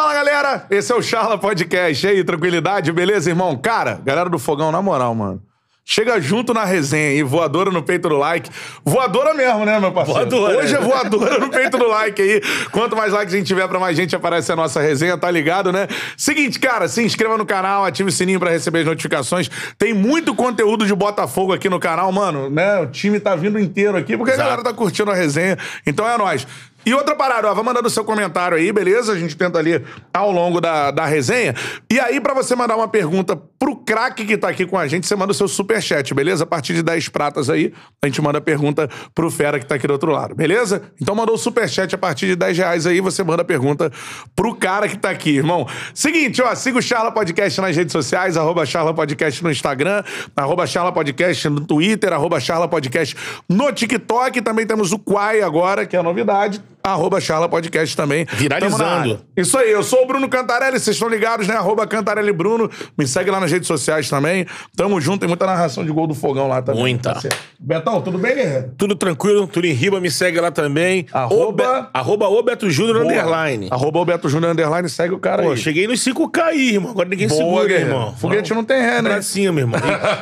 Fala galera, esse é o Charla Podcast. E aí, tranquilidade, beleza, irmão? Cara, galera do Fogão, na moral, mano. Chega junto na resenha e voadora no peito do like. Voadora mesmo, né, meu parceiro? Voadora. Hoje é voadora no peito do like aí. Quanto mais likes a gente tiver, pra mais gente aparece a nossa resenha, tá ligado, né? Seguinte, cara, se inscreva no canal, ative o sininho pra receber as notificações. Tem muito conteúdo de Botafogo aqui no canal, mano, né? O time tá vindo inteiro aqui porque a Exato. galera tá curtindo a resenha. Então é nóis. E outra parada, ó, vai mandando seu comentário aí, beleza? A gente tenta ali ao longo da, da resenha. E aí, pra você mandar uma pergunta pro craque que tá aqui com a gente, você manda o seu superchat, beleza? A partir de 10 pratas aí, a gente manda a pergunta pro fera que tá aqui do outro lado, beleza? Então mandou o superchat a partir de 10 reais aí, você manda a pergunta pro cara que tá aqui, irmão. Seguinte, ó, siga o Charla Podcast nas redes sociais, arroba Charla Podcast no Instagram, arroba Charla Podcast no Twitter, arroba Charla Podcast no TikTok. Também temos o Quai agora, que é a novidade. Arroba Charla Podcast também. Viralizando. Isso aí, eu sou o Bruno Cantarelli, vocês estão ligados, né? Arroba Cantarelli Bruno. Me segue lá nas redes sociais também. Tamo junto, tem muita narração de gol do fogão lá também. Muita. parceiro. Betão, tudo bem, guerreiro? Tudo tranquilo, tudo em riba, me segue lá também. Arroba- arroba o Beto Júnior underline. Arroba o Beto Júnior Underline, segue o cara Pô, aí. cheguei nos 5K aí, irmão. Agora ninguém Boa, segura, guerreiro. irmão. Foguete não tem ré, né? Pra cima, irmão.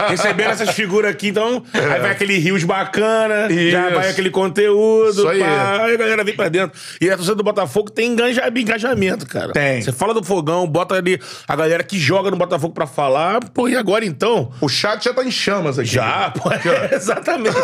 E Recebendo essas figuras aqui, então, aí vai aquele rios bacana, já Isso. vai aquele conteúdo. Isso aí. pá, aí a galera vem pra dentro. E a torcida do Botafogo tem engaja- engajamento, cara. Tem. Você fala do fogão, bota ali a galera que joga no Botafogo pra falar. Pô, e agora então? O chat já tá em chamas aqui. Já, pô, exatamente.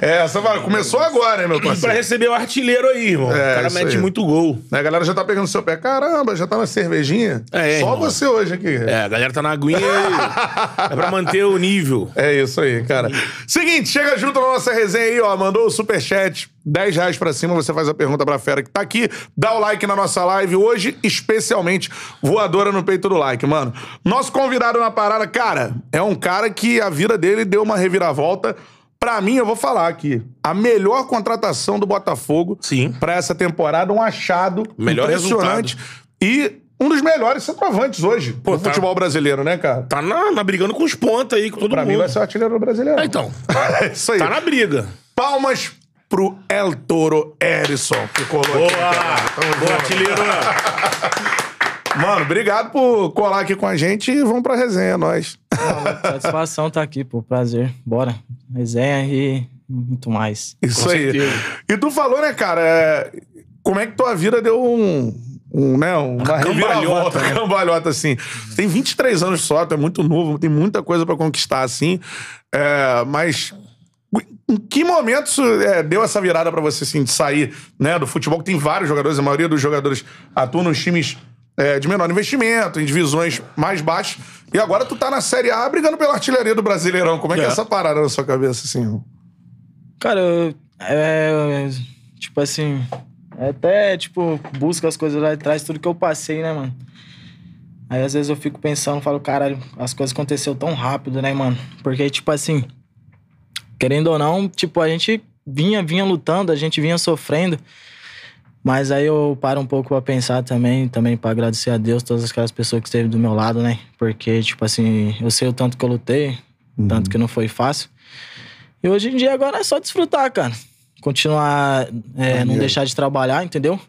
É, essa vai- começou agora, hein, meu pra parceiro? receber o artilheiro aí, irmão. É, o cara mete aí. muito gol. A galera já tá pegando seu pé. Caramba, já tá na cervejinha? É, Só irmão. você hoje aqui. É, a galera tá na aguinha e é pra manter o nível. É isso aí, cara. Seguinte, chega junto na nossa resenha aí, ó. Mandou o superchat. 10 reais pra cima, você faz a pergunta pra fera que tá aqui. Dá o like na nossa live hoje, especialmente voadora no peito do like, mano. Nosso convidado na parada, cara, é um cara que a vida dele deu uma reviravolta. Pra mim, eu vou falar aqui, a melhor contratação do Botafogo Sim. pra essa temporada, um achado Melhor impressionante e um dos melhores centroavantes hoje Pô, no tá- futebol brasileiro, né, cara? Tá na, na brigando com os pontos aí, com todo Pra mundo. mim vai ser o artilheiro brasileiro. Ah, então. É isso aí. Tá na briga. Palmas pro El Toro Erison, que colou aqui. cara. Tamo Boa, artilheiro. Mano, obrigado por colar aqui com a gente e vamos pra resenha, nós. Satisfação tá aqui, pô. Prazer. Bora. Resenha e muito mais. Isso Com aí. certeza. E tu falou, né, cara, é, como é que tua vida deu um... um né, uma cambalhota, né? cambalhota, assim. Tem 23 anos só, tu é muito novo, tem muita coisa pra conquistar, assim. É, mas em que momento é, deu essa virada pra você, assim, de sair né, do futebol? Que tem vários jogadores, a maioria dos jogadores atuam nos times é, de menor investimento, em divisões mais baixas. E agora tu tá na Série A brigando pela artilharia do Brasileirão. Como é que é É. essa parada na sua cabeça, assim? Cara, eu, é, tipo assim, é até, tipo, busco as coisas lá atrás, tudo que eu passei, né, mano? Aí às vezes eu fico pensando, falo, caralho, as coisas aconteceram tão rápido, né, mano? Porque, tipo assim, querendo ou não, tipo, a gente vinha, vinha lutando, a gente vinha sofrendo. Mas aí eu paro um pouco pra pensar também, também pra agradecer a Deus, todas aquelas pessoas que esteve do meu lado, né? Porque, tipo assim, eu sei o tanto que eu lutei, tanto que não foi fácil. E hoje em dia agora é só desfrutar, cara. Continuar, é, não deixar de trabalhar, entendeu?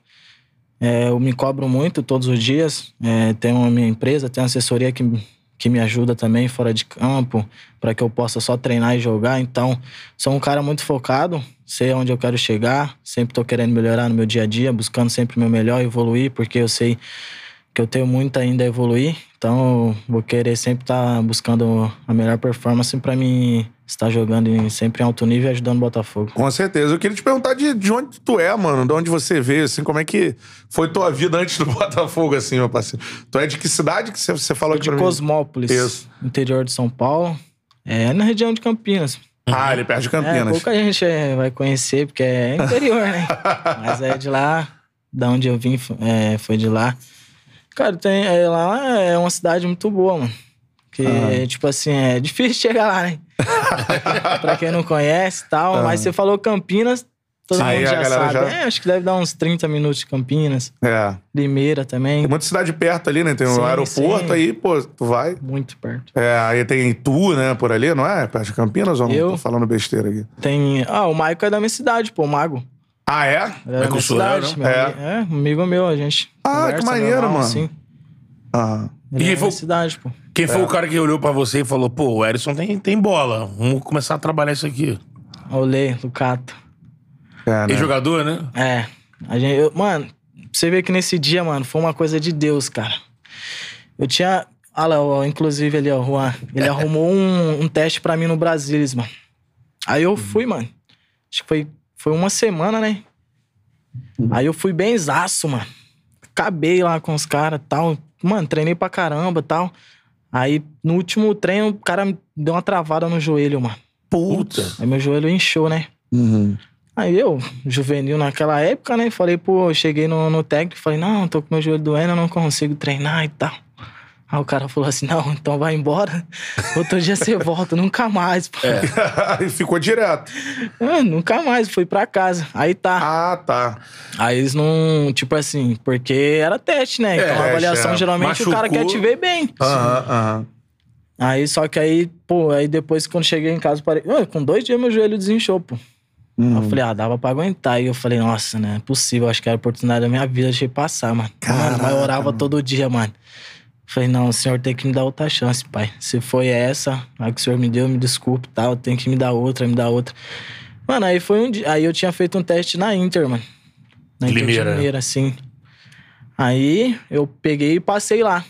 É, eu me cobro muito todos os dias. É, tenho a minha empresa, tenho assessoria que, que me ajuda também fora de campo, para que eu possa só treinar e jogar. Então, sou um cara muito focado, sei aonde eu quero chegar, sempre tô querendo melhorar no meu dia a dia, buscando sempre o meu melhor, evoluir, porque eu sei que eu tenho muito ainda a evoluir. Então, eu vou querer sempre estar buscando a melhor performance para mim estar jogando em- sempre em alto nível e ajudando o Botafogo. Com certeza. Eu queria te perguntar de, de onde tu é, mano. De onde você veio, assim. Como é que foi tua vida antes do Botafogo, assim, meu parceiro? Tu é de que cidade que você, falou aqui De? Cosmópolis, Isso. interior de São Paulo. É na região de Campinas. Ah, ele perto de É, Campinas. pouca gente é, vai conhecer, porque é interior, né? Mas é de lá, da onde eu vim, é, foi de lá. Cara, tem, é, lá é uma cidade muito boa, mano. Que, Ah. tipo assim, é difícil chegar lá, né? pra quem não conhece e tal. Mas você falou Campinas, todo. Aí mundo já sabe. já- É, acho que deve dar uns 30 minutos de Campinas. É. Limeira também, Tem muita cidade perto ali, né? Tem um Sim, aeroporto sim. aí, pô, tu vai. muito perto. É, aí tem Itu, né, por ali, não é? Perto de Campinas ou não? Eu- Tô falando besteira aqui. Tem... Ah, o Maico é da minha cidade, pô, o Mago. Ah, é? Era É cidade, né? É. é, amigo meu, a gente. Ah, que maneiro, normal, mano. Assim. Ah. Ele E é foi- cidade, pô. Quem É. foi o cara que olhou pra você e falou, pô, o Erisson tem, tem bola, vamos começar a trabalhar isso aqui. Olê, Lucato. É, né? E jogador, né? É. A gente, eu- mano, você ver que nesse dia, mano, foi uma coisa de Deus, cara. Eu tinha. Olha lá, ó, inclusive ali, ó, o Juan. Ele arrumou um, um teste pra mim no Brasilis, mano. Aí eu fui, mano. Acho que foi, foi uma semana, né? Aí eu fui bem zaço, mano. Acabei lá com os caras tal. Mano, treinei pra caramba tal. Aí no último treino, o cara me deu uma travada no joelho, mano. Puta. Aí meu joelho inchou, né? Uhum. Aí eu, juvenil naquela época, né? Falei, pô, cheguei no, no técnico falei, não, tô com meu joelho doendo, eu não consigo treinar e tal. Aí o cara falou assim, não, então vai embora. Outro dia você volta, nunca mais, pô. E ficou direto. Ah, nunca mais, fui pra casa. Aí tá. Ah, tá. Aí eles não, tipo assim, porque era teste, né? Então a teste, avaliação, é. geralmente, o cara Machucou. quer te ver bem. Aham, aham. Aí, só que aí, pô, aí depois quando cheguei em casa, parei. Ué, com dois dias meu joelho desinchou, pô. Aí Uhum. Eu falei, ah, dava pra aguentar. E eu falei, nossa, né? É possível, acho que era a oportunidade da minha vida, deixei passar, mano. mano, mas eu orava todo dia, mano. Falei, não, o senhor tem que me dar outra chance, pai. Se foi essa, a que o senhor me deu, me desculpe e tal, tem que me dar outra, me dar outra. Mano, aí foi um dia. Aí eu tinha feito um teste na Inter, mano. Na Inter de Limeira. Limeira, sim. Aí eu peguei e passei lá.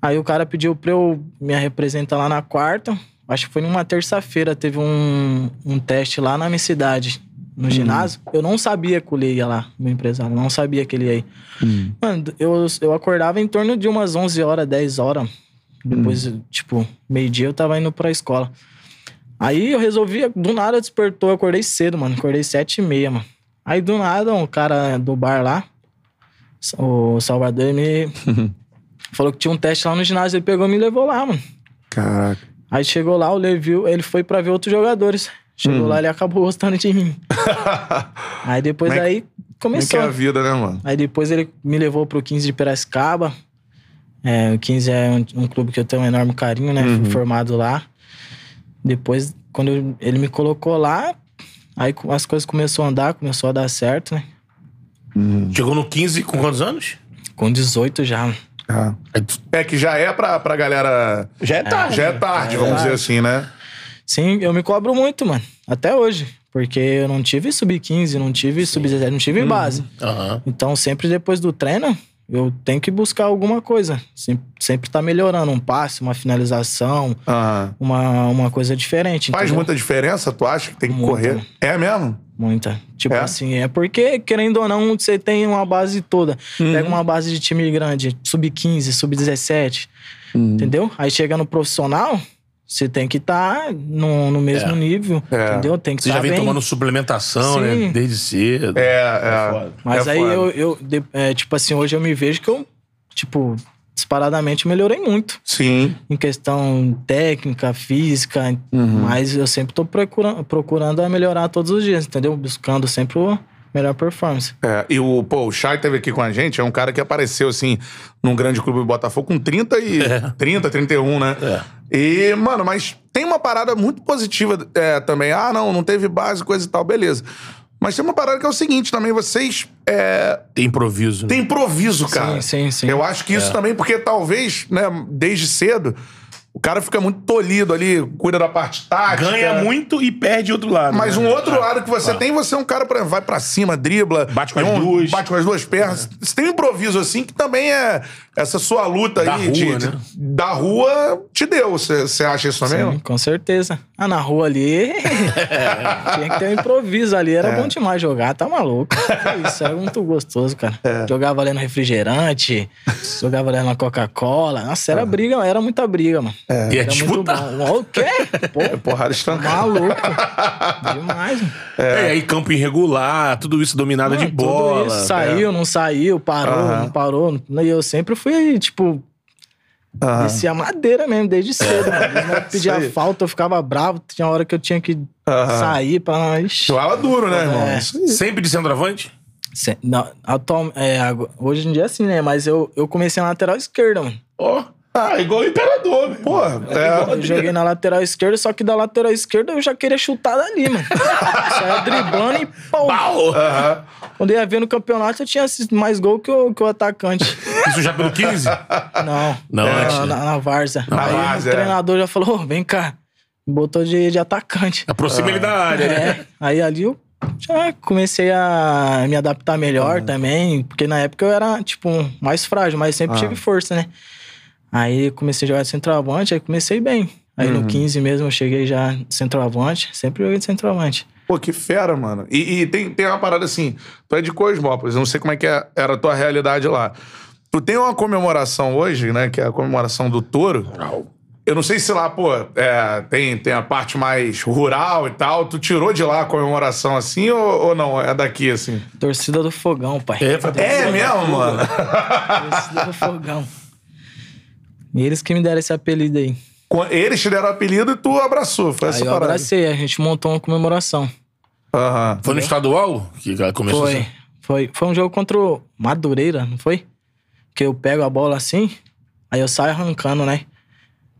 Aí o cara pediu pra eu me representar lá na quarta. Acho que foi numa terça-feira, teve um, um teste lá na minha cidade, no ginásio. Eu não sabia que o Lê ia lá, meu empresário. Não sabia que ele ia ir. Mano, eu, eu acordava em torno de umas 11 horas, 10 horas. Depois, tipo, meio-dia eu tava indo pra escola. Aí eu resolvi, do nada despertou, eu acordei cedo, mano. Acordei sete e meia, mano. Aí do nada, um cara do bar lá, o Salvador, me falou que tinha um teste lá no ginásio. Ele pegou e me levou lá, mano. Caraca. Aí chegou lá, o Levi, ele foi pra ver outros jogadores. Chegou lá, ele acabou gostando de mim. Aí depois Como é que- aí Como é que começou. é a vida, né, mano? Aí depois ele me levou pro 15 de Piracicaba. É, o 15 é um, um clube que eu tenho um enorme carinho, né? Fui formado lá. Depois, quando eu- ele me colocou lá, aí as coisas começaram a andar, começou a dar certo, né? Chegou no 15 com quantos anos? Com 18 já. Ah. Tu- É que já é pra, pra galera. Já é tarde. Já é tarde, vamos dizer assim, né? Sim, eu me cobro muito, mano. Até hoje. Porque eu não tive sub-15, não tive sub-17, não tive base. Aham. Então, sempre depois do treino, eu tenho que buscar alguma coisa. Sempre, sempre tá melhorando. Um passe, uma finalização, Aham. uma, uma coisa diferente. Faz entendeu? muita diferença, tu acha que tem que Muita. correr? É mesmo? Muita. Tipo É? assim, é porque, querendo ou não, você tem uma base toda. Uhum. Pega uma base de time grande, sub-15, sub-17, entendeu? Aí chega no profissional, você tem que estar no, no mesmo É. nível, É. entendeu? Tem que Você já estar vem bem. tomando suplementação, né? Sim. Desde cedo. É, é. foda. Mas é aí eu, eu de- é, tipo assim, hoje eu me vejo que eu, tipo, disparadamente melhorei muito. Sim. Em questão técnica, física, Uhum. mas eu sempre tô procurando, procurando a melhorar todos os dias, entendeu? Buscando sempre o melhor performance. É, e o, pô, o Chay teve aqui com a gente, é um cara que apareceu, assim, num grande clube do Botafogo com 30 e... 30, 31, né? É. E, mano, mas tem uma parada muito positiva é, também. Ah, não, não teve base, coisa e tal, beleza. Mas tem uma parada que é o seguinte também, vocês... É, Tem improviso, né? tem improviso, cara. sim, sim. Eu acho que isso também, porque talvez, né, desde cedo, o cara fica muito tolhido ali, cuida da parte tática. Ganha muito e perde outro lado. Mas né? um outro Ah, lado que você ah. tem, você é um cara, por exemplo, vai pra cima, dribla. Bate com as é um- duas. Bate com as duas pernas. Você tem um improviso assim que também é essa sua luta Da aí rua, de, né? de- da rua te deu. Você acha isso também? Sim, com certeza. Ah, na rua ali. tinha que ter um improviso ali. Era bom demais jogar, tá maluco. Que Isso era muito gostoso, cara. Jogava ali no refrigerante, jogava ali na Coca-Cola. Nossa, era briga, era muita briga, mano. Ia Era muito disputar. bom. O quê? Pô, É porrada estancada. maluco. Demais, mano. É, aí campo irregular, tudo isso dominado de bola. isso, saiu, não saiu, parou, não parou. E eu sempre fui, tipo, Aham. descia madeira mesmo, desde cedo. mano. Eles pediam aí. falta, eu ficava bravo. Tinha hora que eu tinha que sair pra. Ixi. Joava duro, né, irmão? É. Sempre de centroavante? Se- não, atual, é, hoje em dia, sim, né? Mas eu, eu comecei na lateral esquerda, mano. Ó. Ah, igual o Imperador, meu. Pô, é. Eu joguei na lateral esquerda, só que da lateral esquerda eu já queria chutar dali, mano. Saia driblando e pau. Pau! Quando eu ia ver no campeonato, eu tinha mais gol que o, que o atacante. Isso já pelo 15? Não. Não, na, antes, né? na, na Várzea. Na Aí o é. treinador já falou, "Ô, vem cá. Botou de, de atacante. Aproxima ele da área, né? É, aí ali eu já comecei a me adaptar melhor também, porque na época eu era, tipo, mais frágil, mas sempre tive força, né? Aí comecei a jogar de centroavante, aí comecei bem. Aí no 15 mesmo eu cheguei já de centroavante, sempre joguei de centroavante. Pô, que fera, mano. E, e tem, tem uma parada assim, tu é de Cosmópolis, eu não sei como é que é- era a tua realidade lá. Tu tem uma comemoração hoje, né, que é a comemoração do touro. Eu não sei se lá, pô, é, tem, tem a parte mais rural e tal. Tu tirou de lá a comemoração assim ou, ou não? É daqui, assim? Torcida do Fogão, pai. É, foi- É mesmo, mano? Torcida do Fogão. E eles que me deram esse apelido aí. Eles te deram apelido e tu abraçou. Foi essa aí eu parada. abracei, a gente montou uma comemoração. Aham. Foi no estadual que começou Foi, assim? foi. Foi um jogo contra o Madureira, não foi? Que eu pego a bola assim, aí eu saio arrancando, né?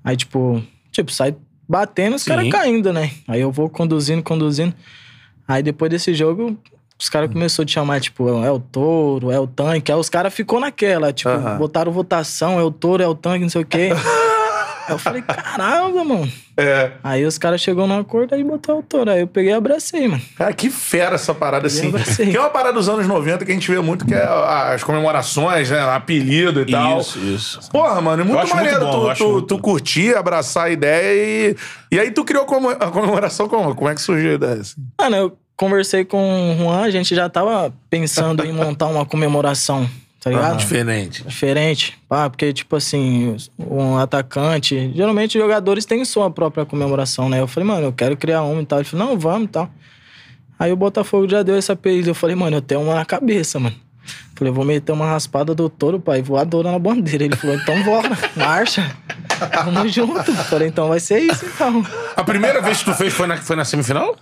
Aí, tipo, tipo, sai batendo, os caras caindo, né? Aí eu vou conduzindo, conduzindo. Aí depois desse jogo, os caras começaram a te chamar, tipo, é o touro, é o tanque. Aí os caras ficou naquela, tipo, Aham. botaram votação, é o touro, é o tanque, não sei o quê. Aí eu falei, caramba, mano. É. Aí os caras chegou num acordo aí botou o touro. Aí eu peguei e abracei, mano. Cara, que fera essa parada assim. abracei. Que é uma parada dos anos 90 que a gente vê muito, que é as comemorações, né? Apelido e tal. Isso, isso. Porra, mano, é muito acho muito maneiro bom, eu tu, acho tu, muito. tu curtir, abraçar a ideia e. E aí tu criou como- a comemoração como? Como é que surgiu a ideia? Assim? Mano, eu conversei com o Juan, a gente já tava pensando em montar uma comemoração, tá ligado? Diferente. Diferente. Ah, porque, tipo assim, um atacante. Geralmente os jogadores têm sua própria comemoração, né? Eu falei, mano, eu quero criar uma e tal. Ele falou, não, vamos e tal. Aí o Botafogo já deu esse apelido. Eu falei, mano, eu tenho uma na cabeça, mano. Falei, eu vou meter uma raspada do touro, pai, voadora na bandeira. Ele falou, então bora, marcha. Tamo junto. Falei, então vai ser isso, então. A primeira vez que tu fez foi na, foi na semifinal?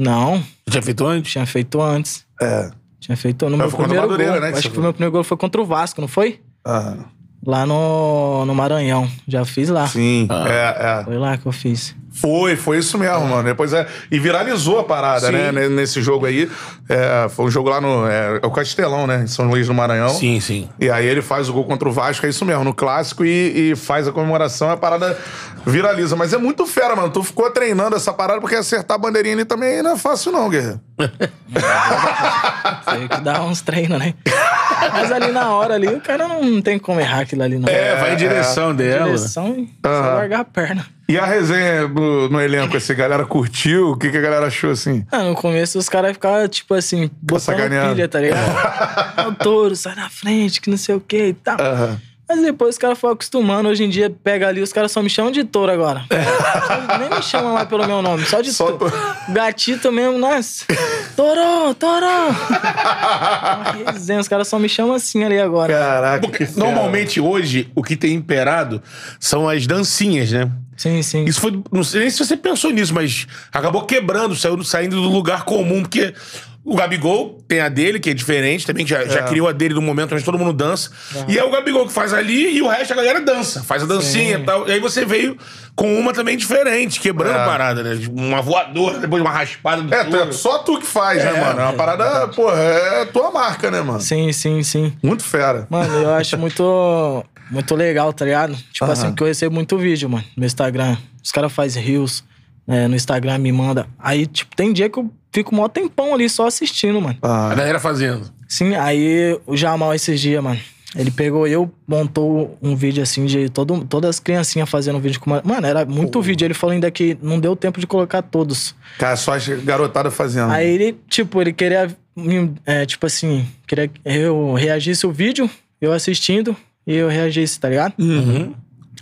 Não, Tu tinha feito antes? tinha feito antes. É. Tinha feito no meu foi contra o primeiro gol. né, Acho você que o meu primeiro gol foi contra o Vasco, não foi? Aham. Lá no, no Maranhão. Já fiz lá. Sim, é, é. Foi lá que eu fiz. Foi, foi isso mesmo, mano. Depois é. E viralizou a parada, Sim. né? ne- Nesse jogo aí. É, foi um jogo lá no. É, é o Castelão, né? Em São Luís do Maranhão. Sim, sim. E aí ele faz o gol contra o Vasco, é isso mesmo, no clássico, e, e faz a comemoração, a parada viraliza. Mas é muito fera, mano. Tu ficou treinando essa parada, porque acertar a bandeirinha ali também não é fácil, não, guerreiro. Foi que dá uns treinos, né? Mas ali na hora ali, o cara não, tem como errar aquilo ali, não. É, vai em direção dela. Direção e só largar a perna. E a resenha no, no elenco, assim, a galera curtiu? O que, que a galera achou assim? Ah, no começo os caras ficavam, tipo assim, botando sacaneando. pilha, tá ligado? É o touro, sai na frente, que não sei o que e tal. Aham. Mas depois os caras foram acostumando. Hoje em dia, pega ali, os caras só me chamam de touro agora. Nem me chamam lá pelo meu nome, só de Só touro. touro. Gatito mesmo, nossa. Toro, toro. Resenha, os caras só me chamam assim ali agora. Caraca. Porque que fera. normalmente hoje o que tem imperado são as dancinhas, né? Sim, sim. Isso foi. Não sei nem se você pensou nisso, mas acabou quebrando, saiu, saindo do lugar comum, porque o Gabigol tem a dele, que é diferente, também que já, já criou a dele no momento onde todo mundo dança. E é o Gabigol que faz ali e o resto a galera dança, faz a dancinha e tal. E aí você veio com uma também diferente, quebrando É. a parada, né? Uma voadora, depois uma raspada do É, tu- só tu que faz, né, mano? É uma parada, porra, é tua marca, né, mano? Sim, sim, sim. Muito fera. Mano, eu acho muito, muito legal, tá ligado? Tipo Aham. assim, porque eu recebo muito vídeo, mano, no Instagram. Os caras fazem reels né, no Instagram, me manda. Aí, tipo, tem dia que eu fico mó tempão ali só assistindo, mano. A Ah, galera fazendo. Sim, aí o Jamal esses dias, mano. Ele pegou eu, montou um vídeo assim de todo, todas as criancinhas fazendo vídeo com uma... Mano, era muito vídeo. Ele falou ainda que não deu tempo de colocar todos. cara, só as garotadas fazendo. Aí ele, tipo, ele queria, é, tipo assim, queria que eu reagisse o vídeo, eu assistindo, e eu reagisse, tá ligado? Uhum.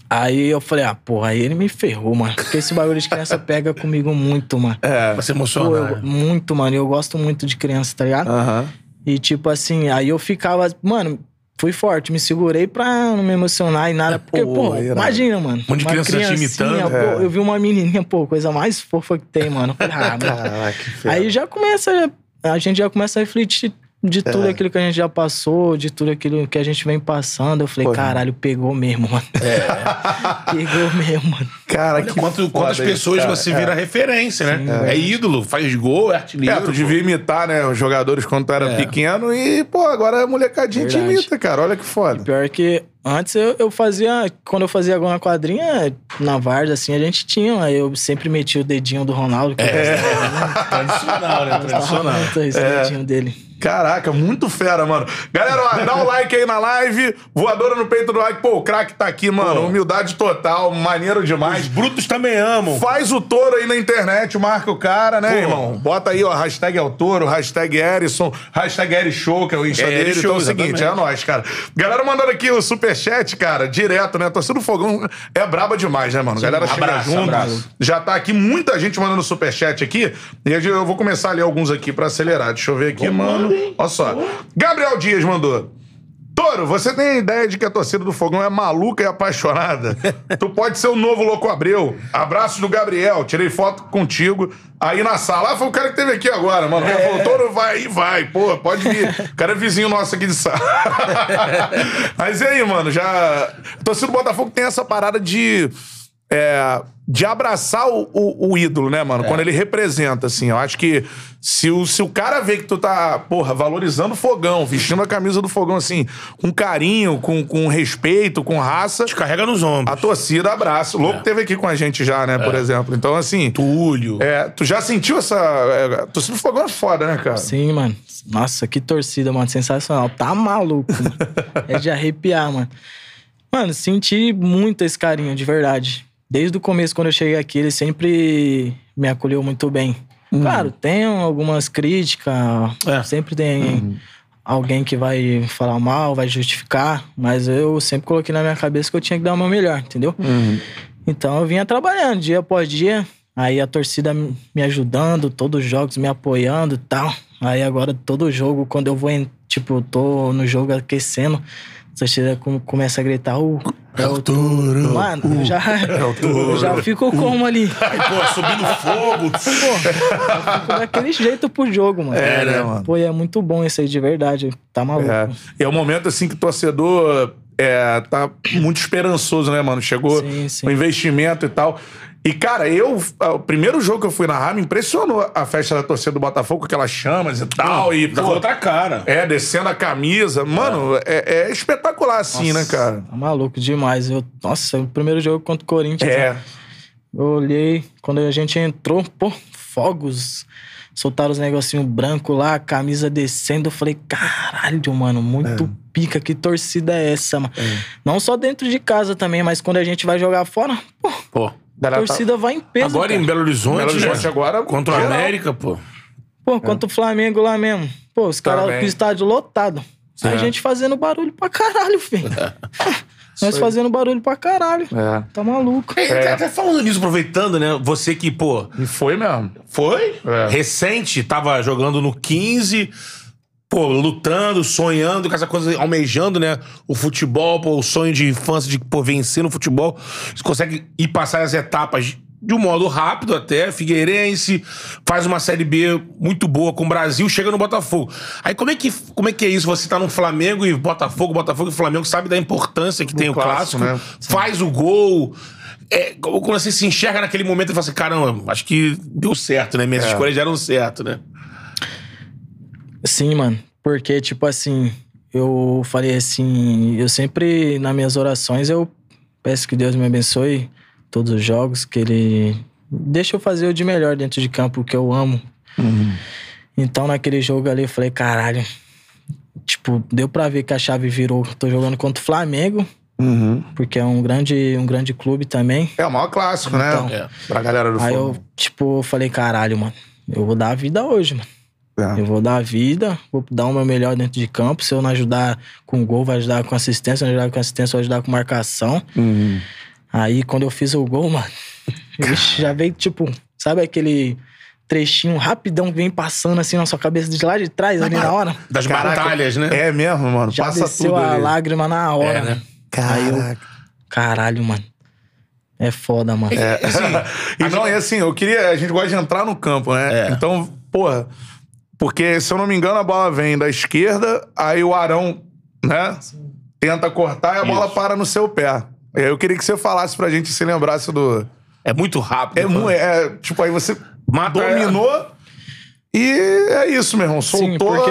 Aí eu falei, ah, porra, aí ele me ferrou, mano. Porque esse bagulho de criança pega comigo muito, mano. É. Pô, emocionar. eu- muito, mano. Eu gosto muito de criança, tá ligado? Aham. E tipo assim, aí eu ficava, mano, fui forte, me segurei pra não me emocionar e nada. Porque, Pô, pô, irado. imagina, mano. monte de criança te imitando. Pô, É. Eu vi uma menininha, pô, coisa mais fofa que tem, mano. Eu falei, ah, mano. Caraca, que. Aí já começa, a gente já começa a refletir de tudo aquilo que a gente já passou, de tudo aquilo que a gente vem passando, eu falei, Pô, caralho, pegou mesmo, mano. pegou mesmo, mano. Cara, Olha quanto- quantas pessoas cara. você vira referência, né? É. ídolo, faz gol, é artilheiro. É, tu devia imitar, né, os jogadores quando tu era É. pequeno e, pô, agora a molecadinha te Verdade. imita, cara. Olha que foda. Pior que antes eu, eu fazia, quando eu fazia na quadrinha, na Varda, assim, a gente tinha, aí eu sempre metia o dedinho do Ronaldo. Que É. Tradicional, né? Tradicional. muito esse dedinho dele. Caraca, muito fera, mano. Galera, ó, dá o like aí na live. Voadora no peito do like. Pô, o craque tá aqui, mano. Pô. Humildade total, maneiro demais. Os brutos também amam. Faz o touro aí na internet, marca o cara, né, Pô. irmão? Bota aí, ó, hashtag é o touro, hashtag Erison, hashtag Erishow, que é o Insta É, dele. Erishow, então é o seguinte, é exatamente. nóis, cara. Galera mandando aqui o superchat, cara, direto, né? Torcida do Fogão é braba demais, né, mano? Galera chega Abraço, junto. abraço. Já tá aqui muita gente mandando superchat aqui. E eu vou começar a ler alguns aqui pra acelerar. Deixa eu ver aqui, mano. Olha só. Gabriel Dias mandou. Toro, você tem a ideia de que a torcida do Fogão é maluca e apaixonada? tu pode ser o novo Louco Abreu. Abraço do Gabriel. Tirei foto contigo aí na sala. Ah, foi o cara que teve aqui agora, mano. Cara falou, Toro, vai aí, vai. Pô, pode vir. O cara é vizinho nosso aqui de sala. Mas e aí, mano? Já... A torcida do Botafogo tem essa parada de... é, de abraçar o, o- o ídolo, né, mano? Quando ele representa, assim. Eu acho que se o, se o cara vê que tu tá, porra, valorizando o fogão, vestindo a camisa do fogão, assim, com carinho, com, com respeito, com raça, Te carrega nos ombros. a torcida abraça. O Louco teve aqui com a gente já, né, por exemplo. Então, assim. Túlio. É, tu já sentiu essa. É, a torcida do fogão é foda, né, cara? Sim, mano. Nossa, que torcida, mano. Sensacional. Tá maluco, mano. É de arrepiar, mano. Mano, senti muito esse carinho, de verdade. Desde o começo, quando eu cheguei aqui, ele sempre me acolheu muito bem. Claro, tem algumas críticas, É. sempre tem alguém que vai falar mal, vai justificar, mas eu sempre coloquei na minha cabeça que eu tinha que dar o meu melhor, entendeu? Então eu vinha trabalhando dia após dia, aí a torcida me ajudando, todos os jogos me apoiando e tal. Aí agora todo jogo, quando eu vou, em, tipo, eu tô no jogo aquecendo, torcida com- começa a gritar, o É o touro. Mano, eu já, eu já fico como ali. Pô, subindo fogo. Pô, eu fico daquele jeito pro jogo, mano. É, né, mano? Pô, é muito bom isso aí, de verdade. Tá maluco. É. E é um momento assim que o torcedor é, tá muito esperançoso, né, mano? Chegou Sim, sim. o investimento e tal. E, cara, eu. ah, O primeiro jogo que eu fui narrar me impressionou a festa da torcida do Botafogo, aquelas chamas e tal. e, pô, outra cara. É, descendo a camisa. Mano, é, é espetacular assim, né, cara? Tá maluco demais. Eu, nossa, o primeiro jogo contra o Corinthians. É. Eu olhei, quando a gente entrou, pô, fogos. Soltaram os negocinhos brancos lá, a camisa descendo. Eu falei, caralho, mano, muito pica. Que torcida é essa, mano? Não só dentro de casa também, mas quando a gente vai jogar fora, pô, Pô. A Galera tá- torcida vai em peso. Agora cara. em Belo Horizonte, Belo Horizonte né? agora, Contra o. América, pô. Pô, contra o Flamengo lá mesmo. Pô, os caras Também. com o estádio lotado. A É. gente fazendo barulho pra caralho, filho. Nós fazendo barulho pra caralho. É. Tá maluco. É. Até falando nisso, aproveitando, né? Você que, pô, E foi mesmo. foi É. recente, tava jogando no 15, pô, lutando, sonhando com essa coisa, almejando, né? O futebol, pô, o sonho de infância de, pô, vencer no futebol. Você consegue ir passar as etapas de um modo rápido até, Figueirense, faz uma Série B muito boa com o Brasil, chega no Botafogo. Aí como é que, como é, que é isso? Você tá no Flamengo e Botafogo, Botafogo e Flamengo sabe da importância que tem o clássico, clássico, né? faz o gol. É, quando você se enxerga naquele momento e fala assim, caramba, acho que deu certo, né? Minhas É. escolhas deram certo, né? Sim, mano. Porque, tipo assim, eu falei assim, eu sempre, nas minhas orações, eu peço que Deus me abençoe todos os jogos, que Ele deixa eu fazer o de melhor dentro de campo, que eu amo. Então, naquele jogo ali, eu falei, caralho. Tipo, deu pra ver que a chave virou. Tô jogando contra o Flamengo, porque é um grande, um grande clube também. É o maior clássico, né? Então. É. Pra galera do Aí fogo. eu, tipo, falei, caralho, mano, eu vou dar a vida hoje, mano. É. Eu vou dar a vida, vou dar o meu melhor dentro de campo. Se eu não ajudar com gol, vai ajudar com assistência. Se eu não ajudar com assistência, vai ajudar com marcação. Uhum. Aí, quando eu fiz o gol, mano, já veio, tipo, sabe aquele trechinho rapidão que vem passando assim na sua cabeça de lá de trás, ali na hora? Das Caraca, batalhas, né? É mesmo, mano. Já Passa desceu tudo a ali. lágrima na hora, É, né? Aí eu, Caraca. caralho, mano. É foda, mano. e não, e assim, eu queria. A gente gosta de entrar no campo, né? É. Então, porra. Porque, se eu não me engano, a bola vem da esquerda, aí o Arão, né? Tenta cortar e a bola para no seu pé. Eu queria que você falasse pra gente se lembrasse do. É muito rápido. É, mu- é, tipo, aí você Mata- dominou e é isso, meu irmão. Soltou. Sim, porque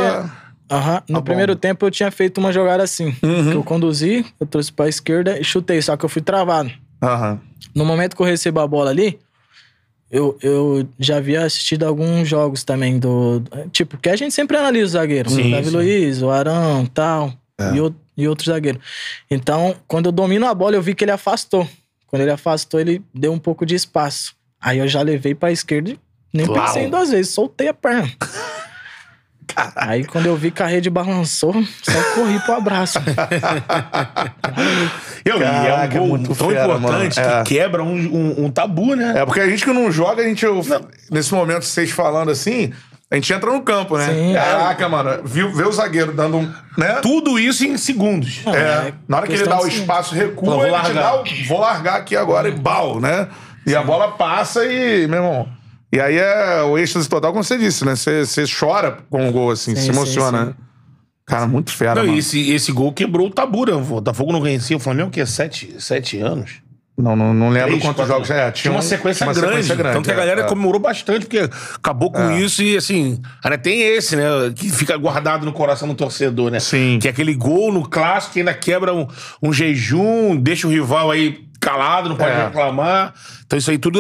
aham, no primeiro bom. tempo eu tinha feito uma jogada assim. Uhum. Que eu conduzi, eu trouxe pra esquerda e chutei, só que eu fui travado. Aham. No momento que eu recebo a bola ali, eu, eu já havia assistido alguns jogos também do. Tipo, que a gente sempre analisa os zagueiros. Sim, o Davi sim. Luiz, o Arão tal. E, o- e outros zagueiros. Então, quando eu domino a bola, eu vi que ele afastou. Quando ele afastou, ele deu um pouco de espaço. Aí eu já levei pra esquerda e nem Uau. pensei em duas vezes, soltei a perna. Aí quando eu vi que a rede balançou, só corri pro abraço. Eu, e é um Caraca, gol muito tão fera, importante mano. É. que quebra um, um- um tabu, né? É, porque a gente que não joga, a gente. eu- Nesse momento, vocês falando assim, a gente entra no campo, né? Sim. Caraca, mano. Viu, vê o zagueiro dando um. Né? Tudo isso em segundos. É, É, na hora que ele dá o de- espaço, recua, Não, vou ele te largar. dá o, vou largar aqui agora e bal, né? E a bola passa e, meu irmão. E aí é o êxtase total, como você disse, né? Você, você chora com o gol, assim, Sim, se emociona, sim. né? Cara, muito fera, Não, mano. e esse, esse gol quebrou o tabu, né? O Botafogo não conhecia o Flamengo, que é sete, sete anos. Não, não, não lembro Três, quantos quatro- jogos. É, Tinha uma um- sequência, uma grande, sequência grande. Tanto que a galera é, é. comemorou bastante, porque acabou com isso e, assim... Ainda tem esse, né? Que fica guardado no coração do torcedor, né? Sim. Que é aquele gol no clássico que ainda quebra um, um jejum, deixa o rival aí calado, não pode É. reclamar. Então isso aí tudo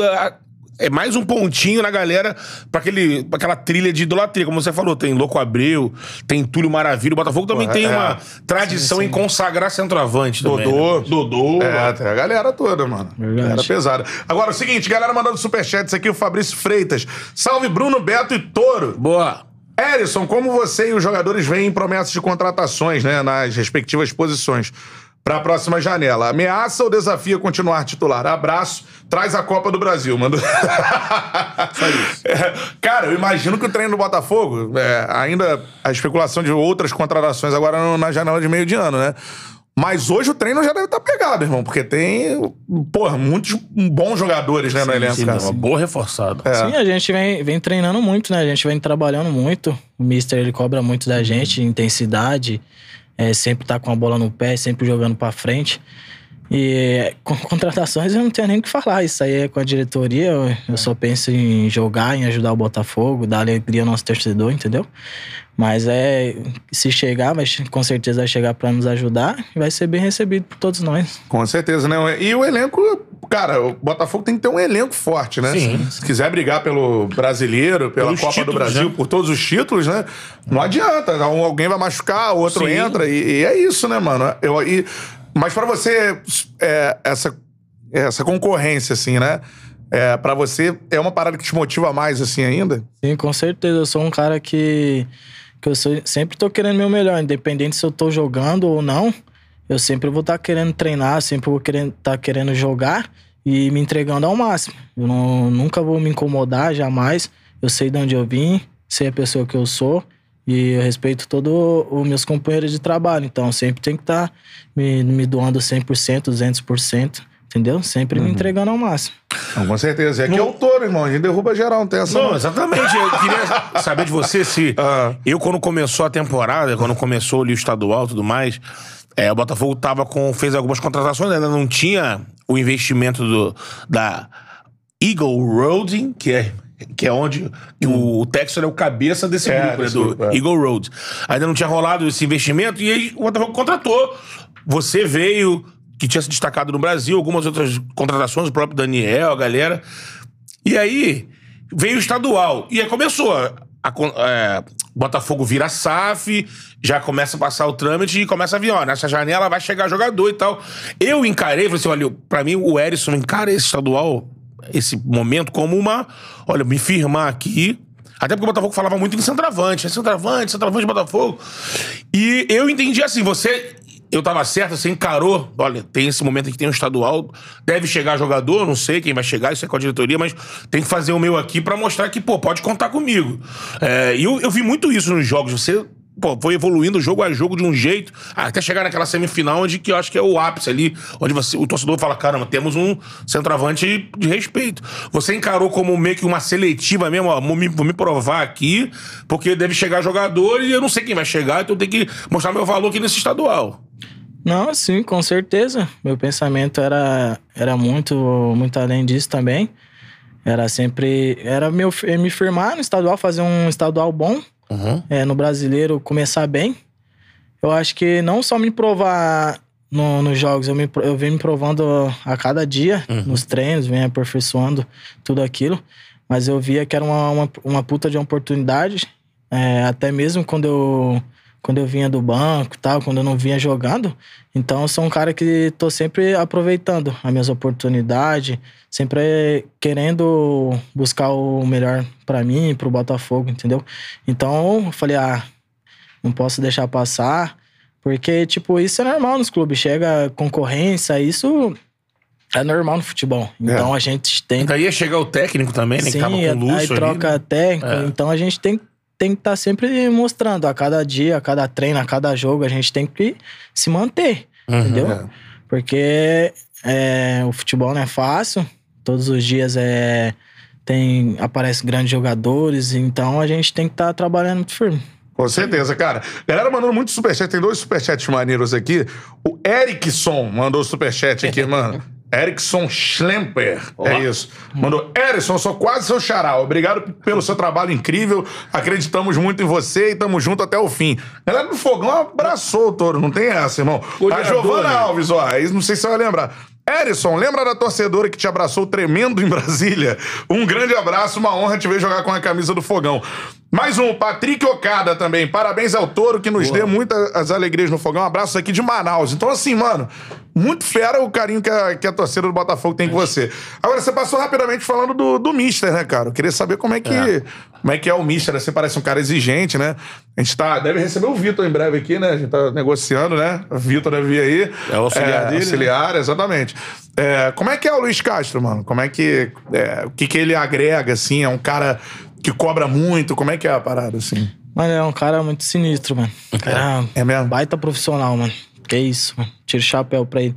é, mais um pontinho na galera pra, aquele, pra aquela trilha de idolatria. Como você falou, tem Louco Abreu, tem Túlio Maravilha. O Botafogo também tem é. uma tradição em consagrar centroavante também. Dodô. né? Dodô. É, tem a galera toda, mano. Verdade. Galera pesada. Agora, o seguinte, galera mandando superchats aqui, o Fabrício Freitas. Salve Bruno, Beto e Toro. Boa. Erison, como você e os jogadores veem promessas de contratações, né, nas respectivas posições para a próxima janela? Ameaça ou desafia continuar titular? Abraço, traz a Copa do Brasil, mano. Só isso. cara, eu imagino que o treino do Botafogo, é, ainda a especulação de outras contratações agora no- na janela de meio de ano, né? Mas hoje o treino já deve estar pegado, irmão, porque tem, porra, muitos bons jogadores, né, no elenco, Sim, cara. uma boa reforçada. É. Sim, a gente vem, vem treinando muito, né? A gente vem trabalhando muito. O Mister, ele cobra muito da gente, intensidade. É, sempre tá com a bola no pé, sempre jogando pra frente. E com contratações eu não tenho nem o que falar. Isso aí é com a diretoria. Eu, eu só penso em jogar, em ajudar o Botafogo, dar alegria ao nosso torcedor, entendeu? Mas é. Se chegar, vai, com certeza vai chegar pra nos ajudar e vai ser bem recebido por todos nós. Com certeza, né? E o elenco, cara, o Botafogo tem que ter um elenco forte, né? Sim. Se quiser brigar pelo brasileiro, pela Pelos Copa do títulos, Brasil, né? por todos os títulos, né? Não adianta. Alguém vai machucar, o outro Sim. entra. E, e é isso, né, mano? Eu, e, mas pra você, é, essa, essa concorrência, assim, né? É, para você, é uma parada que te motiva mais, assim, ainda? Sim, com certeza. Eu sou um cara que, que eu sou- sempre tô querendo meu melhor, independente se eu tô jogando ou não. Eu sempre vou estar querendo treinar, sempre vou estar querendo jogar e me entregando ao máximo. Eu não, nunca vou me incomodar, jamais. Eu sei de onde eu vim, sei a pessoa que eu sou e eu respeito todos os meus companheiros de trabalho. Então, sempre tem que estar me, me doando 100%, 200%, entendeu? Sempre me entregando ao máximo. Não, com certeza. E aqui é o touro, irmão. A gente derruba geral, não tem essa. Não, exatamente. Eu queria saber de você se. Ah. Eu, quando começou a temporada, quando começou ali o estadual e tudo mais, é, o Botafogo tava com, fez algumas contratações, ainda não tinha o investimento do, da Eagle Roading, que é. Que é onde que o, o Texas é o cabeça desse É, grupo, né, do grupo, é. Eagle Road. Ainda não tinha rolado esse investimento e aí o Botafogo contratou. Você veio, que tinha se destacado no Brasil, algumas outras contratações, o próprio Daniel, a galera. E aí veio o estadual. E aí começou. A, a é, Botafogo vira SAF, já começa a passar o trâmite e começa a vir, ó, nessa janela vai chegar jogador e tal. Eu encarei, falei assim, olha, pra mim o Erisson encara esse estadual, esse momento, como uma, olha, me firmar aqui. Até porque o Botafogo falava muito em centroavante, é centroavante, centroavante Botafogo. E eu entendi assim, você eu tava certo, você encarou. Olha, tem esse momento aqui, tem um estadual. Deve chegar jogador, não sei quem vai chegar, isso é com a diretoria, mas tem que fazer o meu aqui pra mostrar que, pô, pode contar comigo. É, e eu, eu vi muito isso nos jogos. Você pô, foi evoluindo jogo a jogo de um jeito, até chegar naquela semifinal onde que eu acho que é o ápice ali, onde você, o torcedor fala, caramba, temos um centroavante de respeito. Você encarou como meio que uma seletiva mesmo, ó, vou me, vou me provar aqui, porque deve chegar jogador e eu não sei quem vai chegar, então eu tenho que mostrar meu valor aqui nesse estadual. Não, sim, com certeza. Meu pensamento era, era muito, muito além disso também. Era sempre. Era meu, me firmar no estadual, fazer um estadual bom. Uhum. É, no brasileiro, começar bem. Eu acho que não só me provar no, nos jogos, eu, me, eu venho me provando a cada dia, nos treinos, venho aperfeiçoando tudo aquilo. Mas eu via que era uma, uma, uma puta de oportunidade. É, até mesmo quando eu, quando eu vinha do banco tal, quando eu não vinha jogando. Então, eu sou um cara que tô sempre aproveitando as minhas oportunidades, sempre querendo buscar o melhor para mim, pro Botafogo, entendeu? Então, eu falei, ah, não posso deixar passar, porque, tipo, isso é normal nos clubes. Chega concorrência, isso é normal no futebol. Então, a gente tem Daí ia chegar o técnico também, né? que Sim, tava com o aí Lúcio troca ali, né? técnico. É. Então a gente tem, tem que estar sempre mostrando a cada dia, a cada treino, a cada jogo, a gente tem que se manter, Uhum. entendeu? É. Porque é, o futebol não é fácil, todos os dias é, tem, aparecem grandes jogadores, então a gente tem que estar trabalhando muito firme. Com certeza, cara. Galera mandando muito superchat. Tem dois superchats maneiros aqui. O Erickson mandou superchat aqui, mano. Erickson Schlemper. É isso. Mandou. Erikson, sou quase seu xará. Obrigado pelo seu trabalho incrível. Acreditamos muito em você e tamo junto até o fim. Galera do Fogão abraçou o touro. Não tem essa, irmão. A Giovana né? Alves, ó. Não sei se você vai lembrar. Erison, lembra da torcedora que te abraçou tremendo em Brasília? Um grande abraço, uma honra te ver jogar com a camisa do Fogão. Mais um, Patrick Ocada também. Parabéns ao Touro que nos deu muitas alegrias no Fogão. Um abraço aqui de Manaus. Então, assim, mano, muito fera o carinho que a, que a torcida do Botafogo tem com você. Agora, você passou rapidamente falando do, do Mister, né, cara? Eu queria saber como é que, Como é, que é o Mister. né? Você parece um cara exigente, né? A gente tá, deve receber o Vitor em breve aqui, né? A gente tá negociando, né? O Vitor deve vir aí. É o auxiliar dele, né? Auxiliar, exatamente. É, como é que é o Luiz Castro, mano? Como é que. é, o que, que ele agrega, assim? É um cara que cobra muito? Como é que é a parada, assim? Mano, é um cara muito sinistro, mano. Cara, É mesmo? baita profissional, mano. Que isso, mano. Tira o chapéu pra ele.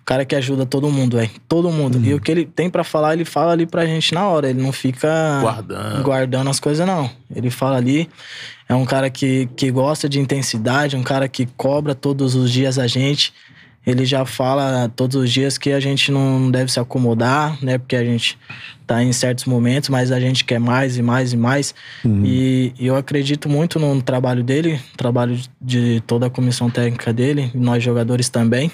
O cara que ajuda todo mundo, velho. Todo mundo. Uhum. E o que ele tem pra falar, ele fala ali pra gente na hora. Ele não fica Guardando. guardando as coisas, não. Ele fala ali. É um cara que, que gosta de intensidade, um cara que cobra todos os dias a gente. Ele já fala todos os dias que a gente não deve se acomodar, né? Porque a gente tá em certos momentos, mas a gente quer mais e mais e mais. E, e eu acredito muito no trabalho dele, no trabalho de toda a comissão técnica dele, nós jogadores também.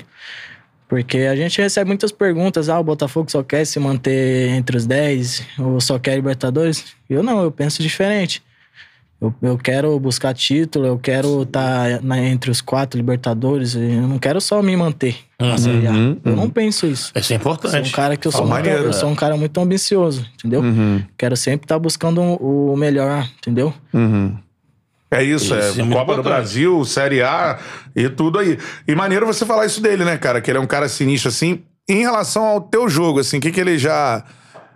Porque a gente recebe muitas perguntas, ah, o Botafogo só quer se manter entre os 10, ou só quer Libertadores. Eu não, eu penso diferente. Eu, eu quero buscar título, eu quero estar entre os quatro Libertadores, eu não quero só me manter na Série A. Eu não penso isso. Isso é Eu sou importante. um cara que eu sou, Ah, muito, eu sou um cara muito ambicioso, entendeu? Quero sempre estar buscando o melhor, entendeu? É isso, Isso, é é Copa do importante. Brasil, Série A e tudo aí. E maneiro você falar isso dele, né, cara? Que ele é um cara sinistro, assim. Em relação ao teu jogo, assim, o que, que ele já,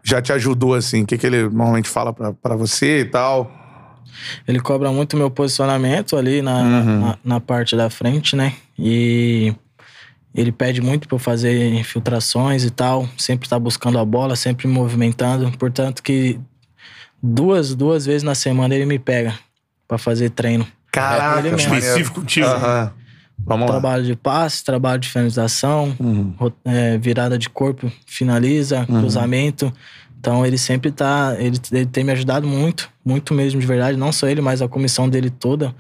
já te ajudou, assim? O que, que ele normalmente fala pra, pra você e tal? Ele cobra muito meu posicionamento ali na, na, na parte da frente, né? E ele pede muito pra eu fazer infiltrações e tal. Sempre tá buscando a bola, sempre me movimentando. Portanto que duas, duas vezes na semana ele me pega pra fazer treino. Caraca, ele mesmo. maneiro. Específico contigo. Aham. Vamos lá. Trabalho de passe, trabalho de finalização, ro- é, virada de corpo, finaliza, cruzamento. Então ele sempre tá. Ele, ele tem me ajudado muito, muito mesmo de verdade. Não só ele, mas a comissão dele toda.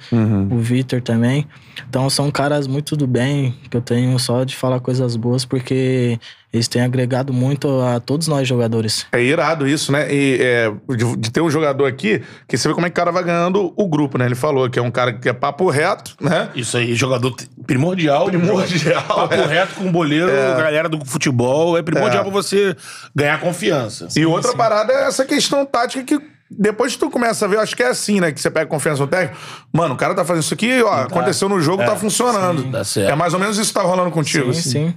O Vitor também. Então são caras muito do bem, que eu tenho só de falar coisas boas, porque eles têm agregado muito a todos nós jogadores. É irado isso, né? E é, de, de ter um jogador aqui, que você vê como é que o cara vai ganhando o grupo, né? Ele falou que é um cara que é papo reto, né? Isso aí, jogador primordial. Primordial, Papo é. reto com o boleiro, galera do futebol. É primordial É. pra você ganhar confiança. E outra parada é essa questão tática que depois que tu começa a ver, eu acho que é assim, né? Que você pega confiança no técnico. Mano, o cara tá fazendo isso aqui, ó, aconteceu no jogo, tá funcionando. Sim, tá certo. É mais ou menos isso que tá rolando contigo. Sim, assim. sim.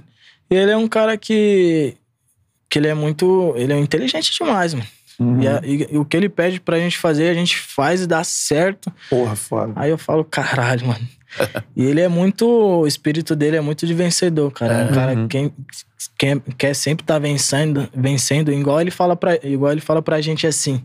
E ele é um cara que. que ele é muito. Ele é inteligente demais, mano. E, a- e- e o que ele pede pra gente fazer, a gente faz e dá certo. Porra, foda. Aí eu falo, caralho, mano. e ele é muito. O espírito dele é muito de vencedor, cara. É um cara Uhum. que quer, quer sempre estar vencendo, vencendo, igual ele fala pra, igual ele fala pra gente assim.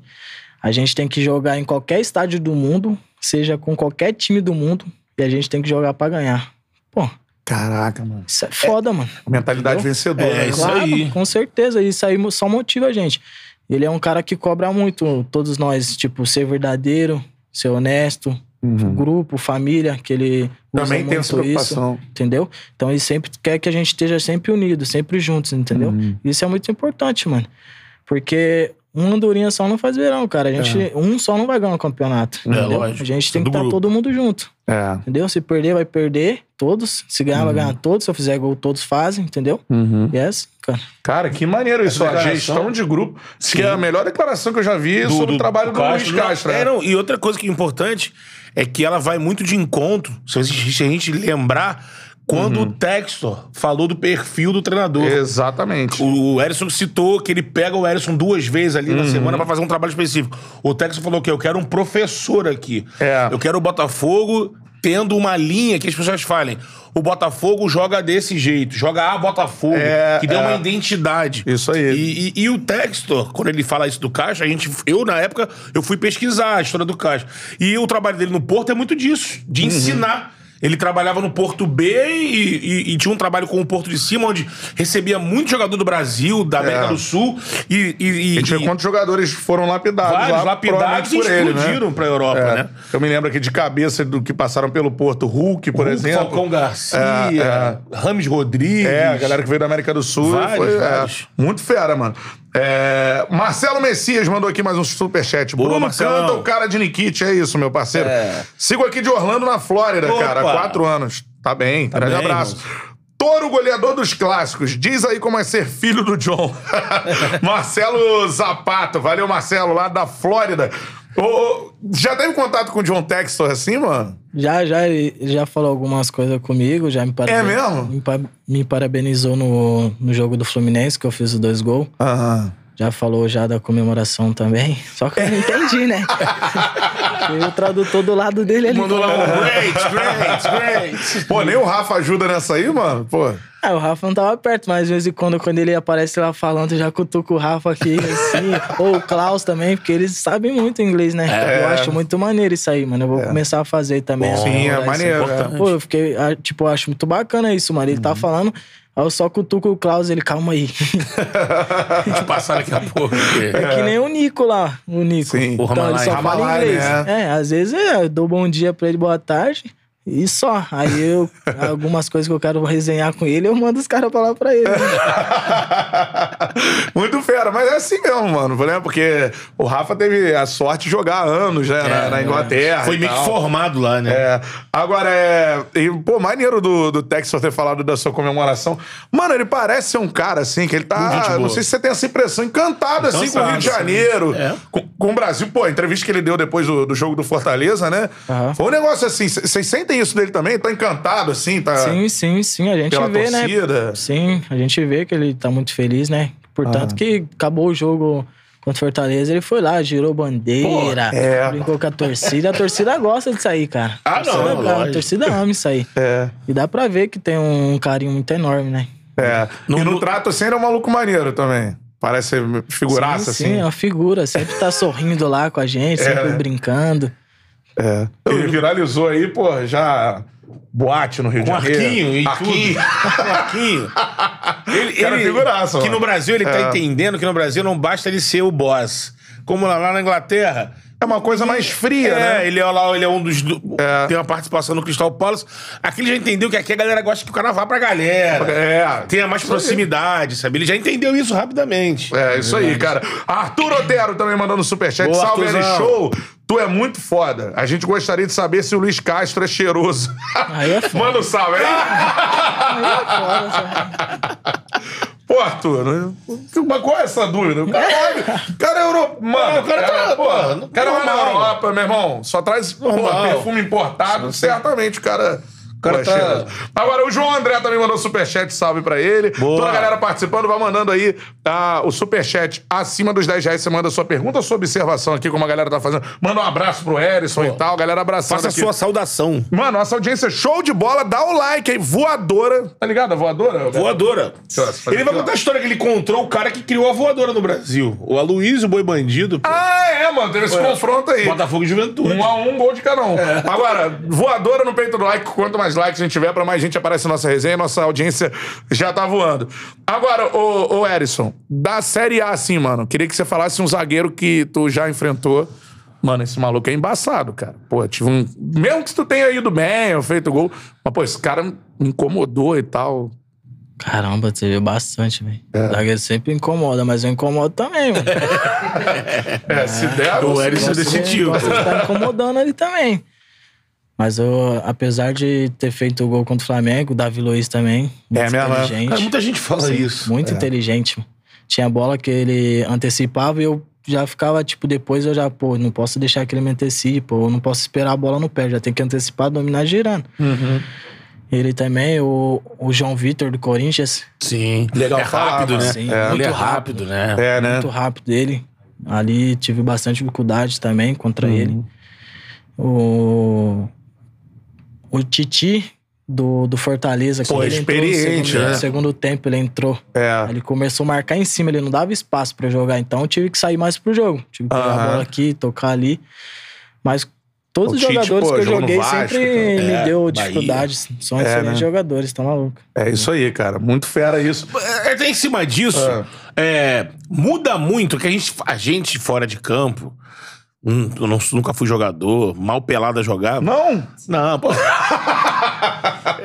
A gente tem que jogar em qualquer estádio do mundo, seja com qualquer time do mundo, e a gente tem que jogar pra ganhar. Pô, Caraca, mano. isso é foda, mano. Mentalidade Entendeu? vencedora. É, né? isso Claro, aí. Com certeza, isso aí só motiva a gente. Ele é um cara que cobra muito todos nós, tipo, ser verdadeiro, ser honesto, grupo, família, que ele usa Uhum. Também tem essa muito preocupação. Isso, entendeu? Então ele sempre quer que a gente esteja sempre unido, sempre juntos, entendeu? Uhum. Isso é muito importante, mano. Porque um andorinha só não faz verão, cara. A gente, um só não vai ganhar um campeonato. entendeu? É. lógico. A gente tem Do que estar grupo. todo mundo junto. É. Entendeu? Se perder, vai perder todos. Se ganhar, Uhum. vai ganhar todos. Se eu fizer gol, todos fazem, entendeu? E é assim, cara. Cara, que maneiro isso. A declaração- gestão de grupo. Isso que é a melhor declaração que eu já vi sobre o trabalho do, Luiz Castro. Né? é, não, e outra coisa que é importante é que ela vai muito de encontro, a se a gente lembrar, quando Uhum. o Textor falou do perfil do treinador. Exatamente. O Erison citou que ele pega o Erison duas vezes ali Uhum. na semana pra fazer um trabalho específico. O Textor falou que eu quero um professor aqui. É. Eu quero o Botafogo tendo uma linha que as pessoas falem. O Botafogo joga desse jeito, joga a Botafogo, É, que dê é. uma identidade. Isso aí. E, e- e o Textor, quando ele fala isso do Caixa, a gente, eu na época, eu fui pesquisar a história do Caixa. E o trabalho dele no Porto é muito disso, Uhum. de ensinar. Ele trabalhava no Porto B e, e- e tinha um trabalho com o Porto de Cima, onde recebia muito jogador do Brasil, da América É. do Sul. E, e, e- A gente vê quantos jogadores foram lapidados vários lá, lapidados e ele, explodiram né? pra Europa, É. né? Eu me lembro aqui de cabeça do que passaram pelo Porto. Hulk, por Hulk, exemplo. Falcão Garcia, É, Rames Rodrigues. É, a galera que veio da América do Sul. Vários, foi, é, vários. muito fera, mano. É, Marcelo Messias mandou aqui mais um superchat. Boa, Bruno Marcelão. Canta, o cara de Nikit, é isso, meu parceiro. Sigo aqui de Orlando, na Flórida, Opa. cara. há Quatro anos. Tá bem, grande bem, abraço. Toro goleador dos clássicos. Diz aí como é ser filho do John. Marcelo Zapato. Valeu, Marcelo, lá da Flórida. Ô, já teve contato com o John Textor assim, mano? Já, já, ele já falou algumas coisas comigo, já me, É mesmo? me, pa- me parabenizou no, no jogo do Fluminense, que eu fiz os dois gols. Aham. Já falou já da comemoração também. Só que eu não entendi, né? O tradutor do lado dele ali. Mandou lá um great, great, great. Pô, nem o Rafa ajuda nessa aí, mano? Pô. Ah, o Rafa não tava perto, mas de vez em quando, quando ele aparece lá falando, eu já cutuco o Rafa aqui, assim. Ou o Klaus também, porque eles sabem muito inglês, né? Eu acho muito maneiro isso aí, mano. Eu vou começar a fazer também. essa Sim, é maneiro, é. Pô, eu fiquei, ah, tipo, eu acho muito bacana isso, mano. Ele tá falando, aí eu só cutuco o Klaus, ele, calma aí. Gente passar daqui a pouco. É que nem o Nico lá, o Nico. Sim. O Então ele Ramalai. só fala Ramalai, inglês. né? É, às vezes é, eu dou bom dia pra ele, boa tarde. E só. Aí eu, algumas coisas que eu quero resenhar com ele, eu mando os caras falar pra ele. Muito fera, mas é assim mesmo, mano. né? Porque o Rafa teve a sorte de jogar anos, né, na, na Inglaterra. Foi meio que formado lá, né? É, agora é. e, pô, maneiro do, do Texas ter falado da sua comemoração. Mano, ele parece ser um cara assim, que ele tá. Não sei se você tem essa impressão, encantado, assim com o Rio de Janeiro, É. com, com o Brasil. Pô, a entrevista que ele deu depois do, do jogo do Fortaleza, né? Aham. Foi um negócio assim. Vocês sentem isso dele também? Tá encantado, assim? Tá... Sim, sim, sim. A gente Pela vê, torcida. né? Sim, a gente vê que ele tá muito feliz, né? Portanto, que acabou o jogo contra o Fortaleza, ele foi lá, girou bandeira, Pô, é. brincou com a torcida. A torcida gosta disso aí, cara. Ah, A torcida, não, a lógico. torcida ama isso aí. É. E dá pra ver que tem um carinho muito enorme, né? É. No- e no no- trato assim, ele é um maluco maneiro também. Parece figuraça, sim, assim. Sim, é uma figura. Sempre tá sorrindo lá com a gente, sempre né? brincando. É. Ele viralizou aí, pô, já boate no Rio Com de Janeiro. arquinho e Arquinho. arquinho. Ele, Cara, figuraça, que mano. no Brasil ele tá É. entendendo que no Brasil não basta ele ser o boss. Como lá, lá na Inglaterra. É uma coisa mais fria, É, né? ele é lá, ele é um dos. do- É. Tem uma participação no Crystal Palace. Aqui ele já entendeu que aqui a galera gosta que o cara vá pra galera. É. Tenha mais proximidade, sabe? Ele já entendeu isso rapidamente. É, isso aí, cara. Arthur Otero também mandando superchat. Boa, Salve, L. Show. Tu é muito foda. A gente gostaria de saber se o Luiz Castro é cheiroso. Aí é foda. Manda um salve aí. Aí é foda? Pô, Arthur, né? mas qual é essa dúvida? O cara, olha, o cara é Europa. Mano, o cara tá- pô, o cara vai na normal. Europa, meu irmão. Só traz pô, perfume importado. Certamente o cara cara tá-. Agora, o João André também mandou superchat, salve pra ele. Boa. Toda a galera participando, vai mandando aí ah, o superchat acima dos 10 reais. Você manda sua pergunta, sua observação aqui, como a galera tá fazendo. Manda um abraço pro Erison e tal, galera abraçando Faça a sua saudação. Mano, nossa audiência show de bola, dá o like aí, voadora. Tá ligado? A voadora? Voadora. Ele vai contar a história que ele encontrou o cara que criou a voadora no Brasil. O Aloysio Boi Bandido. pô. Ah, é, mano, teve esse confronto aí. Botafogo e Juventude. Um a um, gol de cada um. Agora, voadora no peito do like. Quanto mais likes a gente tiver, pra mais gente aparece na nossa resenha. Nossa audiência já tá voando. Agora, ô, ô Erison, da Série A, assim, mano, queria que você falasse um zagueiro que tu já enfrentou. Mano, esse maluco é embaçado, cara. Pô, tive um. Mesmo que tu tenha ido bem, ou feito gol. Mas, pô, esse cara me incomodou e tal. Caramba, teve bastante, velho. É. Zagueiro sempre incomoda, mas eu incomodo também, mano. É, se der, o Gosto de- decidiu. estar incomodando ali também. Mas eu, apesar de ter feito o gol contra o Flamengo, o Davi Luiz também. Muito É mesmo, é? inteligente. Cara, muita gente fala isso. Muito inteligente. Tinha bola que ele antecipava e eu já ficava, tipo, depois eu já, pô, não posso deixar que ele me antecipe, eu não posso esperar a bola no pé, já tem que antecipar, dominar girando. Uhum. Ele também, o, o João Vitor do Corinthians, Sim. Legal é rápido, né? Sim, ele muito é rápido. rápido, né? É, né? muito rápido dele. Ali tive bastante dificuldade também contra Uhum. ele. O, o Titi do, do Fortaleza, Pô, ele no experiente, segundo, né? no segundo tempo, ele entrou. É. Ele começou a marcar em cima, ele não dava espaço pra jogar, então eu tive que sair mais pro jogo. Tive que pegar Aham. a bola aqui, tocar ali. Mas todos O os Tite, jogadores pô, que eu joguei Vasco, sempre então. me É, deu Bahia. dificuldades. São É, excelentes né? jogadores, tá maluco. É isso aí, cara. Muito fera isso. É, Até em cima disso, é, muda muito que a gente, a gente fora de campo. Hum, eu não- nunca fui jogador, mal pelado a jogar. Não? Não, pô.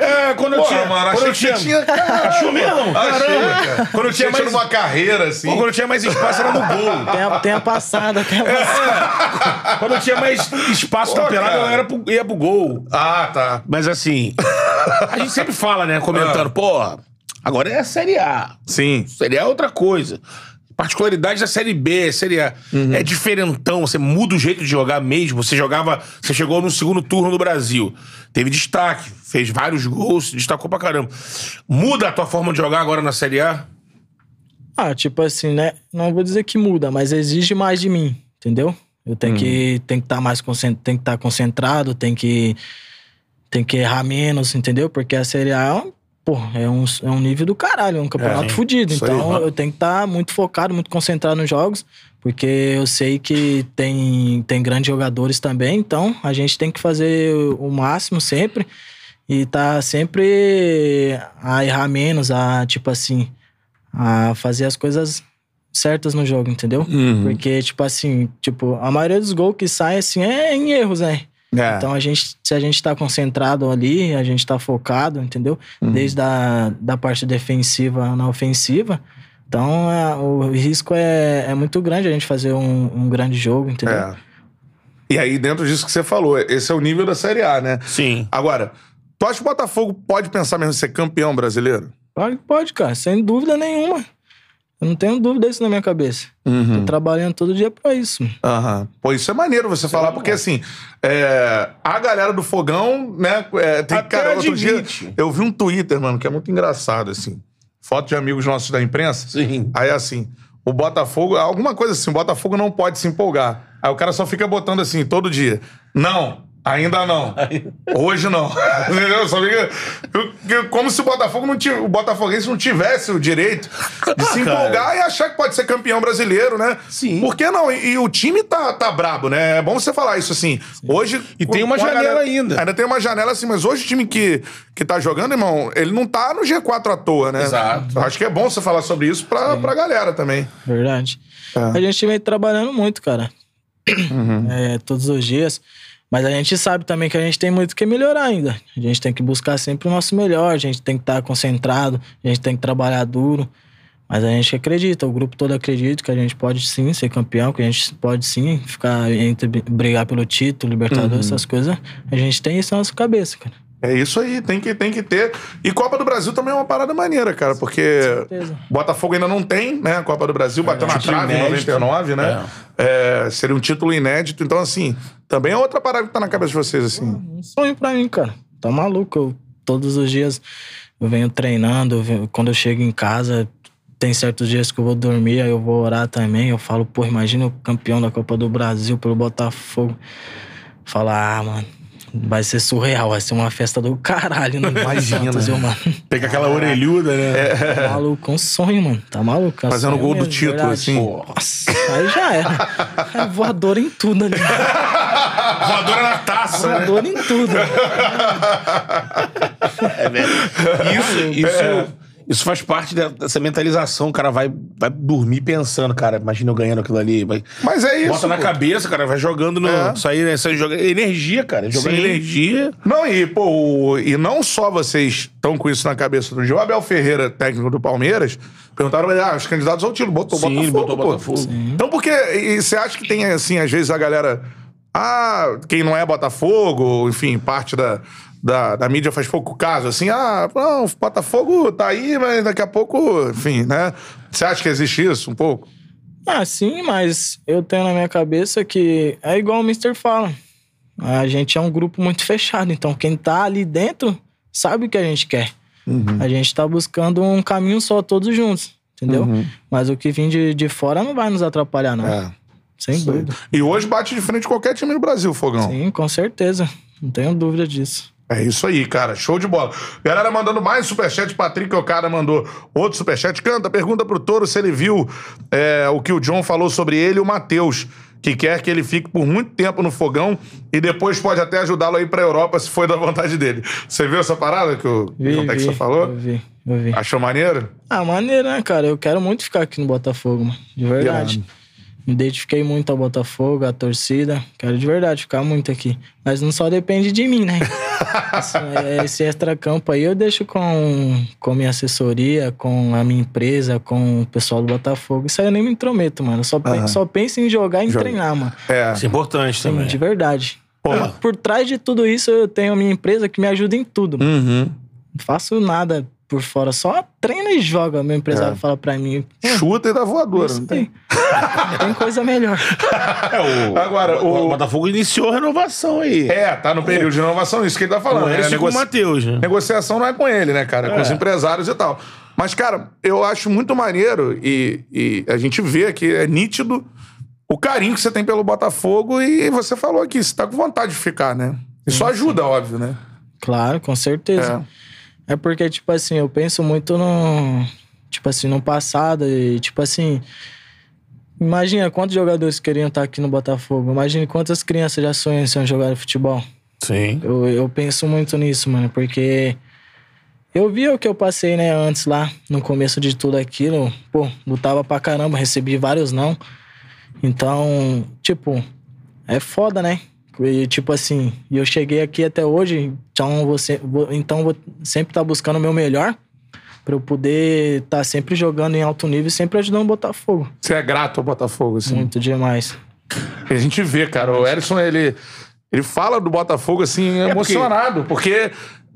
É, quando eu Porra, tinha. mano, quando achei eu que tinha. tinha- Caramba. Achou mesmo? Achei, cara. Quando eu tinha mais. numa carreira, assim. Quando eu tinha mais espaço era no gol. Tem a, tem a passada, tem a É. passada. Quando eu tinha mais espaço Pô, na pelada, cara. eu era pro, ia pro gol. Ah, tá. Mas assim, a gente sempre fala, né, comentando, pô, agora é a Série A. Sim. Série A é outra coisa. Particularidade da Série B, Série A. É diferentão, você muda o jeito de jogar mesmo. Você jogava. Você chegou no segundo turno do Brasil. Teve destaque, fez vários gols, destacou pra caramba. Muda a tua forma de jogar agora na Série A? Ah, tipo assim, né? Não vou dizer que muda, mas exige mais de mim, entendeu? Eu tenho que tem que estar mais concentrado, tem que estar concentrado, tem que tem que errar menos, entendeu? Porque a Série A é um, pô, é um, é um nível do caralho, é um campeonato É, fudido. isso aí, Então mano. eu tenho que estar muito focado, muito concentrado nos jogos, porque eu sei que tem, tem grandes jogadores também, então a gente tem que fazer o máximo sempre e tá sempre a errar menos, a tipo assim, a fazer as coisas certas no jogo, entendeu? Uhum. Porque, tipo assim, tipo, a maioria dos gols que saem, assim, é em erros, né? É. Então, a gente, se a gente tá concentrado ali, a gente tá focado, entendeu? Uhum. Desde a da parte defensiva na ofensiva. Então, é, o risco é, é muito grande a gente fazer um, um grande jogo, entendeu? É. E aí, dentro disso que você falou, esse é o nível da Série A, né? Sim. Agora, tu acha que o Botafogo pode pensar mesmo em ser campeão brasileiro? Claro que pode, cara, sem dúvida nenhuma. Eu não tenho dúvida disso na minha cabeça. Uhum. Tô trabalhando todo dia pra isso. Aham. Pô, isso é maneiro você falar, porque assim, é, a galera do fogão, né? é, tem, Até cara, outro dia eu vi um Twitter, mano, que é muito engraçado, assim. Foto de amigos nossos da imprensa. Sim. Aí assim, o Botafogo, alguma coisa assim, o Botafogo não pode se empolgar. Aí o cara só fica botando assim, todo dia. Não, ainda não. Hoje não. Entendeu? Só fica. Como se o Botafogo não tivesse, o Botafoguense não tivesse o direito de se Ah, empolgar e achar que pode ser campeão brasileiro, né? Sim. Por que não? E, e o time tá, tá brabo, né? É bom você falar isso assim. Hoje. E tem uma janela ainda. Ainda tem uma janela assim, mas hoje o time que, que tá jogando, irmão, ele não tá no G4 à toa, né? Exato. Eu Acho que é bom você falar sobre isso pra, pra galera também. Verdade. É. A gente vem trabalhando muito, cara. Uhum. É, todos os dias. Mas a gente sabe também que a gente tem muito que melhorar ainda. A gente tem que buscar sempre o nosso melhor, a gente tem que estar concentrado, a gente tem que trabalhar duro. Mas a gente acredita, o grupo todo acredita que a gente pode sim ser campeão, que a gente pode sim ficar entre brigar pelo título, Libertadores, Uhum. essas coisas. A gente tem isso na nossa cabeça, cara. É isso aí, tem que, tem que ter. E Copa do Brasil também é uma parada maneira, cara, porque. Botafogo ainda não tem, né? Copa do Brasil, bateu na título trave em inédito. 99, né? É, seria um título inédito. Então, assim, também é outra parada que tá na cabeça de vocês, assim. Um sonho pra mim, cara. Tá maluco. Eu todos os dias eu venho treinando. eu venho- quando eu chego em casa, tem certos dias que eu vou dormir, aí eu vou orar também. Eu falo, pô, imagina o campeão da Copa do Brasil pelo Botafogo. Fala, ah, mano, vai ser surreal, vai ser uma festa do caralho. No Imagina. Santos, eu, mano. Pega aquela orelhuda, né? Tá maluco, um sonho, mano. Tá maluco? é um Fazendo sonho gol do mesmo, título, verdade. assim. Nossa, aí já era. É voador em tudo ali. Voadora na taça, né? Voador em tudo. Isso, isso, isso faz parte da- dessa mentalização. O cara vai, vai dormir pensando, cara, imagina eu ganhando aquilo ali. Vai, Mas é isso. bota na pô. cabeça, cara, vai jogando no. É. Isso aí, né? Joga energia, cara. Jogando Sim. energia. Não, e, pô, o- e não só vocês estão com isso na cabeça do dia. O Abel Ferreira, técnico do Palmeiras, perguntaram ah, os candidatos ao título. Botou Sim, Botafogo, botou pô. Botafogo. Sim. Então, porque e você acha que tem, assim, às vezes a galera. Ah, quem não é Botafogo, enfim, parte da, da, da mídia faz pouco caso, assim, ah, não, o Botafogo tá aí, mas daqui a pouco, enfim, né? Você acha que existe isso um pouco? Ah, sim, mas eu tenho na minha cabeça que é igual o Mister fala. A gente é um grupo muito fechado, então quem tá ali dentro sabe o que a gente quer. A gente tá buscando um caminho só, todos juntos, entendeu? Mas o que vem de, de fora não vai nos atrapalhar, não. É. Sem dúvida. E hoje bate de frente qualquer time do Brasil, Fogão. Sim, com certeza. Não tenho dúvida disso. É isso aí, cara. Show de bola. Galera mandando mais superchat. Patrick Okada mandou outro superchat. Canta, pergunta pro Toro se ele viu é, o que o John falou sobre ele e o Matheus, que quer que ele fique por muito tempo no fogão e depois pode até ajudá-lo a ir pra Europa se for da vontade dele. Você viu essa parada que o Textor falou? Eu vi, eu vi. Achou maneiro? Ah, maneiro, né, cara? Eu quero muito ficar aqui no Botafogo, mano. De verdade. Me identifiquei muito ao Botafogo, à torcida. Quero de verdade ficar muito aqui. Mas não só depende de mim, né? Esse, esse extra-campo aí eu deixo com, com minha assessoria, com a minha empresa, com o pessoal do Botafogo. Isso aí eu nem me intrometo, mano. Eu só, pe- só penso em jogar e em Joga. treinar, mano. É. Isso é importante Sim, também. de verdade. Pô. Por, por trás de tudo isso, eu tenho a minha empresa que me ajuda em tudo. mano. Uhum. Não faço nada por fora, só treina e joga. Meu empresário É. fala pra mim. Chuta e dá voadora. Isso não tem? tem. tem coisa melhor. É, o, Agora, o, o- Botafogo iniciou a renovação aí. É, tá no período de renovação, isso que ele tá falando. Né? ele e com o Negocia- Matheus, né? Negociação não é com ele, né, cara? É com É. os empresários e tal. Mas, cara, eu acho muito maneiro e, e a gente vê que é nítido o carinho que você tem pelo Botafogo e você falou aqui, você tá com vontade de ficar, né? Isso ajuda, óbvio, né? Claro, com certeza. É. porque, tipo assim, eu penso muito no. Tipo assim, no passado e, tipo assim. Imagina quantos jogadores queriam estar aqui no Botafogo. Imagina quantas crianças já sonham em ser um jogador de futebol. Sim. Eu, eu penso muito nisso, mano, porque eu vi o que eu passei, né, antes lá, no começo de tudo aquilo. Pô, lutava pra caramba, recebi vários não. Então, tipo, é foda, né? E, tipo assim, e eu cheguei aqui até hoje, então você, vou, então vou sempre estar buscando o meu melhor pra eu poder estar sempre jogando em alto nível e sempre ajudando o Botafogo. Você é grato ao Botafogo, assim. Muito demais. E a gente vê, cara, o Erisson, ele, ele fala do Botafogo, assim, emocionado, porque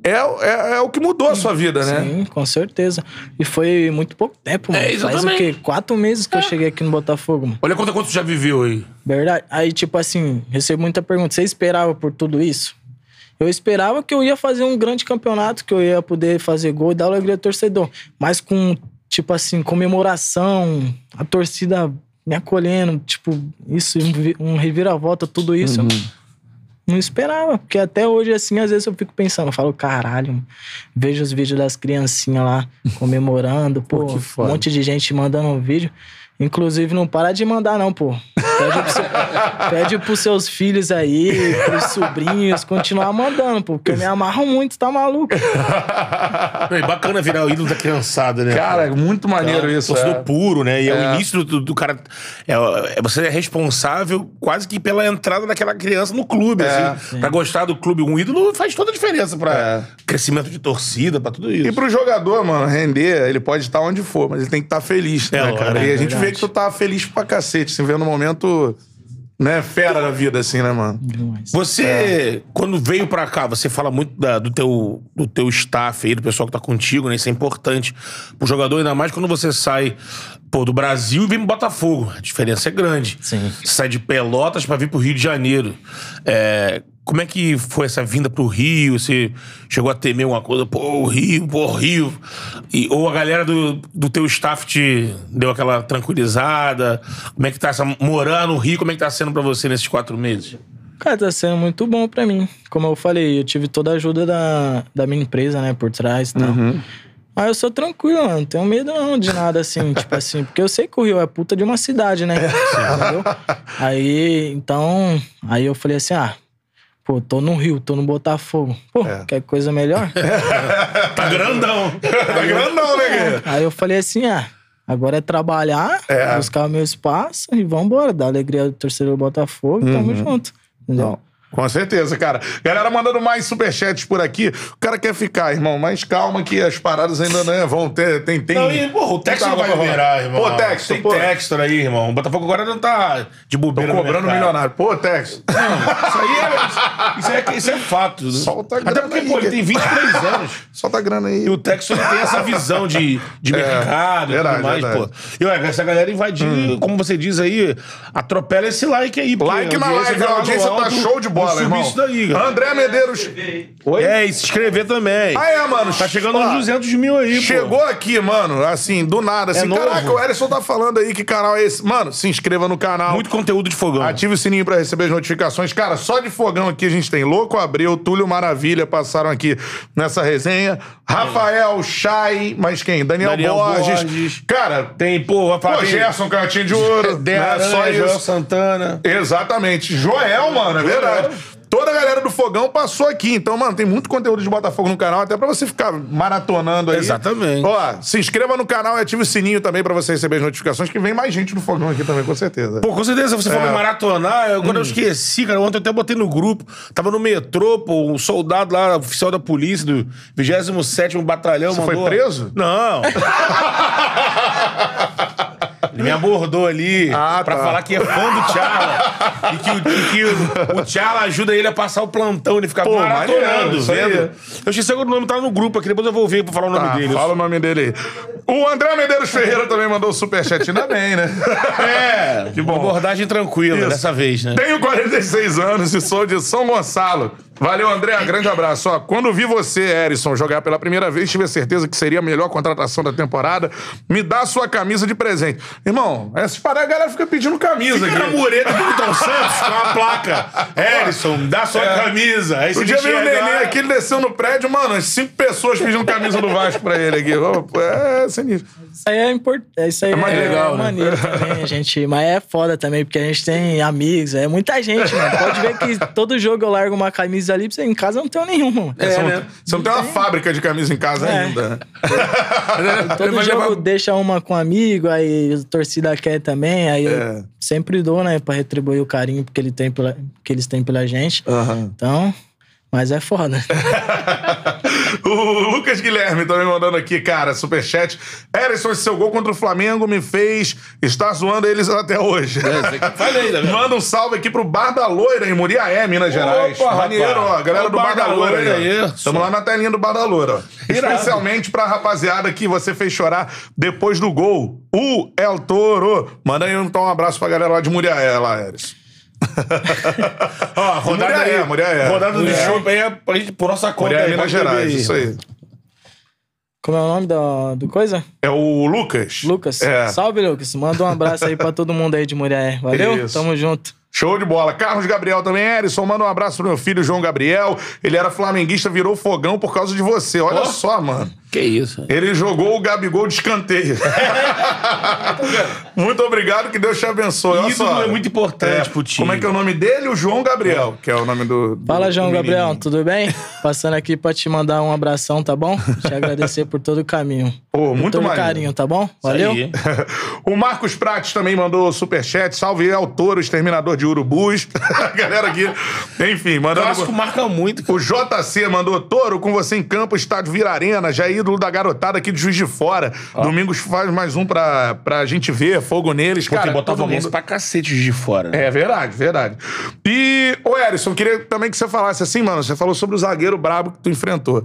é, é, é o que mudou a sua vida, né? Sim, com certeza. E foi muito pouco tempo, mano. É, Faz o exatamente. quê? Quatro meses que eu cheguei aqui no Botafogo, mano. Olha quanto, quanto já viveu aí. Verdade. Aí, tipo assim, recebo muita pergunta. Você esperava por tudo isso? Eu esperava que eu ia fazer um grande campeonato, que eu ia poder fazer gol e dar alegria ao torcedor. Mas com, tipo assim, comemoração, a torcida me acolhendo, tipo, isso, um vi- reviravolta, tudo isso. eu Não esperava, porque até hoje, assim, às vezes eu fico pensando, eu falo, caralho, mano. vejo os vídeos das criancinhas lá comemorando, pô, que um monte de gente mandando um vídeo. Inclusive, não para de mandar, não, pô. Pede, pro seu- pede pros seus filhos aí, pros sobrinhos, continuar mandando, pô, porque eu me amarro muito, tá maluco? Não, e bacana virar o ídolo da criançada, né? Cara, é muito maneiro isso. Torcedor é. puro, né? E é, É. o início do, do cara. É, é- você é responsável quase que pela entrada daquela criança no clube, É. assim. Pra gostar do clube. Um ídolo faz toda a diferença pra É. crescimento de torcida, pra tudo isso. E pro jogador, mano, render, ele pode estar onde for, mas ele tem que estar feliz, né, cara? é e a gente vê que tu tá feliz pra cacete, assim, vendo um momento, né, fera da vida, assim, né, mano? Demais. Você, É. quando veio pra cá, você fala muito da- do, teu, do teu staff aí, do pessoal que tá contigo, né? Isso é importante pro jogador, ainda mais quando você sai pô, do Brasil e vem pro Botafogo. A diferença é grande. Sim. Você sai de Pelotas pra vir pro Rio de Janeiro. É, como é que foi essa vinda pro Rio? Você chegou a temer alguma coisa? Pô, o Rio, pô, o Rio. E, ou a galera do, do teu staff te deu aquela tranquilizada? Como é que tá essa, morar no Rio? Como é que tá sendo pra você nesses quatro meses? Cara, tá sendo muito bom pra mim. Como eu falei, eu tive toda a ajuda da, da minha empresa, né, por trás e tal. Uhum. Mas eu sou tranquilo, mano. Não tenho medo não de nada assim, tipo assim. Porque eu sei que o Rio é puta de uma cidade, né? Entendeu? Aí, então... Aí eu falei assim, ah... Pô, tô no Rio, tô no Botafogo. Pô, É. quer coisa melhor? Tá grandão. Tá grandão, né, guerreiro? Aí eu falei assim, ah... Agora é trabalhar, É. buscar o meu espaço e vambora. Dar alegria ao torcedor do Botafogo e tamo junto. Entendeu? Não. Com certeza, cara. Galera mandando mais superchats por aqui. O cara quer ficar, irmão, mas calma que as paradas ainda né, vão ter. Tem, tem. Não, e, porra, o Textor Muita vai água pra liberar, rolar. irmão. Pô, Textor, Tem pô. Textor aí, irmão. O Botafogo agora não tá de Tô bobeira no cobrando mercado. milionário. Pô, Tex. Isso aí é, isso é, isso é fato. né? Solta a Até grana porque, aí, pô, ele tem 23 anos. Solta a grana aí. E o Texas ele tem essa visão de, de mercado e É, verdade, tudo mais, verdade. Hum. pô. E olha, essa galera invadir, como você diz aí, atropela esse like aí. Like na live, a vai audiência tá show de bola, subir irmão. isso daí, cara. André Medeiros. Oi? É, e se inscrever também. Ah, é, mano. Tá chegando Ó, uns 200 mil aí, pô. Chegou aqui, mano, assim, do nada, assim, novo. caraca, o Erison tá falando aí que canal é esse. Mano, se inscreva no canal. Muito conteúdo de fogão. Ative o sininho pra receber as notificações. Cara, só de fogão aqui a gente tem Louco Abreu, Túlio Maravilha passaram aqui nessa resenha. Rafael, Chay, mas quem? Daniel, Daniel Borges. Borges. Cara, Tem, pô, pô, Gerson, Cantinho de Ouro. De né? Aranha, Joel. Santana. Exatamente. Joel, mano, é verdade. Toda a galera do Fogão passou aqui. Então, mano, tem muito conteúdo de Botafogo no canal, até pra você ficar maratonando aí. Exatamente. Ó, se inscreva no canal e ative o sininho também pra você receber as notificações, que vem mais gente do Fogão aqui também, com certeza. Pô, com certeza, você falou É. em maratonar, eu- quando eu esqueci, cara, ontem eu até botei no grupo, tava no metrô, pô, um soldado lá, oficial da polícia, do 27º Batalhão, Você foi mandou... preso? Não. Ele me abordou ali Ah, pra tá. falar que é fã do Tchala. e que, o, e que o, o Tchala ajuda ele a passar o plantão, ele fica Pô, maratonando, vendo? Eu esqueci agora o nome, tá no grupo aqui, depois eu vou ver pra falar o nome Tá, dele. fala o nome dele aí. O André Medeiros Ferreira também mandou o superchat. Ainda bem, né? É, Que bom. Abordagem tranquila Isso. dessa vez, né? Tenho 46 anos e sou de São Gonçalo. Valeu, André. Grande abraço. Ó, quando vi você, Erison, jogar pela primeira vez, tive a certeza que seria a melhor contratação da temporada. Me dá a sua camisa de presente. Irmão, essas paradas, a galera fica pedindo camisa Fica na aqui. mureta do Milton Santos com a placa. Erison, dá sua É. camisa. Aí O dia veio o neném aqui, ele desceu no prédio, mano, as cinco pessoas pedindo camisa do Vasco pra ele aqui. É sinistro. Isso aí é importante. Isso aí é, mais legal, né? maneiro também, a gente. Mas é foda também, porque a gente tem amigos, é muita gente, mano. Pode ver que todo jogo eu largo uma camisa ali, pra você em casa eu não tenho nenhuma. mano. você, não, né? você não tem uma fábrica de camisa em casa É. ainda. né? Todo jogo levar- deixa uma com amigo, aí a torcida quer também, aí É. eu sempre dou, né, pra retribuir o carinho que, ele tem pela, que eles têm pela gente. Então, mas é foda. O Lucas Guilherme também mandando aqui, cara, superchat. Erison, esse seu gol contra o Flamengo me fez estar zoando eles até hoje. Falei, né? Manda um salve aqui pro Bar da Loira, em Muriaé, Minas Gerais. Opa, Maneiro, ó. Galera Ó, do Bar da Loira aí. Tamo lá na telinha do Bar da Loira. Especialmente pra rapaziada que você fez chorar depois do gol. O El Toro. Manda aí então um abraço pra galera lá de Muriaé, lá, Erison. Ó, rodada Muriaé, aí. Muriaé. Rodada do Muriaé. show aí é pra gente, por nossa conta. Muriaé, aí, Minas beber Gerais, isso aí. Como é o nome do, do coisa? É o Lucas. Lucas. É. Salve, Lucas. Manda um abraço aí pra todo mundo aí de Muriaé. Valeu? Isso. Tamo junto. Show de bola. Carlos Gabriel também, Erison, manda um abraço pro meu filho João Gabriel. Ele era flamenguista, virou fogão por causa de você. Olha Ó. só, mano. Que isso. Ele jogou o Gabigol de escanteio. muito obrigado, que Deus te abençoe. Olha Ídolo só. é muito importante pro time. Como é que é o nome dele? O João Gabriel, que é o nome do. do- Fala, João Gabriel, tudo bem? Passando aqui pra te mandar um abração, tá bom? Te agradecer por todo o caminho. Pô, por muito todo o maneiro. carinho, tá bom? Valeu? O Marcos Prates também mandou superchat. Salve El Toro, exterminador de urubus. A galera aqui. Enfim, O mandando. clássico marca muito. cara. O JC mandou Toro com você em campo, estádio Vira Arena, já é ídolo da garotada aqui de Juiz de Fora. Domingos faz mais um pra, pra gente ver, fogo neles. Pô, Cara, tem Botafoguense mundo... pra cacete de fora. né? É verdade, verdade. E, ô Erison, queria também que você falasse assim, mano, você falou sobre o zagueiro brabo que tu enfrentou.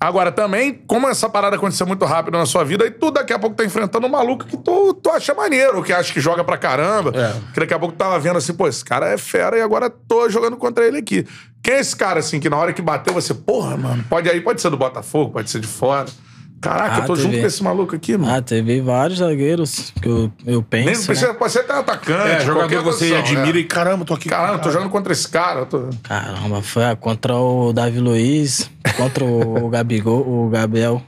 Agora, também, como essa parada aconteceu muito rápido na sua vida, e tu daqui a pouco tá enfrentando um maluco que tu, tu acha maneiro, que acha que joga pra caramba. É. Que daqui a pouco tu tava vendo assim, pô, esse cara é fera e agora tô jogando contra ele aqui. Quem é esse cara, assim, que na hora que bateu você, porra, mano, pode aí, pode ser do Botafogo, pode ser de fora. Caraca, Ah, eu tô teve. junto com esse maluco aqui, mano. Ah, teve vários zagueiros que eu, eu penso. Nem precisa, né? pode ser até atacante. É, jogador que você posição, admira é. e caramba, tô aqui. Caramba, eu tô jogando contra esse cara. tô- Caramba, foi ah, contra o Davi Luiz, contra o Gabigol, o Gabriel,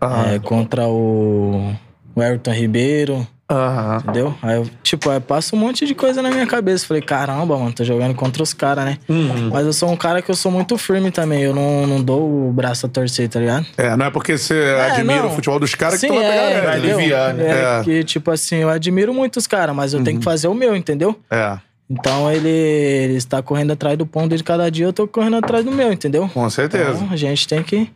Ah. é, contra o, o Everton Ribeiro, Aham. entendeu? Aí eu, tipo, aí passa um monte de coisa na minha cabeça. Falei, caramba, mano, tô jogando contra os caras, né? Uhum. Mas eu sou um cara que eu sou muito firme também. Eu não, não dou o braço a torcer, tá ligado? É, não é porque você admira não. o futebol dos caras que tu vai pegar é, né? aliviar, né? É, É. que, tipo assim, eu admiro muito os caras, mas eu tenho que fazer o meu, entendeu? É, Então ele, ele está correndo atrás do ponto de cada dia, eu tô correndo atrás do meu, entendeu? com certeza. Então a gente tem que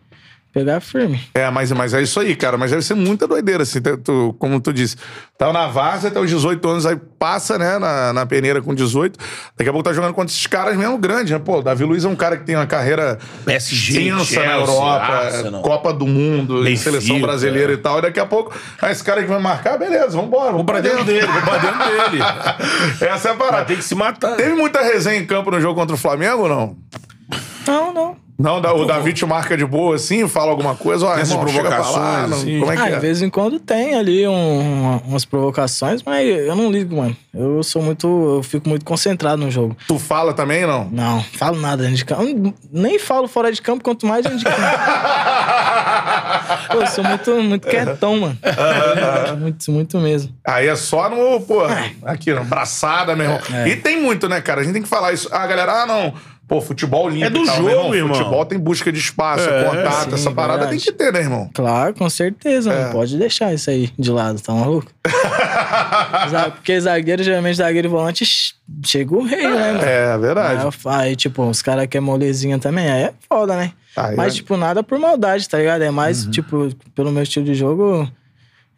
pegar firme. É, mas, mas é isso aí, cara. Mas deve ser muita doideira, assim, tu- tu- como tu disse. Tá na Várzea até os 18 anos, aí passa, né, na, na peneira com 18. Daqui a pouco tá jogando contra esses caras mesmo grandes, né? Pô, o Davi Luiz é um cara que tem uma carreira PSG, extensa na Chelsea, Europa, Arsenal. Copa do Mundo, Benfica, seleção brasileira é. e tal. E daqui a pouco, ah, esse cara que vai marcar, beleza, vambora. Vamos Vou pra dentro dele, vou pra dentro dele. Essa é a parada. Tem que se matar. Teve muita resenha em campo no jogo contra o Flamengo ou não? Não, não. Não, da- o Davi te marca de boa assim, fala alguma coisa, ó, Essas pra lá, provocações, não- assim. como é que Ah, é? de vez em quando tem ali um- umas provocações, mas eu não ligo, mano. Eu sou muito. Eu fico muito concentrado no jogo. Tu fala também, não? Não, falo nada dentro de campo. Nem falo fora de campo, quanto mais dentro de campo. Pô, eu sou muito, muito quietão, mano. muito, muito mesmo. Aí é só no, pô, aqui, no braçada, meu irmão. É. E tem muito, né, cara? A gente tem que falar isso. Ah, galera, ah, não. Pô, futebol limpo. É do tal, jogo, meu irmão. Futebol tem busca de espaço, É, contato, sim, essa parada verdade. tem que ter, né, irmão? Claro, com certeza. É. Não pode deixar isso aí de lado, tá maluco? Porque zagueiro, geralmente zagueiro e volante, chega o rei, né, mano? É, verdade. Aí, aí, tipo, os caras que é molezinha também, aí é foda, né? Aí Mas, é- tipo, nada por maldade, tá ligado? É mais, tipo, pelo meu estilo de jogo,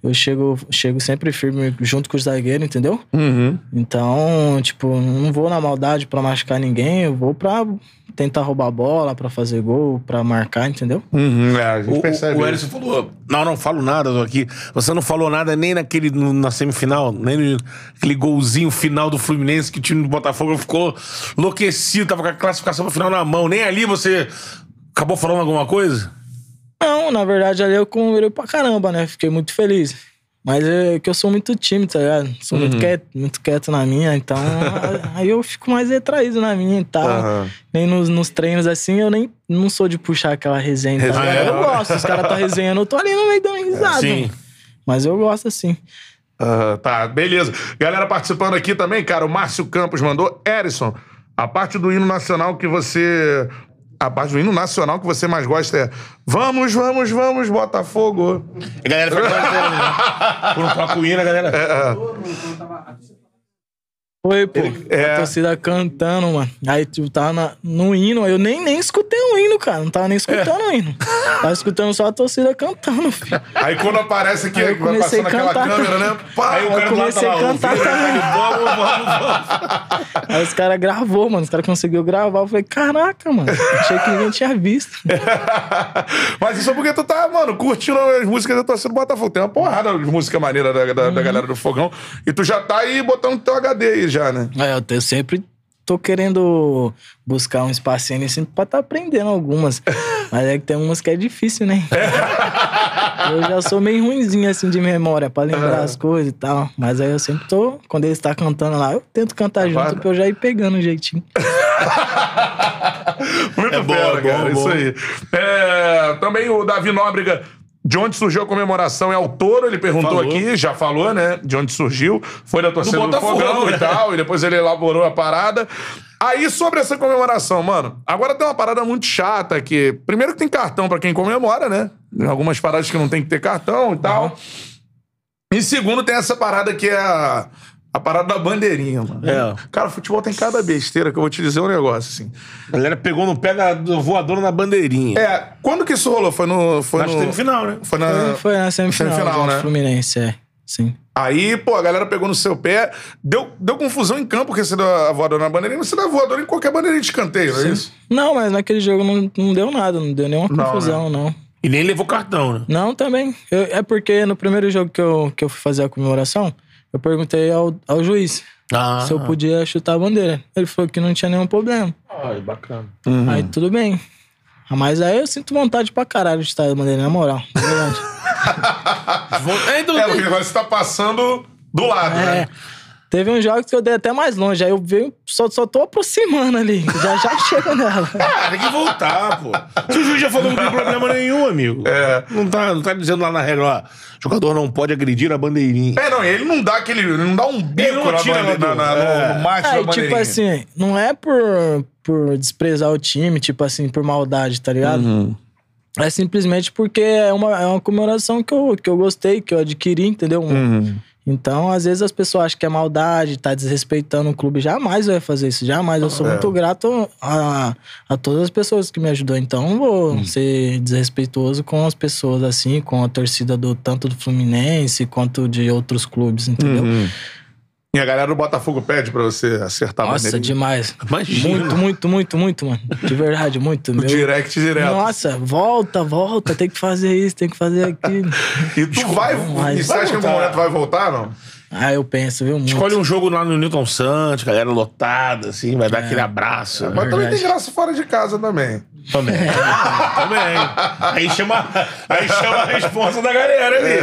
eu chego, chego sempre firme junto com os zagueiros, entendeu? Uhum. Então, tipo, não vou na maldade pra machucar ninguém, eu vou pra tentar roubar a bola, pra fazer gol, pra marcar, entendeu? Uhum, é, a gente O, percebe. o. Ellison falou: Não, não falo nada, tô aqui. Você não falou nada nem naquele, no- na semifinal, nem no- naquele golzinho final do Fluminense que o time do Botafogo ficou enlouquecido, tava com a classificação pro final na mão. Nem ali você acabou falando alguma coisa? Não, na verdade, ali eu comemorei pra caramba, né? Fiquei muito feliz. Mas é que eu sou muito tímido, tá ligado? Sou Uhum. muito, quieto, muito quieto na minha, então aí eu fico mais retraído na minha e tal. Aham. Nem nos, nos treinos assim, eu nem não sou de puxar aquela resenha. Tá Resenha, é. Eu gosto, os caras tá resenhando, eu tô ali no meio dando risada. Sim. Mas eu gosto assim. Tá, beleza. Galera participando aqui também, cara, o Márcio Campos mandou. Erison, a parte do hino nacional que você. A parte do hino nacional que você mais gosta é Vamos, vamos, vamos, Botafogo. A galera fica cantando. Por um toque o hino, a galera. Foi, pô. é. A torcida cantando, mano. Aí, tipo, tava na- no hino. Eu nem, nem escutei o hino, cara. Não tava nem escutando o hino. Tava escutando só a torcida cantando, filho. Aí quando aparece aqui, Aí vai passando a aquela câmera, né? Pá, Aí o cara comecei a cantar também. Vamos, vamos, vamos. Aí os caras gravou, mano. Os caras conseguiram gravar. Eu falei, caraca, mano. Achei que ninguém tinha visto. Mas isso é porque tu tá, mano, curtindo as músicas da torcida do Botafogo. Tem uma porrada de música maneira da, da, da galera do Fogão. E tu já tá aí botando teu HD aí já, né? Aí eu, eu sempre tô querendo buscar um espacinho assim pra tá aprendendo algumas. Mas é que tem umas que é difícil, né? eu já sou meio ruimzinho assim de memória pra lembrar as coisas e tal. Mas aí eu sempre tô, quando ele está cantando lá, eu tento cantar junto Claro. pra eu já ir pegando um jeitinho. Muito É bom, é cara. é Isso bom. aí. É, também o Davi Nóbrega. De onde surgiu a comemoração é o Toro, ele perguntou Falou. aqui, já falou, né? De onde surgiu. Foi da torcida do, Botafogo, Fogão né? e tal, e depois ele elaborou a parada. Aí, sobre essa comemoração, mano, agora tem uma parada muito chata que. Primeiro que tem cartão pra quem comemora, né? Algumas paradas que não tem que ter cartão e tal. E segundo, tem essa parada que é a, a parada da bandeirinha, mano. É. Cara, futebol tem cada besteira que eu vou te dizer um negócio, assim. A galera pegou no pé da do voador na bandeirinha. É, quando que isso rolou? Foi no. Foi Acho no. que semifinal, né? Foi na. Foi, foi na semifinal, semifinal, né? Fluminense, é. Sim. Aí, pô, a galera pegou no seu pé. Deu, deu confusão em campo, porque você dá a voadora na bandeirinha, mas você dá a voadora em qualquer bandeirinha de escanteio, não é isso? Não, mas naquele jogo não, não deu nada, não deu nenhuma Não, confusão, não. E nem levou cartão, né? Não, também. Eu- é porque no primeiro jogo que eu, que eu fui fazer a comemoração, eu perguntei ao, ao juiz Ah. se eu podia chutar a bandeira. Ele falou que não tinha nenhum problema. Olha, bacana. Aí tudo bem. Mas aí eu sinto vontade pra caralho de estar Madeira, na moral. De verdade. É, porque agora você tá passando do lado, É. né? Teve uns jogos que eu dei até mais longe. Aí eu venho, só, só tô aproximando ali. Já já chego nela. Ah, tem que voltar, pô. Se o juiz já falou que não tem problema nenhum, amigo. É. Não tá, não tá dizendo lá na regra, ó, jogador não pode agredir a bandeirinha. É, não, ele não dá aquele. Ele não dá um bico não na tira na na- na- é. no, no macho da Aí, bandeirinha. tipo assim, não é por, por desprezar o time, tipo assim, por maldade, tá ligado? Uhum. É simplesmente porque é uma, é uma comemoração que eu, que eu gostei, que eu adquiri, entendeu? Uhum. Então, às vezes as pessoas acham que é maldade, tá desrespeitando o clube. Jamais eu ia fazer isso, jamais. Eu sou É. muito grato a, a todas as pessoas que me ajudou. Então, não vou Uhum. ser desrespeituoso com as pessoas assim, com a torcida do tanto do Fluminense quanto de outros clubes, entendeu? Uhum. E a galera do Botafogo pede pra você acertar Nossa, demais. Imagina. Muito, muito, muito, muito, mano. De verdade, muito. O Meu- direct direto. Nossa, volta, volta, tem que fazer isso, tem que fazer aquilo. E tu vai. vai. E você acha que voltar. momento vai voltar, não? Ah, eu penso, viu? Muito. Escolhe um jogo lá no Newton Santos, galera lotada, assim, vai dar aquele abraço. Mas também tem graça fora de casa também. Também. Também. Aí chama, aí chama a resposta da galera ali.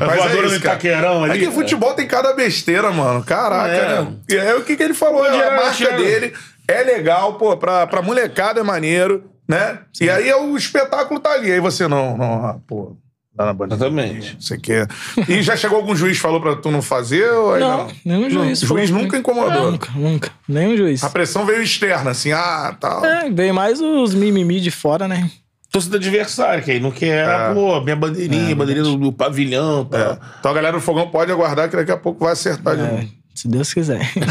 A Mas voadora é no isso. Itaquerão É ali. que futebol tem cada besteira, mano. Caraca, É. né? E é o que, que ele falou, Pode a marca dele é legal, pô, pra, pra molecada é maneiro, né? E aí o espetáculo tá ali. Aí você não, não, ah, pô, dá na bandeira. Exatamente. Você quer. E já chegou algum juiz falou pra tu não fazer? Ou aí não, Não, nenhum juiz. O juiz nunca incomodou. É, nunca, nunca. Nenhum juiz. A pressão veio externa, assim, ah, tal. É, veio mais os mimimi de fora, né? Torcida adversária, que aí não quer, É. pô, minha bandeirinha, bandeirinha do, do pavilhão, tá? É. Então a galera do Fogão pode aguardar que daqui a pouco vai acertar de É, novo. se Deus quiser.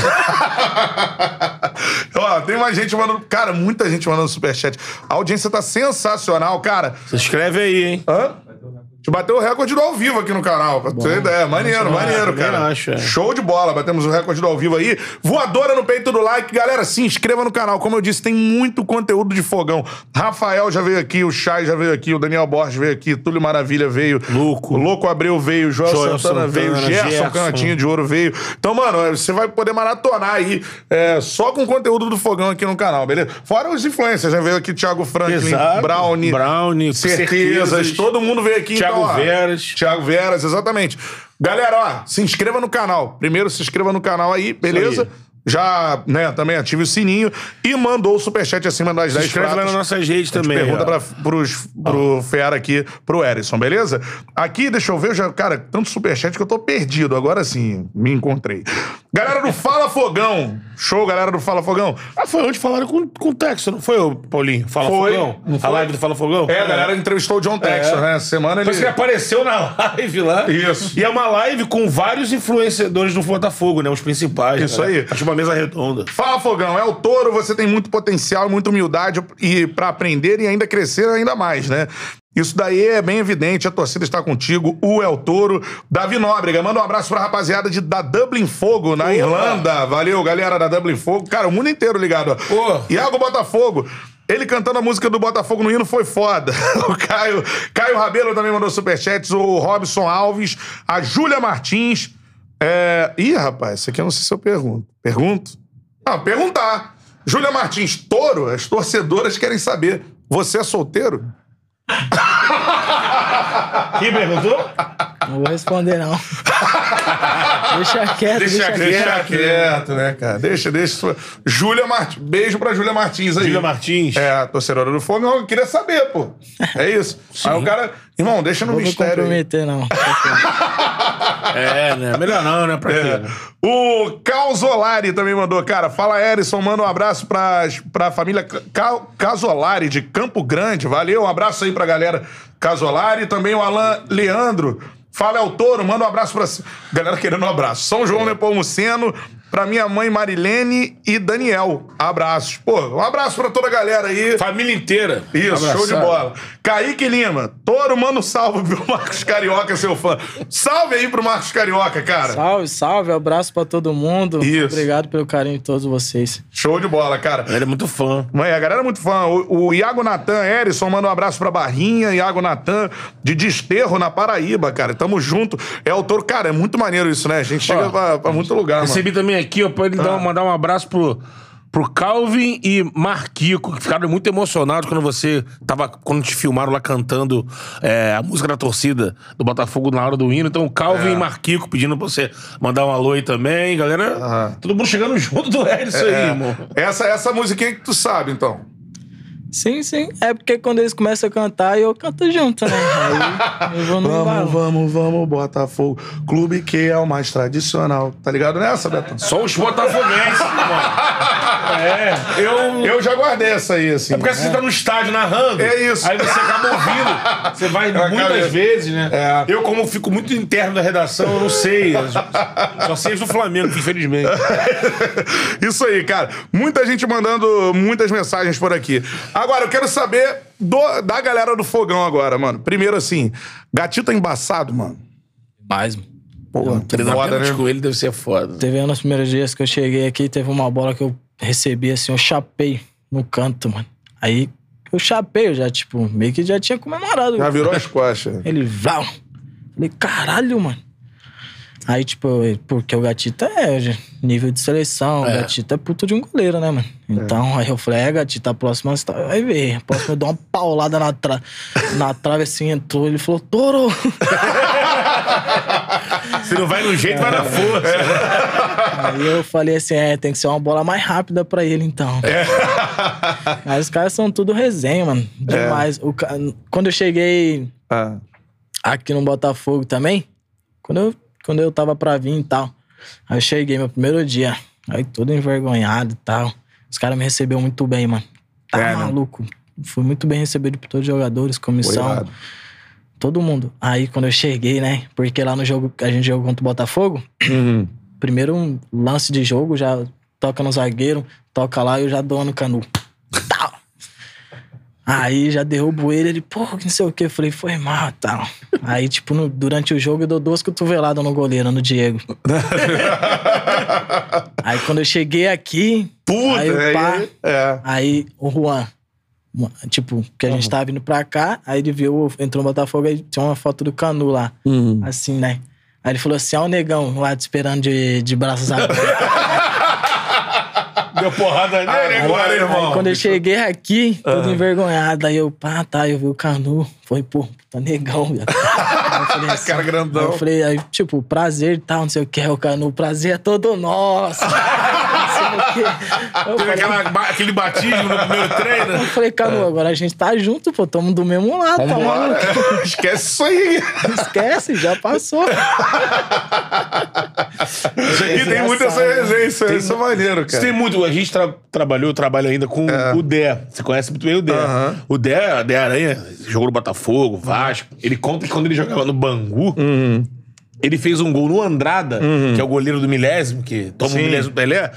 Ó, tem mais gente mandando. Cara, muita gente mandando superchat. A audiência tá sensacional, cara. Se inscreve aí, hein? Hã? Te bateu o recorde do ao vivo aqui no canal, pra ter ideia. Maneiro, maneiro, também cara. acho, é. Show de bola, batemos o recorde do ao vivo aí. Voadora no peito do like. Galera, se inscreva no canal. Como eu disse, tem muito conteúdo de fogão. Rafael já veio aqui, o Chay já veio aqui, o Daniel Borges veio aqui, Túlio Maravilha veio. Louco. O Louco Abreu veio, Joel Santana, Santana, veio, Gerson, Gerson. Canhotinho de Ouro veio. Então, mano, você vai poder maratonar aí é, só com conteúdo do fogão aqui no canal, beleza? Fora os influencers, já veio aqui Thiago Franklin, Exato. Brownie. Brownie, Certezas, certezas. todo mundo veio aqui. Thiago então, ó, Veras. Thiago Veras, exatamente. Galera, ó, se inscreva no canal. Primeiro, se inscreva no canal aí, beleza? aí. Já, né, também ative o sininho e mandou o superchat acima das 10 Se inscreve lá pratos. nas nossas redes também. pergunta ó. pra, pros, pro Fera aqui, pro Erison, beleza? Aqui, deixa eu ver, já, cara, tanto superchat que eu tô perdido. Agora sim, me encontrei. Galera do Fala Fogão. Show, galera do Fala Fogão. Ah, foi onde falaram com, com o Texo, não foi, Paulinho? Fala Foi. Fogão? Não A foi? live do Fala Fogão? É, a galera entrevistou o John Textor, né? Essa semana ele... Parece que ele apareceu na live lá. Isso. E é uma live com vários influenciadores do Botafogo, né? Os principais. Isso né? aí. Acho uma mesa redonda. Fala, Fogão, é o touro, você tem muito potencial, muita humildade e para aprender e ainda crescer ainda mais, né? Isso daí é bem evidente, a torcida está contigo, o El Toro. Davi Nóbrega, manda um abraço pra rapaziada de, da Dublin Fogo, na Irlanda. Valeu, galera da Dublin Fogo. Cara, o mundo inteiro ligado. Pô. Iago Botafogo. Ele cantando a música do Botafogo no hino foi foda. O Caio, Caio Rabelo também mandou superchats. O Robson Alves. A Júlia Martins. É... Ih, rapaz, isso aqui eu não sei se eu pergunto. Pergunto? Ah, perguntar. Júlia Martins, touro, as torcedoras querem saber. Você é solteiro? Quem perguntou? Não vou responder, não. deixa quieto, deixa, quieto. Deixa quieto, né, cara? Deixa, deixa. sua- Júlia Martins. Beijo pra Júlia Martins aí. Júlia Martins. É, a torcedora do Fogo. Eu queria saber, pô. É isso. Aí o cara. Irmão, deixa no Não vou me mistério. aí. comprometer, não. É, né? Melhor não, né? Pra quê? É. né? O Casolari também mandou, cara. Fala, Erison, manda um abraço pra, pra família Ca- Casolari de Campo Grande. Valeu, um abraço aí pra galera Casolari. Também o Alan Leandro. Fala, El Toro, manda um abraço pra. Galera querendo um abraço. São João Nepomuceno, pra minha mãe Marilene e Daniel. Abraços. Pô, um abraço pra toda a galera aí. Família inteira. Isso, show de Abraçado. bola. Kaique Lima, Toro, manda um salve pro Marcos Carioca, seu fã. Salve aí pro Marcos Carioca, cara. Salve, salve, abraço pra todo mundo. Isso. Obrigado pelo carinho de todos vocês. Show de bola, cara. Ele é muito fã. Mãe, a galera é muito fã. O, o Iago Natan Erison manda um abraço pra Barrinha. Iago Natan, de Desterro, na Paraíba, cara. Tamo junto. É o Toro. Cara, é muito maneiro isso, né? A gente chega pra, pra muito lugar, mano. Recebi também aqui, ó, pra ele dar, mandar um abraço pro, pro Calvin e Marquico, que ficaram muito emocionados quando você tava. Quando te filmaram lá cantando é, a música da torcida do Botafogo na hora do hino. Então, Calvin É. e Marquico pedindo pra você mandar um alô aí também, galera. Aham. Todo mundo chegando junto do Edson aí, É. irmão. Essa, essa musiquinha que tu sabe, então. Sim, sim. É porque quando eles começam a cantar, eu canto junto, né? Aí eu vou no embalo. vamos, vamos, Botafogo. Clube que é o mais tradicional. Tá ligado nessa, Beto? Só os botafoguenses, mano. É, eu. Eu já guardei essa aí, assim. É porque você tá no estádio narrando. É isso. Aí você acaba ouvindo. Você vai Eu muitas acabei- vezes, né? É. Eu, como fico muito interno da redação, eu não sei. Só sei do Flamengo, infelizmente. Isso aí, cara. Muita gente mandando muitas mensagens por aqui. Agora, eu quero saber do- da galera do fogão agora, mano. Primeiro, assim, gatito tá embaçado, mano. Mais, mano. Treinar foda, né? com ele deve ser foda. Teve um nos primeiros dias que eu cheguei aqui, teve uma bola que eu recebi assim, eu chapei no canto, mano. Aí eu chapei, eu já, tipo, meio que já tinha comemorado. Já virou as costas. Ele, vlau. Falei, caralho, mano. Aí, tipo, eu- porque o Gatito é nível de seleção, É. o Gatito é puto de um goleiro, né, mano? Então, aí eu falei, é, Gatito, a próxima você tá- vai ver. A próxima eu dou uma paulada na, tra... na trave assim, entrou, ele falou, toro! Se não vai no jeito, vai na força. Aí eu falei assim, é, tem que ser uma bola mais rápida pra ele, então. Aí os caras são tudo resenha, mano. Demais. O Quando eu cheguei Ah. aqui no Botafogo também, quando eu, quando eu tava pra vir e tal, aí eu cheguei meu primeiro dia, aí todo envergonhado e tal. Os caras me receberam muito bem, mano. Tá É, né? maluco. Fui muito bem recebido por todos os jogadores, comissão, irado. Todo mundo. Aí quando eu cheguei, né, porque lá no jogo, a gente jogou contra o Botafogo, Uhum. primeiro um lance de jogo, já toca no zagueiro, toca lá e eu já dou no canu. Tal. Aí já derrubo ele, ele, pô, que não sei o que. Eu falei, foi mal, tal. Aí, tipo, no- durante o jogo eu dou duas cotoveladas no goleiro, no Diego. aí quando eu cheguei aqui, Puta, aí, eu, pá, aí, é. aí o Juan, tipo, que a gente tava vindo pra cá, aí ele viu, entrou no Botafogo, aí tinha uma foto do Canu lá, assim, né? Aí ele falou assim, ó o negão lá te esperando de, de braços abertos. Deu porrada nele Aí, agora, aí, irmão. Aí quando eu cheguei aqui, todo envergonhado, aí eu, pá, tá, eu vi o Canu, foi, pô, tá negão, velho. Aí eu falei assim, Cara grandão. aí eu falei, aí, tipo, prazer e tal, não sei o que, o Canu, o prazer é todo nosso. Teve falei, aquela, ba- aquele batismo no primeiro treino. eu falei, Canu, agora a gente tá junto, pô, tamo do mesmo lado, tá Vambora. maluco? Esquece isso aí. Esquece, já passou. Isso aqui tem já muita essa né? resenha. Isso, é- isso é maneiro, Você cara. tem muito. A gente tra- trabalhou, trabalha ainda com o Dé. Você conhece muito bem o Dé. Aham. O Dé, Dé Aranha, jogou no Botafogo, Vasco. Ele conta que quando ele jogava no Bangu, Uhum. Ele fez um gol no Andrada, que é o goleiro do milésimo, que toma Sim. o milésimo Pelé,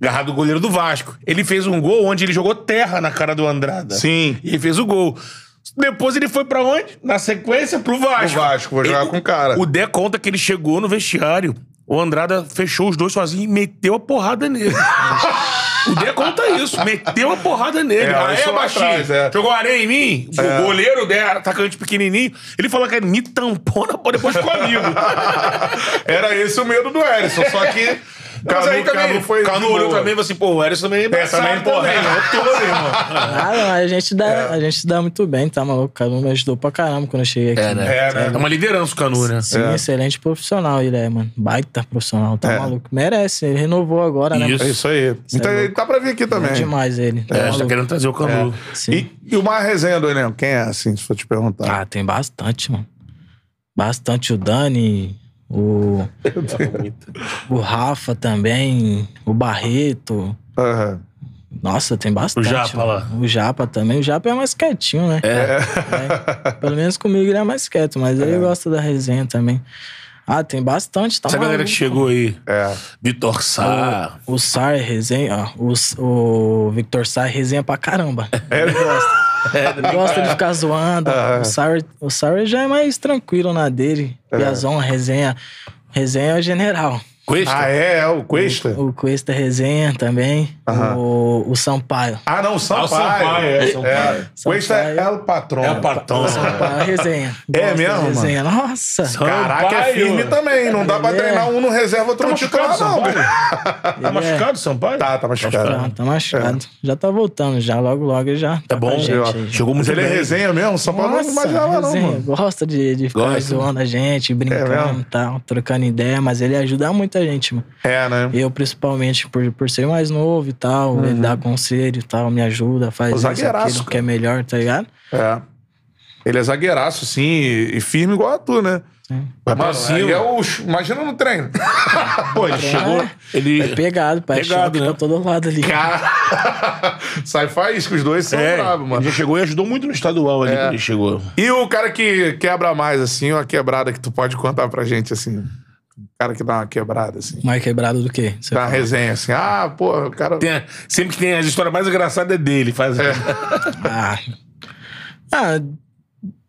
agarrado do goleiro do Vasco. Ele fez um gol onde ele jogou terra na cara do Andrada. Sim. E ele fez o gol. Depois ele foi pra onde? Na sequência, pro Vasco. O Vasco, vou jogar Ele- com o cara. O Dé conta que ele chegou no vestiário. O Andrada fechou os dois sozinho e meteu a porrada nele. o Dé conta isso. Meteu a porrada nele. É, areia isso lá baixinho. atrás, é. Jogou areia em mim. O goleiro, o Dé, atacante pequenininho. Ele falou que ele me tampou na depois ficou amigo. Era esse o medo do Erisson, só que. Mas aí Canu, também, Canu foi. Canu também e falou assim, pô, o Eris também é embaçado também, porra, também. é. Tô, irmão. Ah, não, a gente dá, a gente dá muito bem, tá maluco? O Canu me ajudou pra caramba quando eu cheguei aqui. É, né? É, né? É uma liderança o Canu, né? Sim, É. excelente profissional ele é, mano. Baita profissional, tá É. maluco. Merece, ele renovou agora, né? Isso. É isso aí. então é ele tá pra vir aqui também. É demais ele. Tá É, a gente tá querendo trazer o Canu. Sim. E, e o mais resenha do elenco? Quem é, assim, se for te perguntar? Ah, tem bastante, mano. Bastante o Dani, o, o Rafa também, o Barreto. Aham. Nossa, tem bastante. O Japa mano. lá. O Japa também. O Japa é mais quietinho, né? É. Pelo menos comigo ele é mais quieto, mas ele gosta da resenha também. Ah, tem bastante, tá Essa galera que chegou aí. É. Vitor Sá. O Sar resenha, ó, o, o Victor Sar resenha pra caramba. É, ele gosta. Ele gosta de ficar zoando. O Sar, o Sar já é mais tranquilo na dele. Piazão, resenha. Resenha é o general. Cuesta? Ah, é, é o Cuesta. O Cuesta Resenha também. Aham. O, o Sampaio. Ah, não, o Sampaio. Sampaio, é, Sampaio. Cuesta é Sampaio. o patrão. É o patrão. O Sampaio Resenha. É Gosto de mesmo, mano? Resenha. Nossa. Caraca, é Sampaio. firme também. Não dá pra é- treinar um no reserva, outro Tá no machucado, titular, não. Sampaio? Tá é- machucado, Sampaio? Tá, tá machucado. Tá, tá machucado. Já tá voltando, já. Logo, logo já tá, bom, com a gente. Chegou Mas muito ele é resenha mesmo, só pra não Nossa, imaginava, não, resenha. mano. Gosta de, de ficar Gosta. zoando a gente, É brincando e tal, trocando ideia, mas ele ajuda muita gente, mano. É, né? Eu, principalmente, por, por ser mais novo e tal, ele dá conselho e tal, me ajuda, faz O isso, aquilo que cara. é melhor, tá ligado? É. Ele é zagueiraço, sim, e e firme igual a tu, né? Aí é o... Imagina no treino. Pô, ele chegou. Ele. É pegado, pai. Pegado, choque né? pra todo lado ali. Sai faísca, os dois são É, bravos, mano. ele já chegou e ajudou muito no estadual ali É. ele chegou. E o cara que quebra mais, assim, uma quebrada que tu pode contar pra gente, assim. Cara que dá uma quebrada, assim. Mais quebrado do que? Dá uma resenha, assim. Ah, pô, o cara... Tem sempre que tem as histórias mais engraçadas é dele. Faz Ah. ah,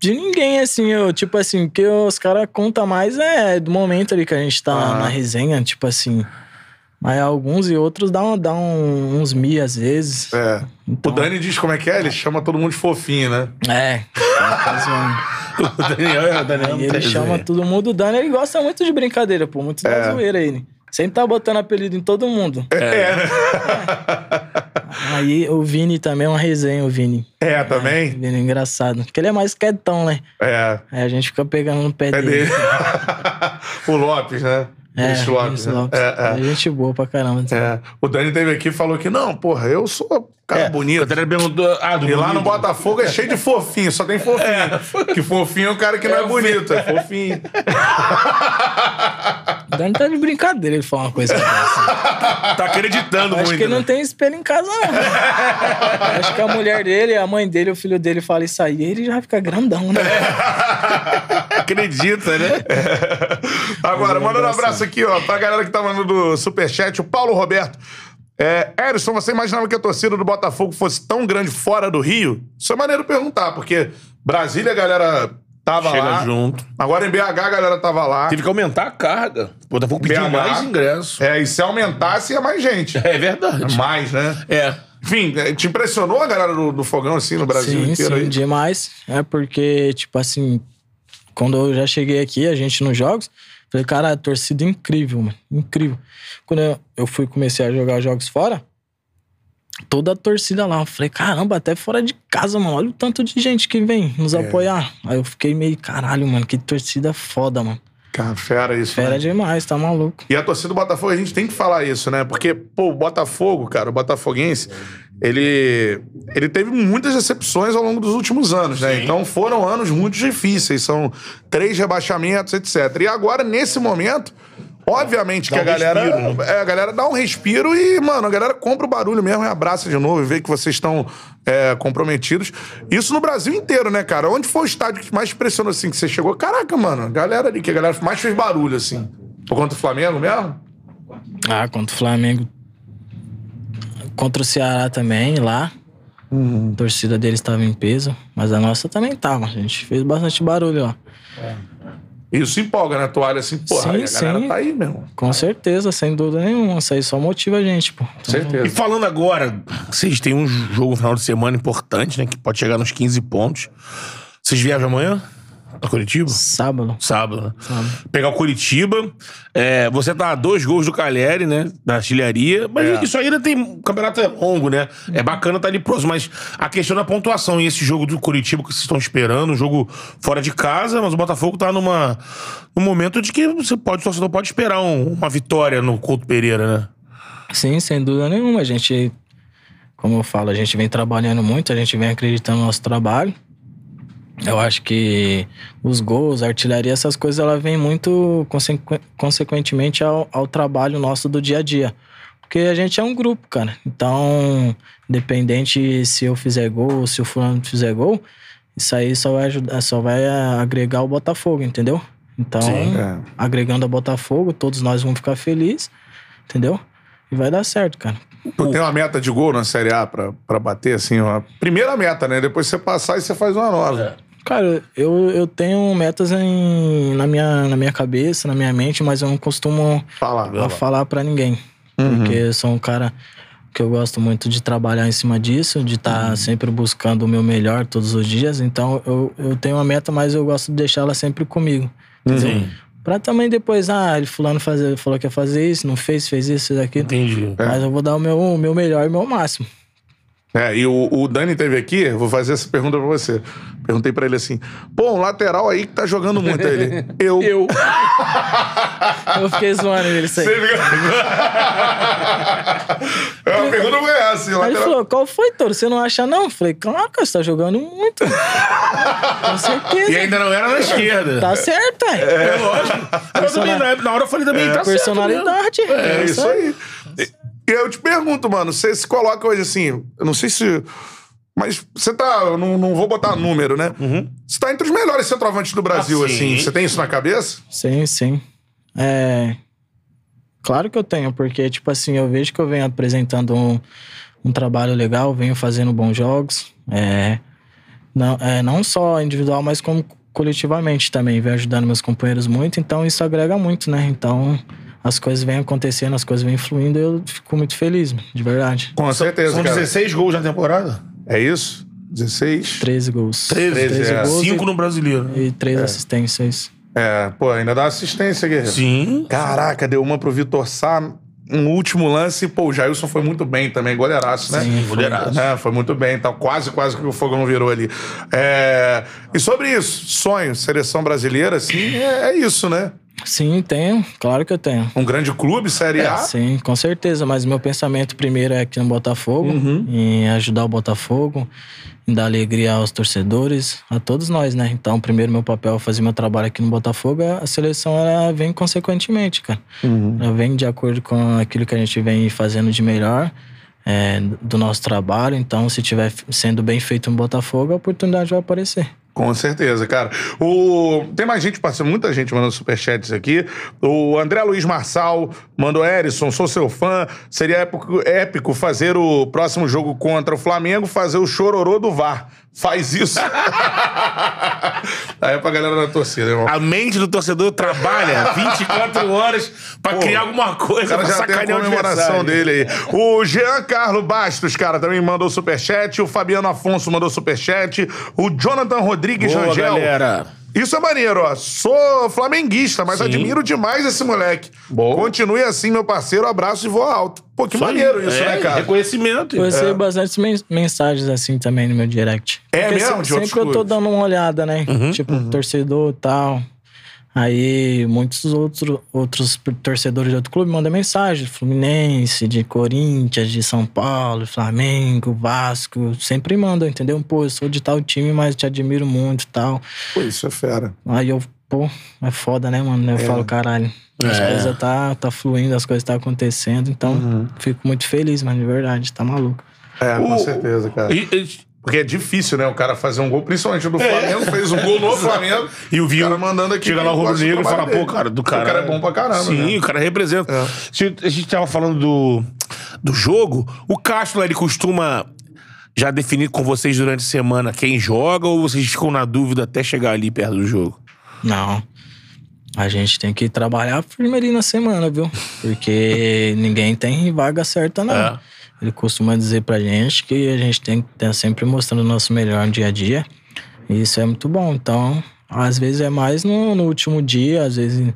de ninguém, assim, eu, tipo assim, o que os caras contam mais é do momento ali que a gente tá Ah. na resenha, tipo assim. Mas alguns e outros dão, dão uns mi às vezes. É. Então- O Dani diz como é que é, ele chama todo mundo de fofinho, né? É. o Daniel, é o Daniel Aí ele chama todo mundo Dani, ele gosta muito de brincadeira, pô, muito É. da zoeira ele. Sempre tá botando apelido em todo mundo. É, né? Aí o Vini também é uma resenha, o Vini. É, também? Vini é engraçado. Porque ele é mais quietão, né? É. Aí a gente fica pegando no pé É dele. dele. o Lopes, né? É, Vinícius Lopes. Vinícius né? Lopes. É, é. É gente boa pra caramba. É. O Dani teve aqui e falou que, não, porra, eu sou cara É, bonito. O Daniel perguntou. Ah, do E lá no. Botafogo é cheio de fofinho, só tem fofinho. Que fofinho é o cara que não é, bonito, é fofinho. O Dani tá de brincadeira ele falar uma coisa dessa. Tá acreditando Acho muito. que ele não né? tem espelho em casa, não. Acho que a mulher dele, a mãe dele, o filho dele fala isso aí, ele já fica grandão, né? Acredita, né? Agora, mandando um abraço aqui, ó, pra galera que tá mandando do Superchat, o Paulo Roberto. É, Erison, você imaginava que a torcida do Botafogo fosse tão grande fora do Rio? Isso é maneiro perguntar, porque Brasília a galera tava Chega lá. junto. Agora em BH a galera tava lá. Teve que aumentar a carga. O Botafogo pediu BH. mais ingresso. É, e se aumentasse, ia mais gente. É verdade. Mais, né? É. Enfim, é, te impressionou a galera do, do Fogão, assim, no Brasil sim, inteiro sim, aí? demais. É porque, tipo assim, quando eu já cheguei aqui, a gente nos jogos, falei, cara, torcida incrível, mano. Incrível. Quando eu, eu fui comecei a jogar jogos fora, toda a torcida lá, eu falei, caramba, até fora de casa, mano. Olha o tanto de gente que vem nos É. apoiar. Aí eu fiquei meio, caralho, mano, que torcida foda, mano. Cara, fera isso. Fera né? demais, tá maluco. E a torcida do Botafogo, a gente tem que falar isso, né? Porque, pô, o Botafogo, cara, o botafoguense, ele, ele teve muitas decepções ao longo dos últimos anos, né? Então foram anos muito difíceis, são três rebaixamentos, etc. E agora, nesse momento, obviamente Dá que a um galera, respiro, né? é, a galera dá um respiro e, mano, a galera compra o barulho mesmo e abraça de novo e vê que vocês estão é, comprometidos. Isso no Brasil inteiro, né, cara? Onde foi o estádio que mais te impressionou, assim, que você chegou? Caraca, mano, a galera ali, que a galera mais fez barulho, assim. Por conta do Flamengo mesmo? Ah, contra o Flamengo. Contra o Ceará também, lá. Uhum. A torcida deles estava em peso, mas a nossa também tava. A gente fez bastante barulho, ó. Isso empolga, né? Tu olha assim, porra, Sim, aí a galera sim. tá aí mesmo. Com certeza, sem dúvida nenhuma. Isso aí só motiva a gente, pô. Então, Certeza. E falando agora, vocês têm um jogo no final de semana importante, né? Que pode chegar nos 15 pontos. Vocês viajam amanhã? Pra Curitiba? Sábado. Sábado, né? Pegar o Curitiba. É, você tá a dois gols do Cagliari, né? Da artilharia. Mas É. isso aí ainda tem. O campeonato é longo, né? É bacana estar ali próximo. Mas a questão da pontuação e esse jogo do Curitiba que vocês estão esperando, um jogo fora de casa, mas o Botafogo tá numa, num momento de que você pode, o torcedor pode esperar um- uma vitória no Couto Pereira, né? Sim, sem dúvida nenhuma. A gente, como eu falo, a gente vem trabalhando muito, a gente vem acreditando no nosso trabalho. Eu acho que os gols, a artilharia, essas coisas, ela vem muito consequ- consequentemente ao, ao trabalho nosso do dia a dia. Porque a gente é um grupo, cara. Então, independente se eu fizer gol, se o fulano fizer gol, isso aí só vai ajudar, só vai agregar o Botafogo, entendeu? Então, Sim. É. agregando a Botafogo, todos nós vamos ficar felizes, entendeu? E vai dar certo, cara. Tu tem uma meta de gol na Série A pra, pra bater, assim, ó. Primeira meta, né? Depois você passar e você faz uma nova. Cara, eu, eu tenho metas em, na, minha, na minha cabeça, na minha mente, mas eu não costumo Fala. a falar pra ninguém. Uhum. Porque eu sou um cara que eu gosto muito de trabalhar em cima disso, de estar Uhum. sempre buscando o meu melhor todos os dias. Então eu, eu tenho uma meta, mas eu gosto de deixar ela sempre comigo. entendeu? Pra também depois, ah, ele fulano fazer, falou que ia fazer isso, não fez, fez isso, fez aquilo. Entendi. Mas eu vou dar o meu, o meu melhor e o meu máximo. É, e o, o Dani teve aqui, vou fazer essa pergunta pra você. Perguntei pra ele assim: pô, um lateral aí que tá jogando muito. Ele. Eu. Eu. Eu fiquei zoando ele isso aí. Você é uma pergunta foi essa, assim, Aí ele lateral. falou, qual foi, Toro? Você não acha, não? Eu falei, claro, cara, você tá jogando muito. Com certeza. E ainda não era na esquerda. Tá certo, é. É lógico. Eu também, na, na hora eu falei também, tá certo. Personalidade. É isso aí. E eu te pergunto, mano, você se coloca hoje assim, eu não sei se. Mas você tá. Eu não, não vou botar número, né? Você tá entre os melhores centroavantes do Brasil, Ah, assim. sim. Você tem isso na cabeça? Sim, sim. É. Claro que eu tenho, porque, tipo assim, eu vejo que eu venho apresentando um, um trabalho legal, venho fazendo bons jogos. É, não, é, não só individual, mas como coletivamente também. Venho ajudando meus companheiros muito, então isso agrega muito, né? Então as coisas vêm acontecendo, as coisas vêm fluindo, eu fico muito feliz, de verdade. Com certeza, São cara. 16 gols na temporada? É isso? 16? 13 gols. 13, 13 é. gols 5 no brasileiro. e, e 3 assistências. É, pô, ainda dá assistência, Guerreiro. Sim. Caraca, deu uma pro Vitor Sá. Um último lance, pô, o Jailson foi muito bem também, goleiraço, né? Sim, foi. Goleiraço. É, foi muito bem, então quase, quase que o fogão virou ali. É, E sobre isso, sonho, seleção brasileira, assim, é, é isso, né? Sim, tenho. Claro que eu tenho. Um grande clube, Série A. Sim, com certeza. Mas meu pensamento primeiro é aqui no Botafogo, Uhum. em ajudar o Botafogo, em dar alegria aos torcedores, a todos nós, né? Então, primeiro meu papel é fazer meu trabalho aqui no Botafogo, a seleção ela vem consequentemente, cara. Uhum. Ela vem de acordo com aquilo que a gente vem fazendo de melhor. é, do nosso trabalho, então se tiver sendo bem feito no Botafogo, a oportunidade vai aparecer. Com certeza, cara. O... Tem mais gente passando, muita gente mandando superchats aqui. O André Luiz Marçal mandou: Erison, sou seu fã. Seria épico, épico fazer o próximo jogo contra o Flamengo, fazer o chororô do VAR. Faz isso. Aí é pra galera da torcida, irmão. A mente do torcedor trabalha 24 horas pra Pô, criar alguma coisa cara pra já tem a comemoração dele aí. O Jean Carlos Bastos, cara, também mandou superchat. O Fabiano Afonso mandou superchat. O Jonathan Rodrigues Boa, Rangel. galera. Isso é maneiro, ó. Sou flamenguista, mas Sim. admiro demais esse moleque. Bom. Continue assim, meu parceiro. Abraço e voa alto. Pô, que maneiro isso, é, né, cara? Reconhecimento. Eu recebo bastante men- mensagens assim também no meu direct. É Porque mesmo? se- De outros Sempre eu tô dando uma olhada, né? Tipo, torcedor e tal. Aí muitos outro, outros torcedores de outro clube mandam mensagem. Fluminense, de Corinthians, de São Paulo, Flamengo, Vasco. Sempre mandam, entendeu? Pô, eu sou de tal time, mas te admiro muito e tal. Pô, isso é fera. Aí eu, pô, é foda, né, mano? Eu falo, caralho. As É. coisas tá, tá fluindo, as coisas tá acontecendo. Então, fico muito feliz, mano, de verdade. Tá maluco. É, com O- certeza, cara. E, e- Porque é difícil, né? O cara fazer um gol, principalmente do Flamengo, fez um gol no Flamengo. E o Vinho cara mandando aqui. chega lá o Rubro Negro e fala, trabalho pô, dele. cara, do cara. O cara é bom pra caramba, Sim, né? o cara representa. É. Se a gente tava falando do, do jogo, o Castro, ele costuma já definir com vocês durante a semana quem joga ou vocês ficam na dúvida até chegar ali perto do jogo? Não. A gente tem que trabalhar primeiro na semana, viu? Porque ninguém tem vaga certa, não. É. Ele costuma dizer pra gente que a gente tem que estar sempre mostrando o nosso melhor no dia a dia. E isso é muito bom. Então, às vezes é mais no, no último dia, às vezes em,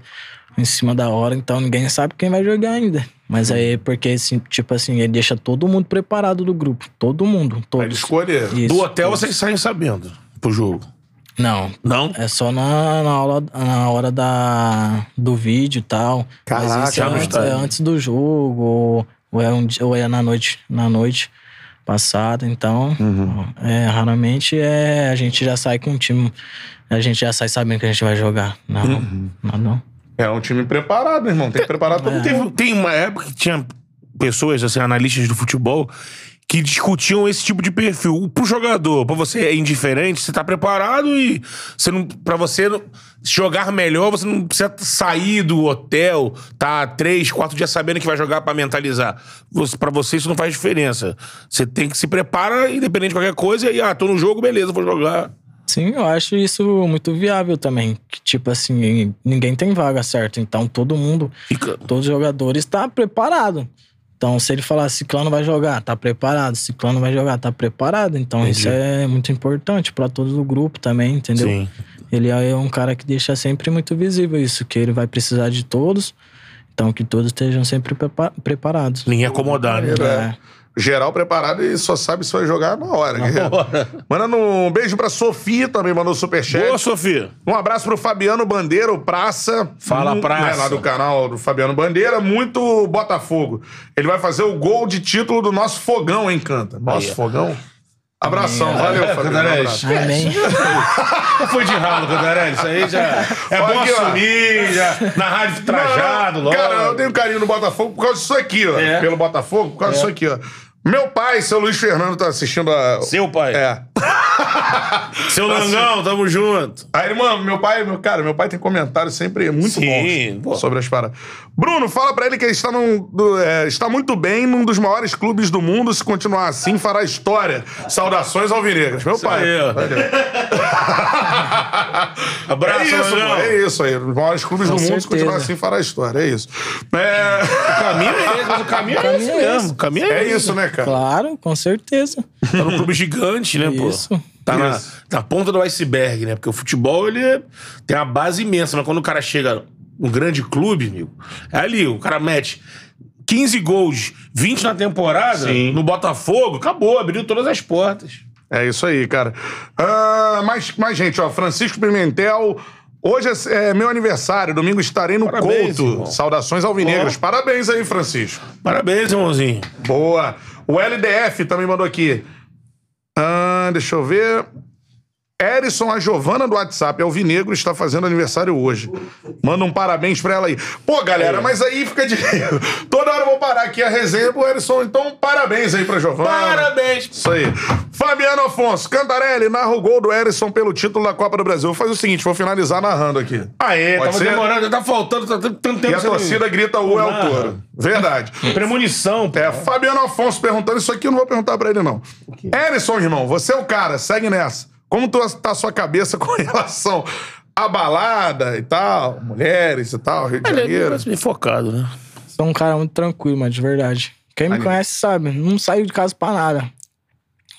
em cima da hora. Então, ninguém sabe quem vai jogar ainda. Mas aí, porque, assim, tipo assim, ele deixa todo mundo preparado do grupo. Todo mundo. Pra ele Todos. escolher. Isso, do hotel todos. vocês saem sabendo pro jogo. Não, Não? é só na, na, aula, na hora da, do vídeo e tal. Caraca, Mas isso é antes, é antes do jogo, ou, ou é, um, ou é na noite, na noite passada. Então, Uhum. é, raramente é, a gente já sai com um time. A gente já sai sabendo que a gente vai jogar. Não, Uhum. não, não. É um time preparado, irmão. Tem que preparar todo. Teve- tem uma época que tinha pessoas, assim, analistas do futebol, que discutiam esse tipo de perfil. Pro jogador, pra você é indiferente, você tá preparado e você não, pra você jogar melhor, você não precisa sair do hotel, tá três, quatro dias sabendo que vai jogar pra mentalizar. Você, pra você isso não faz diferença. Você tem que se preparar, independente de qualquer coisa, e ah, tô no jogo, beleza, vou jogar. Sim, eu acho isso muito viável também. Que, tipo assim, ninguém tem vaga, certo? Então todo mundo, Fica. todos os jogadores tá preparado. Então, se ele falar Ciclano vai jogar, tá preparado. Ciclano vai jogar, tá preparado. Então, isso é muito importante pra todo o grupo também, entendeu? Sim. Ele é um cara que deixa sempre muito visível isso, que ele vai precisar de todos. Então, que todos estejam sempre prepa- preparados. Ninguém acomodar, né? É. Geral preparado e só sabe se vai jogar na hora. guerreiro. Mandando um beijo pra Sofia, também mandou superchat. Boa, Sofia. Um abraço pro Fabiano Bandeira, o Praça. Fala, Mu- Praça. né, lá do canal do Fabiano Bandeira, muito Botafogo. Ele vai fazer o gol de título do nosso fogão, hein, Canta? Nosso Aí, fogão. Abração, valeu, Fabiano. um Cantarelli. Amém. Foi de ralo, Cantarelli. Isso aí já é bom Aqui, ó. assumir, já, na rádio trajado, Não, logo. Cara, eu tenho carinho no Botafogo por causa disso aqui, ó. É. Pelo Botafogo, por causa disso aqui, ó. Meu pai, seu Luiz Fernando, tá assistindo a. Seu pai. É. Seu Langão, tamo junto. Aí, mano, meu pai, meu, cara, meu pai tem comentários sempre muito Sim, bons pô. sobre as paradas. Bruno, fala pra ele que ele está, num, do- é, está muito bem num dos maiores clubes do mundo. Se continuar assim, fará história. Saudações alvinegras. Meu pai. aí. Abraço, é isso, Langão. pô, é isso aí. Os maiores clubes Com do mundo, se certeza. continuar assim, fará história. É isso. É, O caminho é esse, mas o caminho é esse caminho é mesmo. O caminho é, é esse. isso, né, cara? Claro, com certeza. Tá num clube gigante, né, pô? Isso. Tá na, na ponta do iceberg, né? Porque o futebol, ele é- tem uma base imensa, mas quando o cara chega num grande clube, amigo, é ali, o cara mete 15 gols, 20 na temporada, Sim. no Botafogo, acabou, abriu todas as portas. É isso aí, cara. Ah, mais, mais gente, ó. Francisco Pimentel. Hoje é, é meu aniversário. Domingo estarei no Parabéns, Couto. irmão. Saudações alvinegras. Parabéns aí, Francisco. Parabéns, irmãozinho. Boa. O LDF também mandou aqui. Ah, deixa eu ver. Erison, a Giovana do WhatsApp, é o Vinegro, está fazendo aniversário hoje. Manda um parabéns pra ela aí. Pô, galera, mas aí fica de. Toda hora eu vou parar aqui a resenha pro Erison. Então, parabéns aí pra Giovana. Parabéns. Isso aí. Fabiano Afonso, Cantarelli, narra o gol do Erisson pelo título da Copa do Brasil. Vou fazer o seguinte, vou finalizar narrando aqui. Aê, Pode tava ser? demorando, tá faltando, tá tanto tempo E a torcida grita o. Toro. Verdade. Premonição, pô. É, Fabiano Afonso perguntando isso aqui, eu não vou perguntar pra ele, não. Erisson, irmão, você é o cara, segue nessa. Como tu- tá a sua cabeça com relação à balada e tal, mulheres e tal, Rio de Ele é Janeiro? parece bem focado, né? Sou um cara muito tranquilo, mas de verdade. Quem me Aí. conhece sabe, não saio de casa pra nada.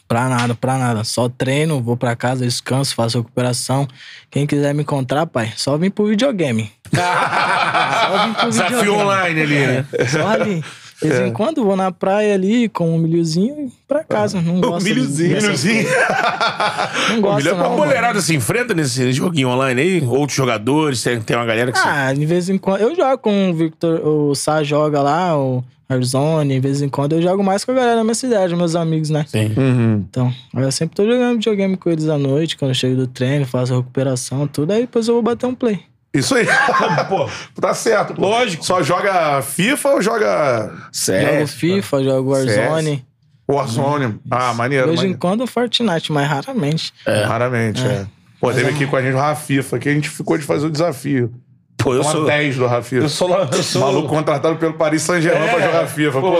Pra nada, pra nada. Só treino, vou pra casa, descanso, faço recuperação. Quem quiser me encontrar, pai, só vim pro videogame. só vim pro Desafio videogame. online ali, né? Só ali. De vez em quando vou na praia ali com um milhozinho e pra casa. Não gosto milhozinho. Milhozinho. Não gosto, A não. mano. boleirada se enfrenta nesse joguinho online aí? Outros jogadores, tem, tem uma galera que se... Ah, de vez em quando. Eu jogo com o Victor, o Sá joga lá, o Arzoni, de vez em quando eu jogo mais com a galera da minha cidade, meus amigos, né? Tem. Então, eu sempre tô jogando videogame com eles à noite, quando eu chego do treino, faço a recuperação, tudo, aí depois eu vou bater um play. Isso aí. Pô, tá certo. pô. Lógico. Só joga FIFA ou joga jogo FIFA, jogo Warzone. Warzone? Ah, maneiro. De vez em maneiro. quando Fortnite, mas raramente. Raramente, é. Pô, teve aqui com a gente o Rafifa, que a gente ficou de fazer o desafio. Pô, eu sou... 10 do Rafifa. Eu sou lá... Eu sou... Maluco contratado pelo Paris Saint-Germain É, pra jogar FIFA, pô.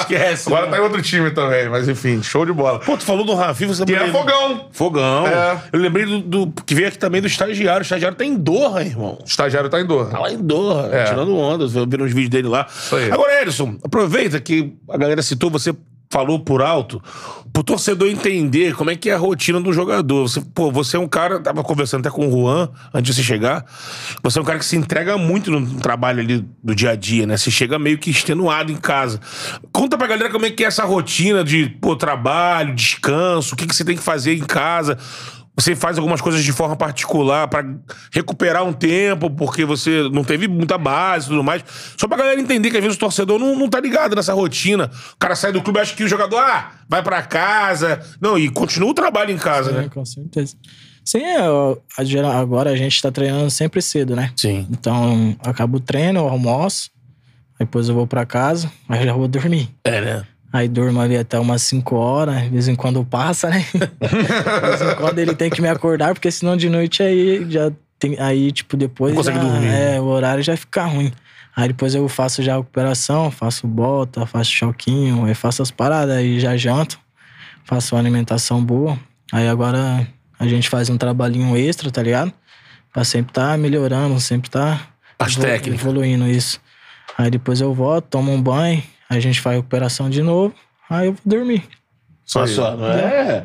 Esquece. Agora tá em outro time também, mas enfim, show de bola. Pô, tu falou do Rafi, você Que é fogão. Fogão. É. Eu lembrei do, do- que veio aqui também do estagiário. O estagiário tá em Doha, irmão. O estagiário tá em dor. Tá lá em Doha, É. tirando onda. Eu vi uns vídeos dele lá. aí. Agora, Edson, aproveita que a galera citou, você falou por alto, pro torcedor entender como é que é a rotina do jogador. Você, pô, você é um cara, tava conversando até com o Juan antes de você chegar, você é um cara que se entrega muito no trabalho ali do dia a dia, né? Você chega meio que extenuado em casa. Conta pra galera como é que é essa rotina de, pô, trabalho, descanso, o que, que você tem que fazer em casa. Você faz algumas coisas de forma particular pra recuperar um tempo, porque você não teve muita base e tudo mais. Só pra galera entender que às vezes o torcedor não, não tá ligado nessa rotina. O cara sai do clube acha que o jogador, ah, vai pra casa. Não, e continua o trabalho em casa, É, né? com certeza. Sim, eu- a geral- agora a gente tá treinando sempre cedo, né? Sim. Então, acabo o treino, eu almoço, depois eu vou pra casa, aí já vou dormir. É, né? Aí durmo ali até umas 5 horas, de vez em quando passa, né? de vez em quando ele tem que me acordar, porque senão de noite aí já tem. Aí, tipo, depois. Não consegue já- dormir? É, o horário já fica ruim. Aí depois eu faço já a recuperação, faço bota, faço choquinho, aí faço as paradas, aí já janto, faço uma alimentação boa. Aí agora A gente faz um trabalhinho extra, tá ligado? Pra sempre tá melhorando, sempre tá As evolu- técnicas. evoluindo isso. Aí depois eu volto, tomo um banho, a gente faz recuperação de novo, aí eu vou dormir. Só, só, não é?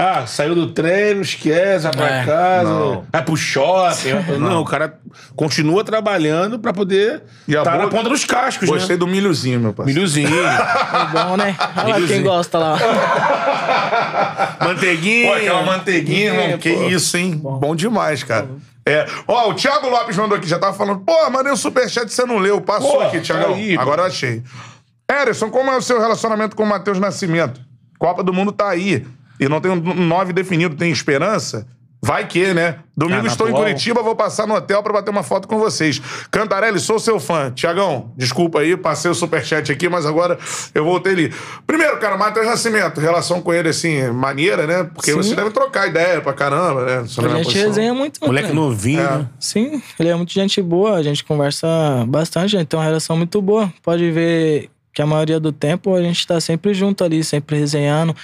Ah, saiu do treino, esquece, vai pra É. casa, Não. vai pro shopping. vai pra- Não. o cara continua trabalhando pra poder a estar boa- na ponta dos cascos, Gostei né? do milhozinho, meu parceiro. Milhozinho, É bom, né? Olha lá quem gosta lá. manteiguinha. Pô, aquela manteiguinha, irmão. Que pô. isso, hein? Bom, demais, cara. É. Ó, o Thiago Lopes mandou aqui, já tava falando, pô, mandei um superchat você não leu. Passou Pô, aqui, Thiagão. tá aí. Agora eu achei. Erison, como é o seu relacionamento com o Matheus Nascimento? Copa do Mundo tá aí. E não tem um nove definido, tem esperança? Vai que, né? Domingo Ah, na estou em. Curitiba, vou passar no hotel pra bater uma foto com vocês. Cantarelli, sou seu fã. Tiagão, desculpa aí, passei o superchat aqui, mas agora eu voltei ali. Primeiro, cara, Matheus Nascimento, relação com ele, assim, maneira, né? Porque Sim. você deve trocar ideia pra caramba, né? Sobre A gente posição. resenha muito. Moleque né? novinho, É. né? Sim, ele é muito gente boa, a gente conversa bastante, a gente tem uma relação muito boa. Pode ver que a maioria do tempo a gente tá sempre junto ali, sempre resenhando.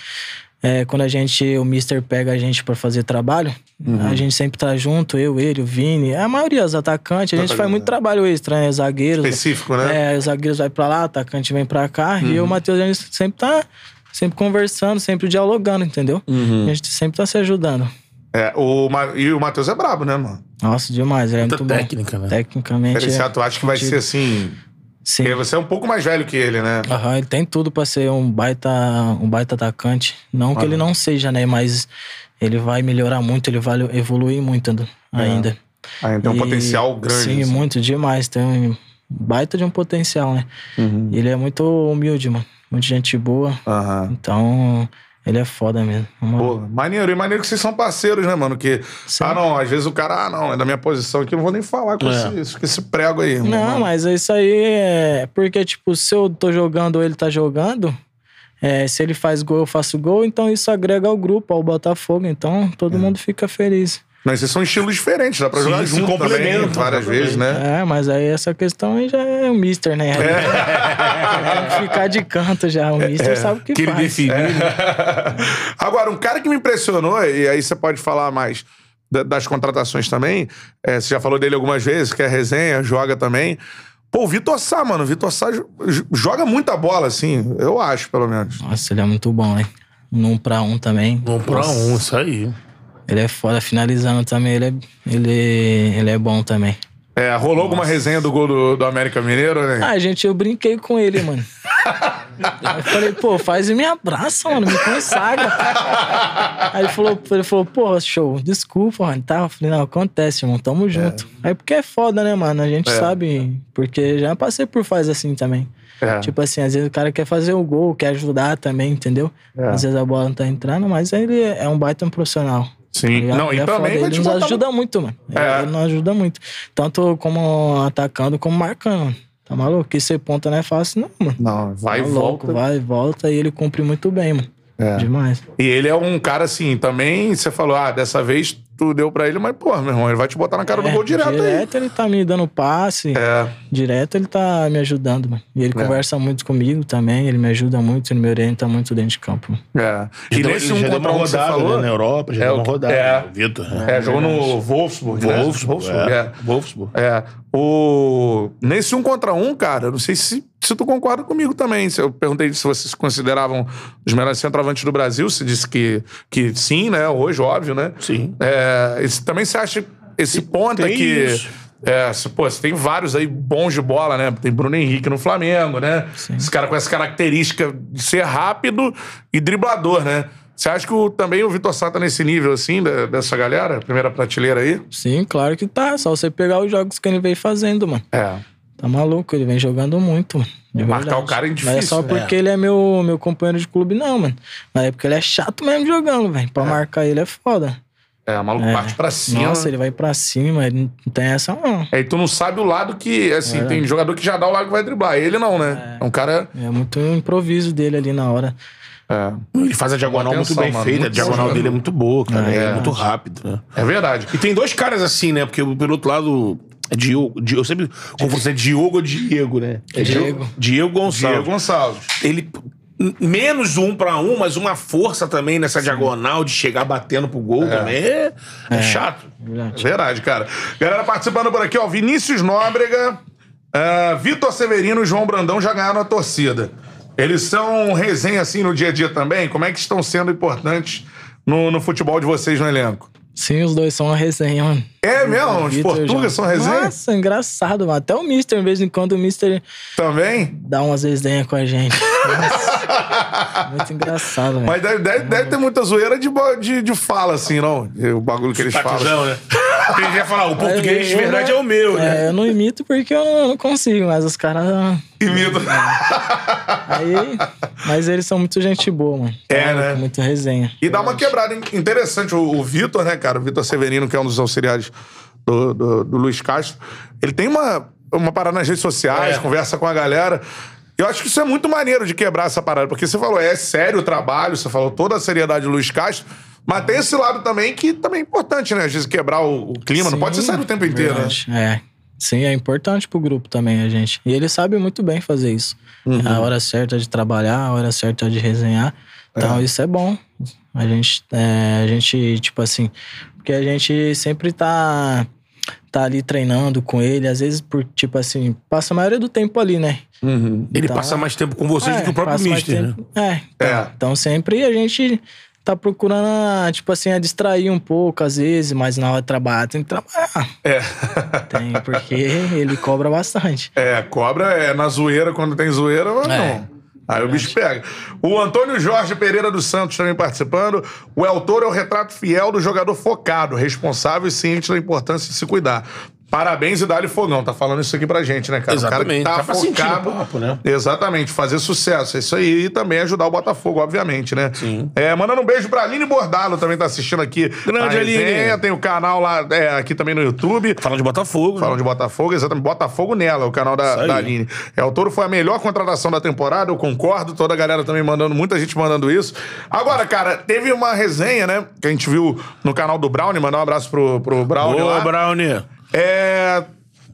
É, quando a gente, o Mister pega a gente pra fazer trabalho, Uhum. a gente sempre tá junto, eu, ele, o Vini, a maioria, os atacantes, a gente faz muito trabalho extra, né? Zagueiros. Específico, né? É, os zagueiros vai pra lá, atacante vem pra cá. E eu o Matheus, a gente sempre tá sempre conversando, sempre dialogando, entendeu? A gente sempre tá se ajudando. É, o E o Matheus é brabo, né, mano? Nossa, demais, ele é Muita muito bom. técnica, né? Tecnicamente. Esse é- ato acho que vai ser assim. Sim. Porque você é um pouco mais velho que ele, né? Aham, ele tem tudo pra ser um baita, um baita atacante. Não que ele não seja, né? Mas ele vai melhorar muito, ele vai evoluir muito ainda- ainda. Aí tem um E- potencial grande. Sim, assim. muito demais. Tem um baita de um potencial, né? Uhum. Ele é muito humilde, mano. Muito gente boa. Então, ele é foda mesmo. Uma- Pô, maneiro. E maneiro que vocês são parceiros, né, mano? Que, Sim. ah, não, às vezes o cara, ah, não, é da minha posição aqui, eu não vou nem falar com, É. esse, com esse prego aí. irmão. Não, mas isso aí é. Porque, tipo, se eu tô jogando ou ele tá jogando, é, se ele faz gol, eu faço gol, então isso agrega ao grupo, ao Botafogo. Então É. todo mundo fica feliz. Mas vocês são estilos diferentes, dá pra Sim, jogar junto também, várias vezes, né? É, mas aí essa questão aí já é o Mister, né? Tem que ficar de canto já. O Mister sabe o que, Que ele faz. definiu. Agora, um cara que me impressionou, e aí você pode falar mais da- das contratações também, é, você já falou dele algumas vezes, que é resenha, joga também. Pô, o Vitor Sá, mano, o Vitor Sá jo- jo- joga muita bola, assim, eu acho, pelo menos. Nossa, ele é muito bom, né? Um pra um também. Um pra Nossa, um, isso aí. Ele é foda. Finalizando também, ele é, ele, ele é bom também. É, rolou alguma resenha do gol do, do América Mineiro, né? Ah, gente, eu brinquei com ele, mano. eu falei, pô, faz e me abraça, mano, me consagra. Aí ele falou, ele falou, pô, show, desculpa, mano. Tá? Eu falei, não, acontece, irmão, tamo junto. Aí porque é foda, né, mano? A gente É. sabe, porque já passei por fase assim também. É. Tipo assim, às vezes o cara quer fazer o gol, quer ajudar também, entendeu? É. Às vezes a bola não tá entrando, mas ele é um baita um profissional. Sim. tá? Não, e é também foda, ele nos ajuda muito, mano. É. Ele nos ajuda muito. Tanto como atacando, como marcando. Tá maluco? Que ser ponta não é fácil, não, mano. Não, vai Tá e volta. vai e volta e ele cumpre muito bem, mano. É. Demais. E ele é um cara assim, também, você falou, ah, dessa vez tu deu pra ele, mas, pô, meu irmão, ele vai te botar na cara do É, gol direto, aí. Direto ele tá me dando passe. É. Direto ele tá me ajudando, mano. E ele conversa muito comigo também, ele me ajuda muito, ele me orienta muito dentro de campo. É. E E deu, nesse ele um já deu uma um rodada falou, né, na Europa, já É, deu o- uma rodada. é. né, Vitor. né? É, jogou no Wolfsburg, né? Wolfsburg. Wolfsburg, é. é. Wolfsburg. É. O... Nesse um contra um, cara, não sei se, se tu concorda comigo também. Se Eu perguntei se vocês se consideravam os melhores centroavantes do Brasil. Você disse que, que sim, né? Hoje, óbvio, né? Sim. É, esse- também você acha esse ponta tem que. isso. É, pô, você tem vários aí bons de bola, né? Tem Bruno Henrique no Flamengo, né? Esse cara com essa característica de ser rápido e driblador, né? Você acha que o- também o Vitor Sá tá nesse nível, assim, da- dessa galera? Primeira prateleira aí? Sim, claro que tá. Só você pegar os jogos que ele vem fazendo, mano. É. Tá maluco, ele vem jogando muito, mano. De Marcar o cara é Não é difícil, só né? porque ele é meu, meu companheiro de clube, não, mano. Mas é porque ele é chato mesmo jogando, velho. Pra marcar ele é foda. É, o maluco É. parte pra cima. Nossa, ele vai pra cima, ele não tem essa, não. Aí tu não sabe o lado que, assim, É. tem jogador que já dá o lado que vai driblar. Ele não, né? É, um cara. É muito improviso dele ali na hora. É, Ele faz a diagonal Atenção, muito bem mano, feita. muito a diagonal dele é muito boa, cara. É, É, é. muito rápido, né? é verdade. E tem dois caras assim, né? Porque pelo outro lado, é Diogo. Di- Eu sempre confundo se é Diogo ou Diego, né? É Diego. Diego Gonçalves. Diego Gonçalves. Ele menos um pra um, mas uma força também nessa diagonal de chegar batendo pro gol também é, é chato. Verdade. Verdade, cara. Galera participando por aqui, ó. Vinícius Nóbrega, ah, Vitor Severino e João Brandão já ganharam a torcida. Eles são resenha assim no dia a dia também? Como é que estão sendo importantes no, no futebol de vocês no elenco? Sim, os dois são uma resenha, mano. É mesmo? Os portugueses são resenha? Nossa, engraçado, mano. Até o Mister, de vez em quando, o Mister Também? dá umas resenhas com a gente. Nossa, muito engraçado, velho. Mas deve, deve- deve ter muita zoeira de, de, de fala, assim, não? O bagulho que eles falam. Tatizão, né? Porque ele ia falar, o português de verdade não- é o meu, né? É, eu não imito porque eu não, consigo, mas os caras. Imita. Aí. Mas eles são muito gente boa, mano. É, né? Muito resenha. E dá uma quebrada in- interessante. O, o Vitor, né, cara? O Vitor Severino, que é um dos auxiliares do, do, do Luiz Castro, ele tem uma, uma parada nas redes sociais, É. conversa com a galera. Eu acho que isso é muito maneiro de quebrar essa parada, porque você falou, é sério o trabalho, você falou toda a seriedade do Luiz Castro, mas tem esse lado também que também é importante, né? Às vezes quebrar o, o clima, não pode ser Sim, sério o tempo inteiro, né? É. Sim, é importante pro grupo também, a gente. E ele sabe muito bem fazer isso. Uhum. A hora certa de trabalhar, a hora certa de resenhar. Então, isso é bom. A gente, é, a gente, tipo assim, porque a gente sempre tá, tá ali treinando com ele, às vezes por, tipo assim, passa a maioria do tempo ali, né? Uhum. Ele Então, passa mais tempo com vocês do que o próprio Mister, né? É, então, É. então sempre a gente tá procurando, a, tipo assim, a distrair um pouco, às vezes, mas na hora de trabalhar tem que trabalhar. É. Tem, porque ele cobra bastante. É, cobra é na zoeira quando tem zoeira, mas É. não. Aí o bicho pega. O Antônio Jorge Pereira dos Santos também participando. O El Toro é o retrato fiel do jogador focado, responsável e ciente da importância de se cuidar. Parabéns e dá-lhe fogão. Tá falando isso aqui pra gente, né, cara? Exatamente. O cara tá no focado. papo, né? Exatamente, fazer sucesso. É isso aí. E também ajudar o Botafogo, obviamente, né? Sim. É, mandando um beijo pra Aline Bordalo, também tá assistindo aqui. Grande. Aline. Tem o canal lá, é, aqui também no YouTube. Fala de Botafogo. Falam né? de Botafogo, exatamente. Botafogo nela, o canal da, da Aline. É, o Toro foi a melhor contratação da temporada, eu concordo. Toda a galera também mandando, muita gente mandando isso. Agora, cara, teve uma resenha, né? Que a gente viu no canal do Brownie. Mandar um abraço pro, pro Brownie Boa, lá. Brownie. É.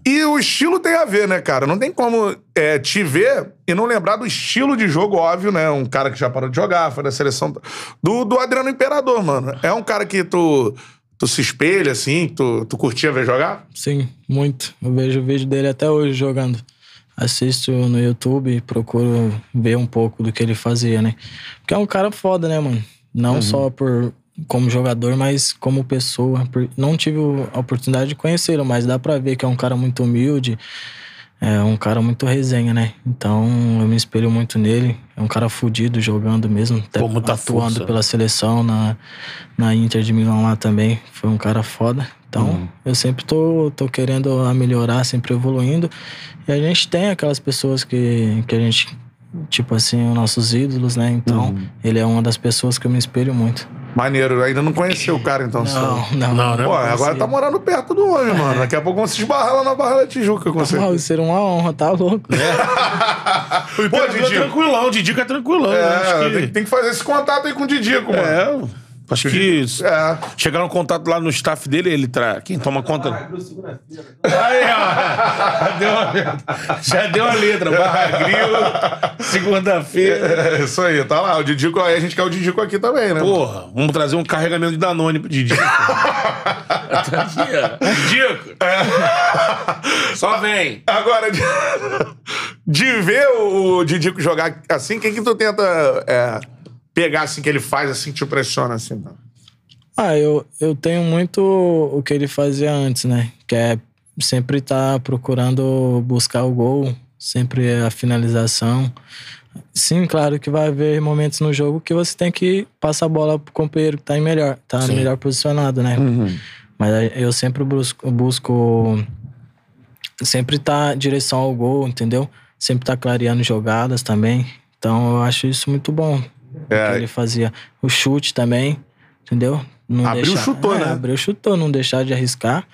E o estilo tem a ver, né, cara? Não tem como é, te ver e não lembrar do estilo de jogo, óbvio, né? Um cara que já parou de jogar, foi da seleção. Do, do Adriano Imperador, mano. É um cara que tu, tu se espelha, assim, tu, tu curtia ver jogar? Sim, muito. Eu vejo o vídeo dele até hoje jogando. Assisto no YouTube e procuro ver um pouco do que ele fazia, né? Porque é um cara foda, né, mano? Não só por como jogador, mas como pessoa. Não tive a oportunidade de conhecê-lo, mas dá pra ver que é um cara muito humilde, é um cara muito resenha, né? Então eu me espelho muito nele. É um cara fudido jogando mesmo, até Pô, muita atuando força. pela seleção na, na Inter de Milão lá também. Foi um cara foda. Então, Uhum. eu sempre tô, tô querendo melhorar, sempre evoluindo. E a gente tem aquelas pessoas que, que a gente, tipo assim, os nossos ídolos, né? Então, Uhum. ele é uma das pessoas que eu me espelho muito. Maneiro, ainda não conheceu o cara, então. só. Não, não. Não, né? Pô, agora tá morando perto do homem, mano. Daqui a pouco vamos se esbarrar lá na Barra da Tijuca com você. Ah, isso seria uma honra, tá louco? O Imperador é Didico. tranquilão, o Didico é tranquilão. né? É, Acho tem, que... tem que fazer esse contato aí com o Didico, mano. É, acho que É. chegaram em contato lá no staff dele, ele tra... quem toma conta. Aí, ó. Já deu uma, já deu a letra. Barra segunda-feira. É, isso aí, tá lá. O Didico, aí a gente quer o Didico aqui também, né? Porra, vamos trazer um carregamento de Danone pro Didico. Didico. Só vem. Agora, de, de ver o Didico jogar assim, quem que tu tenta é, pegar, assim, que ele faz, assim, que te impressiona, assim? Tá? Ah, eu, eu tenho muito o que ele fazia antes, né? Que é sempre estar procurando buscar o gol, sempre a finalização. Sim, claro que vai haver momentos no jogo que você tem que passar a bola pro companheiro que tá em melhor, tá Sim. melhor posicionado, né? Mas aí eu sempre busco, busco sempre tá em direção ao gol, entendeu? Sempre tá clareando jogadas também. Então eu acho isso muito bom. É. Ele fazia. O chute também, entendeu? Não Abriu, chutou, é, né? Abriu, chutou, não deixar de arriscar.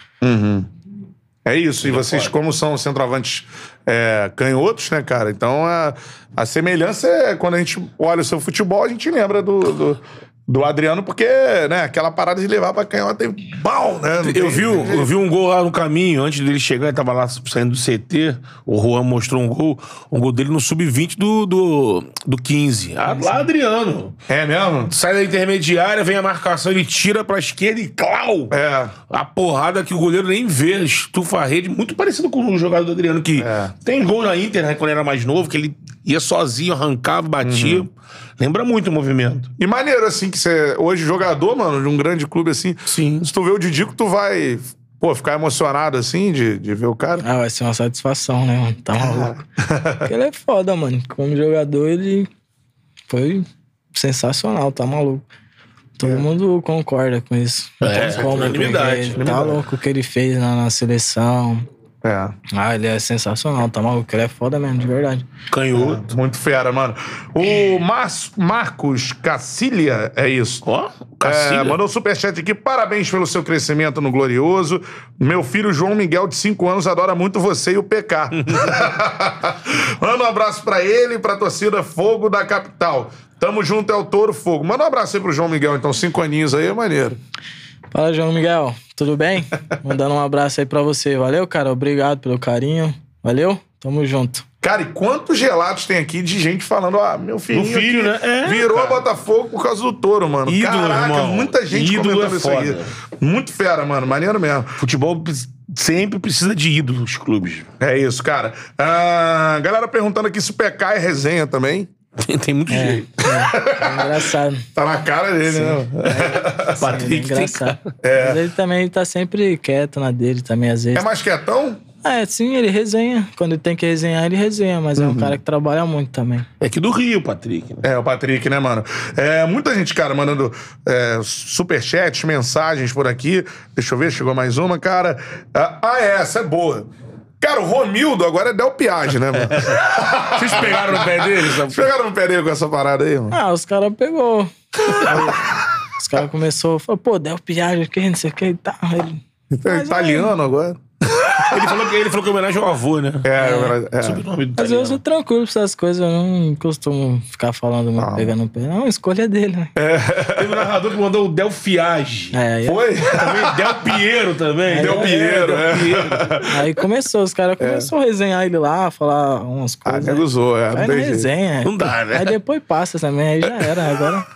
É isso. E vocês, como são centroavantes é, canhotos, né, cara? Então, a, a semelhança é quando a gente olha o seu futebol, a gente lembra do, do, do Adriano, porque, né, aquela parada de levar pra canhota tem pau, né? Não Eu tem- vi, eu vi um gol lá no caminho, antes dele chegar, ele tava lá saindo do CT. O Juan mostrou um gol, um gol dele no sub-20 do, do, do 15. Ah, lá, Adriano. É mesmo? Sai da intermediária, vem a marcação, ele tira pra esquerda e clau! É. A porrada que o goleiro nem vê, estufa a rede, muito parecido com o jogador do Adriano, que É. tem gol na Inter, né, quando ele era mais novo, que ele ia sozinho, arrancava, batia. Uhum. Lembra muito o movimento. E maneiro, assim, que você, hoje, jogador, mano, de um grande clube assim. Sim. Se tu vê o Didico, tu vai, pô, ficar emocionado, assim, de, de ver o cara. Ah, vai ser uma satisfação, né, mano? Tá maluco. Porque ele é foda, mano. Como jogador, ele foi sensacional, tá maluco. Todo mundo concorda com isso. É, Como, unanimidade, porque Tá louco o que ele fez na, na seleção. É. Ah, ele é sensacional, tá maluco. Ele é foda mesmo, de verdade. Canhoto. Muito fera, mano. O Mar Marcos Cacilha, é isso. Ó, É, Cacilha. mandou um superchat aqui. Parabéns pelo seu crescimento no Glorioso. Meu filho João Miguel, de 5 anos, adora muito você e o PK. Manda um abraço pra ele e pra torcida Fogo da capital. Tamo junto, é o Touro Fogo. Manda um abraço aí pro João Miguel, então. Cinco aninhos aí é maneiro. Fala, João Miguel. Tudo bem? Mandando um abraço aí pra você. Valeu, cara. Obrigado pelo carinho. Valeu? Tamo junto. Cara, e quantos relatos tem aqui de gente falando, ah, meu filho, aqui né? É, virou cara. Botafogo por causa do touro, mano. Ídolo, Caraca, irmão. muita gente Ídolo comentando é isso aqui. foda. Muito fera, mano. Maneiro mesmo. Futebol pre- sempre precisa de ídolos, os clubes. É isso, cara. Ah, galera perguntando aqui se o PK é resenha também. Tem, tem muito É, jeito. é, é engraçado. Tá na cara dele, né? É Patrick tem engraçado. Mas ele também tá sempre quieto na dele também, às vezes. É mais quietão? É, sim, ele resenha. Quando ele tem que resenhar, ele resenha, mas é um cara que trabalha muito também. É aqui do Rio, Patrick. né? É, o Patrick, né, mano? É, muita gente, cara, mandando é, superchats, mensagens por aqui. Deixa eu ver, chegou mais uma, cara. Ah, ah, é, essa é boa. Cara, o Romildo agora é Del Piage, né, mano? Vocês pegaram no pé dele? sabe? Vocês pegaram no pé dele com essa parada aí, mano? Ah, os caras pegou. Os caras começaram a falar, pô, Del Piage, que não sei o que e tal. Ele, É italiano agora. Ele falou, que, ele falou que é homenagem ao avô, né? É, agora. É. Sobrenome do Mas eu sou tranquilo pra essas coisas, eu não costumo ficar falando muito, pegando no pé. Não, escolha dele, né? Teve um narrador que mandou o Del Fiage. É, Foi? Também Del Piero também. Del Piero, Del é. Piero. aí começou, os caras começaram a resenhar ele lá, falar umas Ah, coisas. nego usou, é. Não Vai na tem jeito. resenha. Não dá, né? Aí depois passa também, aí já era. Agora.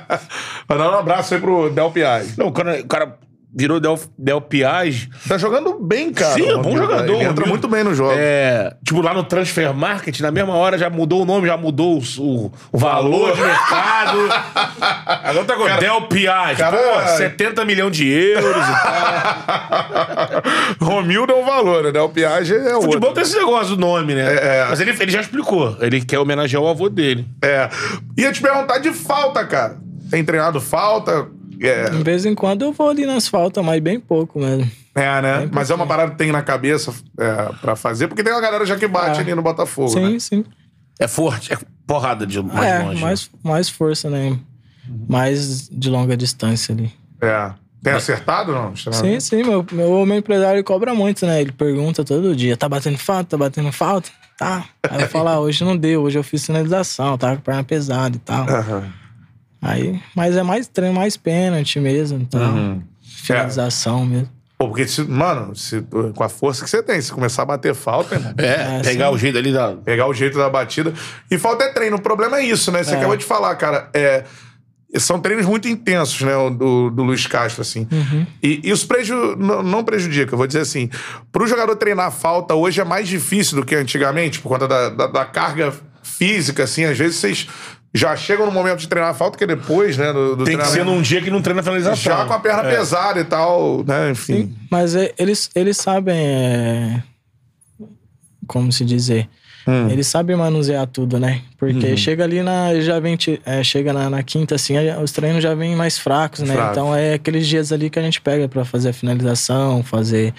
Mandar um abraço aí pro Del Piage. Não, o cara, o cara virou Del, Del Piage. Tá jogando bem, cara. Sim, é o bom jogador. Ele entra muito bem no jogo. É, tipo, lá no Transfer Market, na mesma hora já mudou o nome, já mudou o, o- o valor de mercado. Agora tá com Del Piage. cara- Pô, 70 milhões de euros e tal. Romildo é um valor, né? Del Piage é outro. Futebol tem esse negócio do nome, né? É, é. Mas ele, ele já explicou. Ele quer homenagear o avô dele. É. Ia te perguntar de falta, cara. Tem treinado falta? É, De vez em quando eu vou ali nas faltas, mas bem pouco mesmo. é né? Mas é uma parada que tem na cabeça é, pra fazer, porque tem uma galera já que bate Ah. ali no Botafogo, Sim, né? sim. É forte, é porrada de mais é, longe. né? mais, mais força, né? Mais de longa distância ali. É. Tem acertado, não? Sim, sim, meu, meu, meu empresário cobra muito, né? Ele pergunta todo dia, tá batendo falta, tá batendo falta? Tá. Aí eu falo, ah, hoje não deu, hoje eu fiz sinalização, tava com a perna pesada e tal. Aham. Aí, mas é mais treino, mais pênalti mesmo, então. Uhum. Finalização mesmo. Pô, porque, se, mano, se, com a força que você tem, se começar a bater falta, irmão, É, É, pegar sim. o jeito ali da. pegar o jeito da batida. E falta é treino. O problema é isso, né? Você É. acabou de falar, cara. É, são treinos muito intensos, né? o Do, do Luiz Castro, assim. Uhum. E, e os preju não, não prejudica, eu vou dizer assim. Pro jogador treinar falta hoje é mais difícil do que antigamente, por conta da, da, da carga física, assim. Às vezes vocês já chegam no momento de treinar falta, que é depois, né? Do, do Tem que ser num dia que não treina a finalização. Já com a perna É. pesada e tal, né? Enfim. Sim, mas é- eles, eles sabem. é, como se dizer? Hum. Eles sabem manusear tudo, né? Porque Uhum. chega ali na. Já vem. é, chega na, na quinta, assim, os treinos já vêm mais fracos, né? Fracos. Então é aqueles dias ali que a gente pega pra fazer a finalização, fazer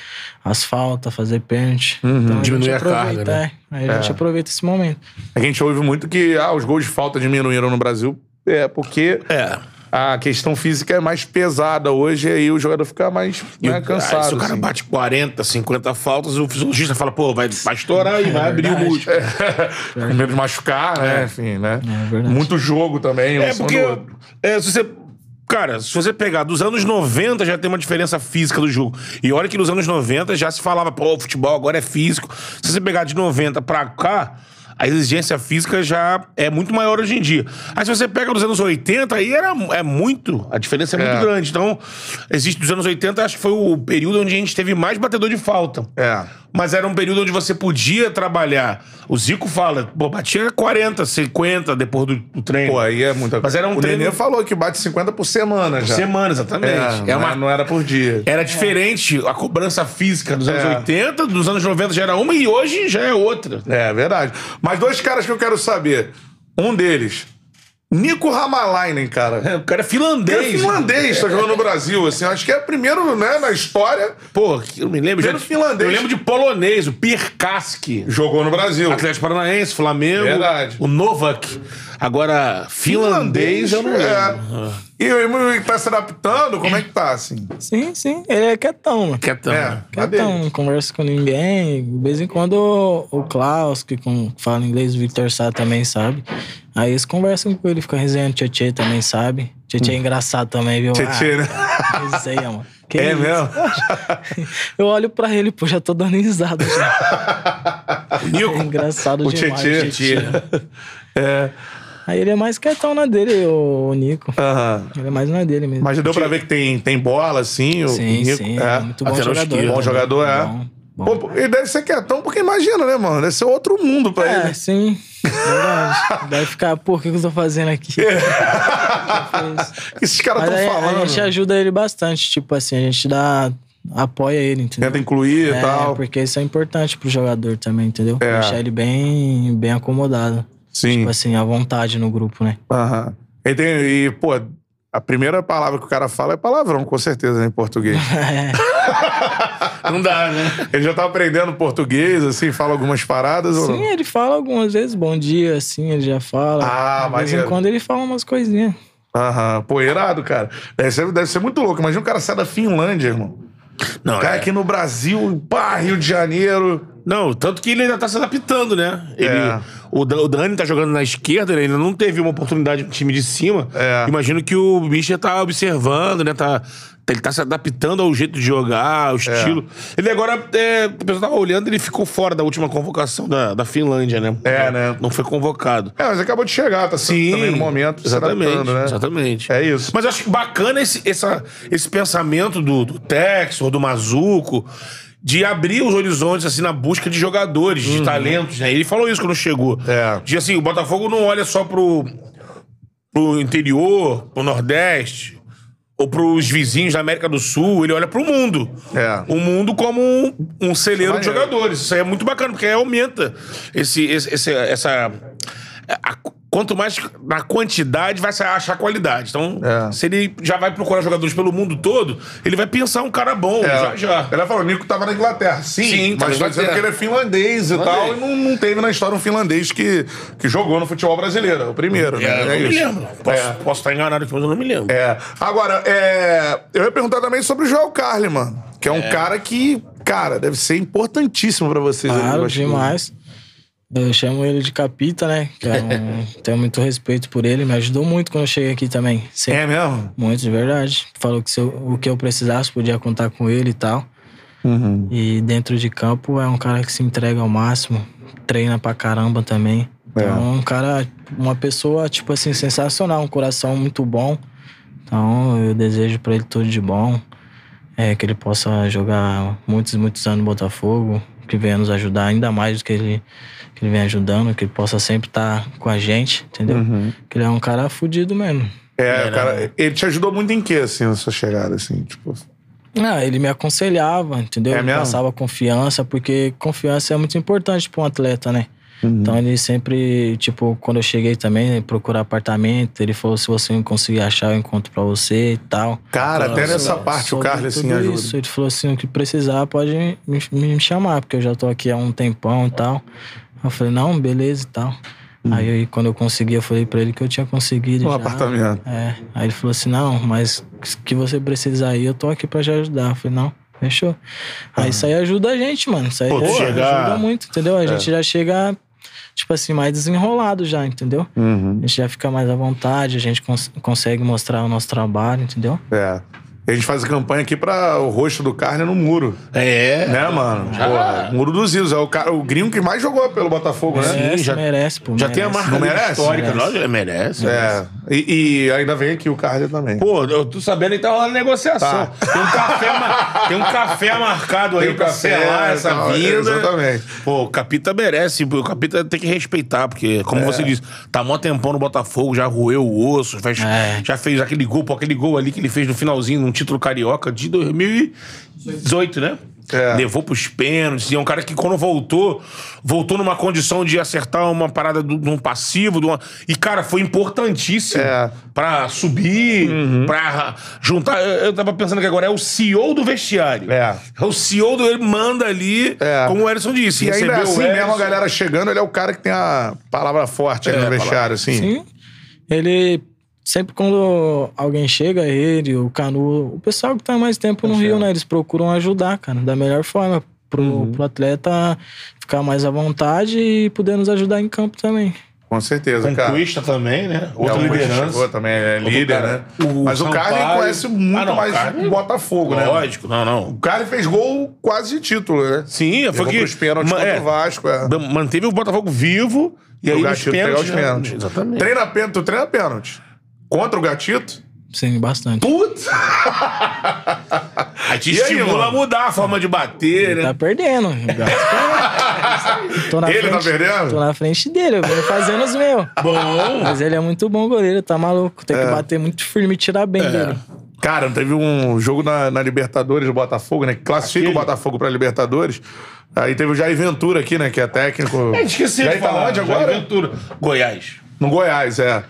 as faltas, fazer pênalti. Então a Diminuir gente a carga, né? é. Aí a gente aproveita esse momento. A gente ouve muito que ah, os gols de falta diminuíram no Brasil. É, porque É. a questão física é mais pesada hoje e aí o jogador fica mais né, o- cansado. aí, se o cara assim. bate 40, 50 faltas, o fisiologista fala, pô, vai, vai estourar e vai abrir o músculo. Com medo de machucar, né? Enfim, né? É. Muito jogo também. um É porque é, se você cara, se você pegar dos anos 90 já tem uma diferença física do jogo. E olha que nos anos 90 já se falava, pô, o futebol agora é físico. Se você pegar de 90 pra cá, a exigência física já é muito maior hoje em dia. Aí se você pega dos anos 80, aí era, é muito, a diferença é, É. muito grande. Então, existe dos anos 80, acho que foi o período onde a gente teve mais batedor de falta. É. Mas era um período onde você podia trabalhar. O Zico fala, pô, batia 40, 50 depois do, do treino. Pô, aí é muita Mas era um O treino- Nenê falou que bate 50 por semana já. Semana, exatamente. É, É não, uma- não era por dia. Era diferente a cobrança física dos anos É. 80, dos anos 90 já era uma e hoje já é outra. É, verdade. Mas dois caras que eu quero saber. Um deles, Nico Ramalainen, cara. O cara é Que é finlandês. finlandês, tá jogando no Brasil, assim. Acho que é o primeiro, né, na história, Pô, eu me lembro. Primeiro já- finlandês. Eu lembro de polonês, o Pirkaski. jogou no Brasil. Atlético Paranaense, Flamengo. Verdade. O Novak. Agora, finlandês, eu não lembro. É. E o Emily tá se adaptando, como é que tá, assim? Sim, sim. Ele é quietão, mano. Quietão. É. né? Quietão, não conversa com ninguém. De vez em quando o, o Klaus, que fala inglês, o Victor Sá também sabe. Aí eles conversam com ele, fica resenhando. Tietê também sabe. Tietê é engraçado também, viu? Tietê, né? Ah, resenha, mano. Que É isso? mesmo? Eu olho pra ele, pô, já tô dando risada já. Nico. É engraçado O demais. Tietê. É. Aí ele é mais quietão na dele, o Nico. Aham. Ele é mais na dele mesmo. Mas já deu pra ver que tem, tem bola, assim. o sim, Nico. sim. É. É. Muito bom Lateral jogador. esquerdo. Bom jogador, é. Bom, bom. Pô, ele deve ser quietão, porque imagina, né, mano? Deve ser outro mundo pra É, ele. sim. Verdade. Deve ficar, pô, o que que eu tô fazendo aqui? O que esses caras estão falando? a gente ajuda ele bastante, tipo assim, a gente dá. apoia ele, entendeu? Tenta incluir e é, tal. porque isso é importante pro jogador também, entendeu? É. Deixar ele bem, bem acomodado. Sim. Tipo assim, à vontade no grupo, né? Aham. E, tem- e, pô, a primeira palavra que o cara fala é palavrão, com certeza, né, em português. É. Não dá, né? ele já tá aprendendo português, assim, fala algumas paradas ou Sim, não? ele fala algumas vezes bom dia, assim, ele já fala. Ah, De vez em quando ele fala umas coisinhas. Aham. Pô, irado, cara. Deve ser, deve ser muito louco. Imagina um cara sair da Finlândia, irmão. Não, Cara é. aqui no Brasil, pá, Rio de Janeiro. Não, tanto que ele ainda tá se adaptando, né? Ele, É. o, Dan- o Dani tá jogando na esquerda, ele ainda não teve uma oportunidade no time de cima. É. Imagino que o Misha tá observando, né? Tá, ele tá se adaptando ao jeito de jogar, ao estilo. Ele agora, é, o pessoal tava olhando, ele ficou fora da última convocação da, da Finlândia, né? É, né? Não foi convocado. É, mas acabou de chegar, tá Sim, também no momento. exatamente, né? exatamente. É isso. Mas eu acho bacana esse, essa, esse pensamento do, do Tex ou do Mazuco de abrir os horizontes assim na busca de jogadores, de talentos, né? Ele falou isso quando chegou. Uhum. É. De assim, o Botafogo não olha só pro, pro interior, pro Nordeste, ou pros vizinhos da América do Sul, ele olha pro mundo. É. O mundo como um, um celeiro de jogadores. Isso aí é muito bacana, porque aí aumenta esse, esse- esse- essa. a- quanto mais na quantidade, vai achar qualidade. Então, É. se ele já vai procurar jogadores pelo mundo todo, ele vai pensar um cara bom, já já. Ela falou, o Nico tava na Inglaterra. Sim, Sim, mas tá dizendo que ele é finlandês e Finlandês. tal. E não, não teve na história um finlandês que, que jogou no futebol brasileiro. É o primeiro, né? É, eu não me lembro. Posso, É. posso estar enganado aqui, mas eu não me lembro. É. Agora, é, eu ia perguntar também sobre o Joel Carli, mano. Que é um cara que, cara, deve ser importantíssimo pra vocês. ali Claro, bastidor. demais. Eu chamo ele de Capita, né? Que é um- tenho muito respeito por ele. Me ajudou muito quando eu cheguei aqui também. Sempre É mesmo? Muito, de verdade. Falou que se eu- o que eu precisasse, podia contar com ele e tal. E dentro de campo é um cara que se entrega ao máximo, treina pra caramba também. Então é um cara, uma pessoa, tipo assim, sensacional, um coração muito bom. Então eu desejo pra ele tudo de bom. É, que ele possa jogar muitos, muitos anos no Botafogo, que venha nos ajudar ainda mais do que ele, que ele vem ajudando, que ele possa sempre estar com a gente, entendeu? Que ele é um cara fudido mesmo. É, o cara, ele te ajudou muito em quê, assim, na sua chegada, assim, tipo... Ah, ele me aconselhava, entendeu? É ele mesmo? passava confiança, porque confiança é muito importante para um atleta, né? Uhum. Então ele sempre, tipo, quando eu cheguei também, procurar apartamento, ele falou: se você não conseguir achar, eu encontro pra você e tal. Cara, até Sobre- nessa parte o Carly, assim, ajuda. Isso. Ele falou assim: o que precisar pode me, me chamar, porque eu já tô aqui há um tempão e tal. Eu falei: não, beleza e tal. Aí quando eu consegui, eu falei pra ele que eu tinha conseguido. Um já. apartamento. É. Aí ele falou assim: não, mas que você precisar aí, eu tô aqui pra te ajudar. Eu falei: não, fechou. Aí isso aí ajuda a gente, mano. Isso aí Pô, tu ajuda chegar- muito, entendeu? A gente já chega. Tipo assim, mais desenrolado já, entendeu? Uhum. A gente já fica mais à vontade, a gente cons- consegue mostrar o nosso trabalho, entendeu? É. A gente faz a campanha aqui pra o rosto do carne no muro. É. Né, mano? Pô, muro dos Isos. É o, cara, o gringo que mais jogou pelo Botafogo, né? Merece, já- merece, pô. Já tem a merece. marca Não merece? histórica. Merece. Não, merece. É. E, e ainda vem aqui o Carly também. Pô, eu tô sabendo que tá rolando negociação. Tem, um café, tem um café marcado aí Tem um pra café, selar essa tal, vinda. exatamente. Pô, o Capita merece. O Capita tem que respeitar, porque, É. como você disse, tá mó tempão no Botafogo, já roeu o osso, faz- É. já fez aquele gol, pô, aquele gol ali que ele fez no finalzinho, num título carioca de 2018, né? É. Levou pros pênaltis. E é um cara que, quando voltou, voltou numa condição de acertar uma parada do- de um passivo. de uma- E, cara, foi importantíssimo É. pra subir, pra juntar. Eu, eu tava pensando que agora é o CEO do vestiário. É. É o CEO do. Ele manda ali, É. como o Edson disse. E ainda assim, Edson. mesmo a galera chegando, ele é o cara que tem a palavra forte ali É, no vestiário, assim. Sim. Ele. Sempre quando alguém chega, ele, o Canu, o pessoal que tá mais tempo no Rio, né? Eles procuram ajudar, cara, da melhor forma. Pro, Uhum. pro atleta ficar mais à vontade e poder nos ajudar em campo também. Com certeza, cara. Conquista também, né? É, Outra o Cuesta liderança. chegou também, é líder, cara, né? o Mas o Carly Sampaio- conhece muito Ah, não, mais Carly- o Botafogo, né? Lógico, não, não. O Carly fez gol quase de título, né? Sim, foi Levou que. pros pênaltis Ma- contra é, o Vasco, é. Manteve o Botafogo vivo e aí o nos Gatito pegar pênaltis. os né? pênaltis. Exatamente. Treina pênalti, tu treina pênalti. Contra o Gatito? Sim, bastante. Putz! Aí te E aí, estimula a mano? mudar a forma de bater, né? Tá perdendo. tô na Ele tá frente, perdendo? Tô na frente dele, eu venho fazendo os meus. Bom. Mas ele é muito bom goleiro, tá maluco. Tem que bater muito firme e tirar bem dele. Cara, teve um jogo na, na Libertadores do Botafogo, né? Que classifica Aquele? o Botafogo pra Libertadores. Aí teve o Jair Ventura aqui, né? Que é técnico. É, esqueci Jair de tá falar. onde Jair agora? Ventura. Goiás. No Goiás, é.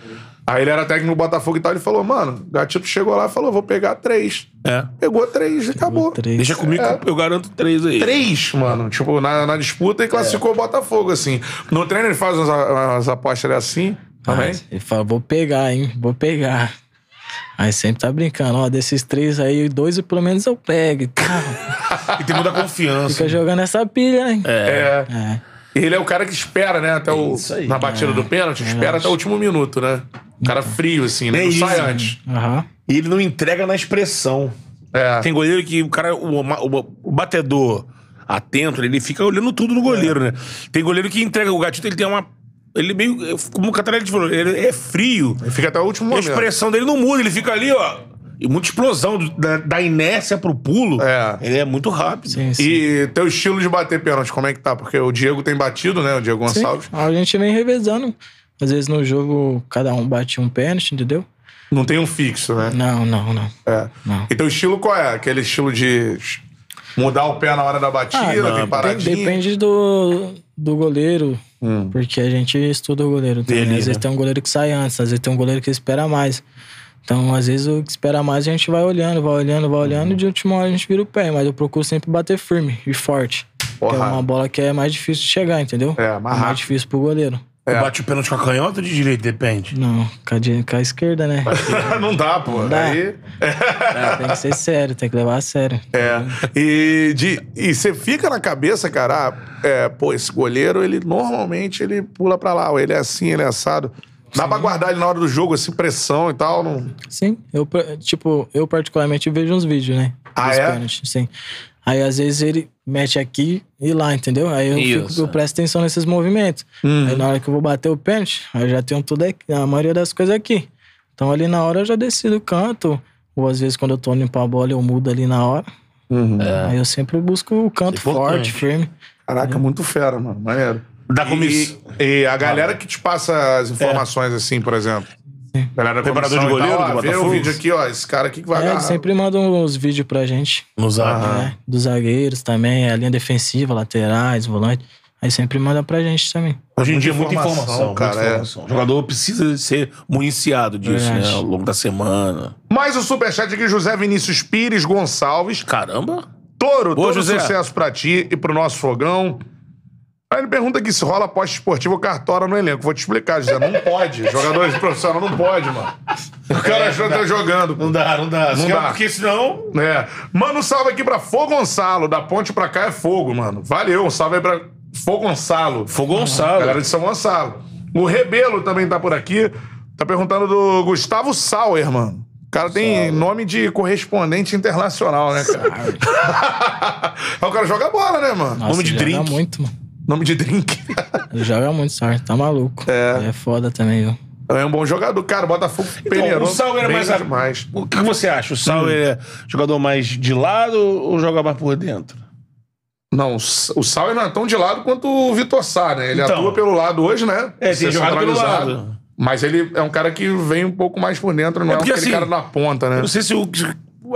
Aí ele era técnico do Botafogo e tal. Ele falou, mano, o Gatito chegou lá e falou: vou pegar três. É. Pegou três e acabou. Três. Deixa comigo que eu garanto três aí. Três, mano. Tipo, na, na disputa e classificou o Botafogo, assim. No treino ele faz umas, umas apostas assim também. Ah, ele fala, vou pegar, hein? Vou pegar. Aí sempre tá brincando, ó, desses três aí, dois pelo menos eu pego e tal. E tem muita confiança. Fica jogando essa pilha, hein? É. É. Ele é o cara que espera, né? Até o. Aí. Na batida do pênalti, espera até o último minuto, né? O cara frio, assim, né? É Não sai antes. Aham. E ele não entrega na expressão. É. Tem goleiro que o cara, o, o- o batedor atento, ele fica olhando tudo no goleiro, né? Tem goleiro que entrega o gatito, ele tem uma. Ele meio. Como o Catarina falou, ele é frio. Ele fica até o último A momento. expressão dele não muda, ele fica ali, ó. E muita explosão do- da, da inércia pro pulo. É. Ele é muito rápido. Sim, sim. E teu estilo de bater pênalti, como é que tá? Porque o Diego tem batido, né? O Diego Sim. Gonçalves. A gente vem revezando. Às vezes no jogo, cada um bate um pênalti, entendeu? Não tem um fixo, né? Não, não, não. É. Não. E teu estilo qual é? Aquele estilo de mudar o pé na hora da batida, Ah, não, tem paradinha? Depende do, do goleiro. Porque a gente estuda o goleiro também. Dele, às vezes né? tem um goleiro que sai antes, às vezes tem um goleiro que espera mais. Então, às vezes, o que espera mais a gente vai olhando, vai olhando, vai olhando, e de última hora a gente vira o pé. Mas eu procuro sempre bater firme e forte. Que é Porra. uma bola que é mais difícil de chegar, entendeu? É, mais rápido. difícil pro goleiro. É. Bate o pênalti com a canhota ou de direito? Depende. Não, com a, com a esquerda, né? não dá, pô. dá. Aí. tem que ser sério, tem que levar a sério. É. E, de, e você fica na cabeça, cara, ah, é, pô, esse goleiro, ele normalmente ele pula pra lá, ou ele é assim, ele é assado. Dá pra guardar ele na hora do jogo, assim, pressão e tal? Não... Sim, eu, tipo, eu particularmente vejo uns vídeos, né? Ah, é? pênaltis, sim. Aí às vezes ele mete aqui e lá, entendeu? Aí eu, fico, eu é. presto atenção nesses movimentos. Uhum. Aí na hora que eu vou bater o pênalti, aí eu já tenho tudo aqui, a maioria das coisas aqui. Então ali na hora eu já decido o canto. Ou às vezes quando eu tô limpando a bola, eu mudo ali na hora. Aí eu sempre busco o canto é forte, firme. Caraca, muito fera, mano. Maneiro. Da E, comissão. e a galera que te passa as informações, assim, por exemplo. Galera Preparador de e tal, goleiro do ó, Vê o vídeo aqui, ó. Esse cara aqui que vai É, agarrar. eles sempre mandam os vídeos pra gente. Nos né? Dos zagueiros também, a linha defensiva, laterais, volante. Aí sempre manda pra gente também. Hoje em dia é muita informação, cara, muita é. informação. O jogador precisa ser municiado disso, Verdade. né? Ao longo da semana. Mais um superchat aqui, José Vinícius Pires Gonçalves. Caramba! Toro, Boa, todo José. sucesso pra ti e pro nosso fogão. Aí ele pergunta aqui se rola aposta esportiva ou cartola no elenco. Vou te explicar, José. Não pode. Jogadores profissionais não pode, mano. O cara já tá jogando. Não dá, não dá. Não Não dá. Porque senão. É. Manda um salve aqui pra Fogo Gonçalo. Da ponte pra cá é fogo, mano. Valeu. Um salve aí pra Fogonçalo. Fogonçalo. Galera de São Gonçalo. O Rebelo também tá por aqui. Tá perguntando do Gustavo Sauer, mano. O cara tem nome de correspondente internacional, né, cara? O cara joga bola, né, mano? Nossa, nome de drink. Muito, mano. Nome de drink. Ele joga muito, sorte. Tá maluco. É. É foda também, viu? é um bom jogador. Cara, Botafogo Então, peneirou o Sauer era bem mais. a- demais. O que você acha? O Sauer é jogador mais de lado ou joga mais por dentro? Não, o S- o Sauer não é tão de lado quanto o Vitor Sá, né? Ele Então. atua pelo lado hoje, né? É, tem Ser jogado pelo lado. Mas ele é um cara que vem um pouco mais por dentro, não é, porque, aquele assim, cara na ponta, né? Eu não sei se o.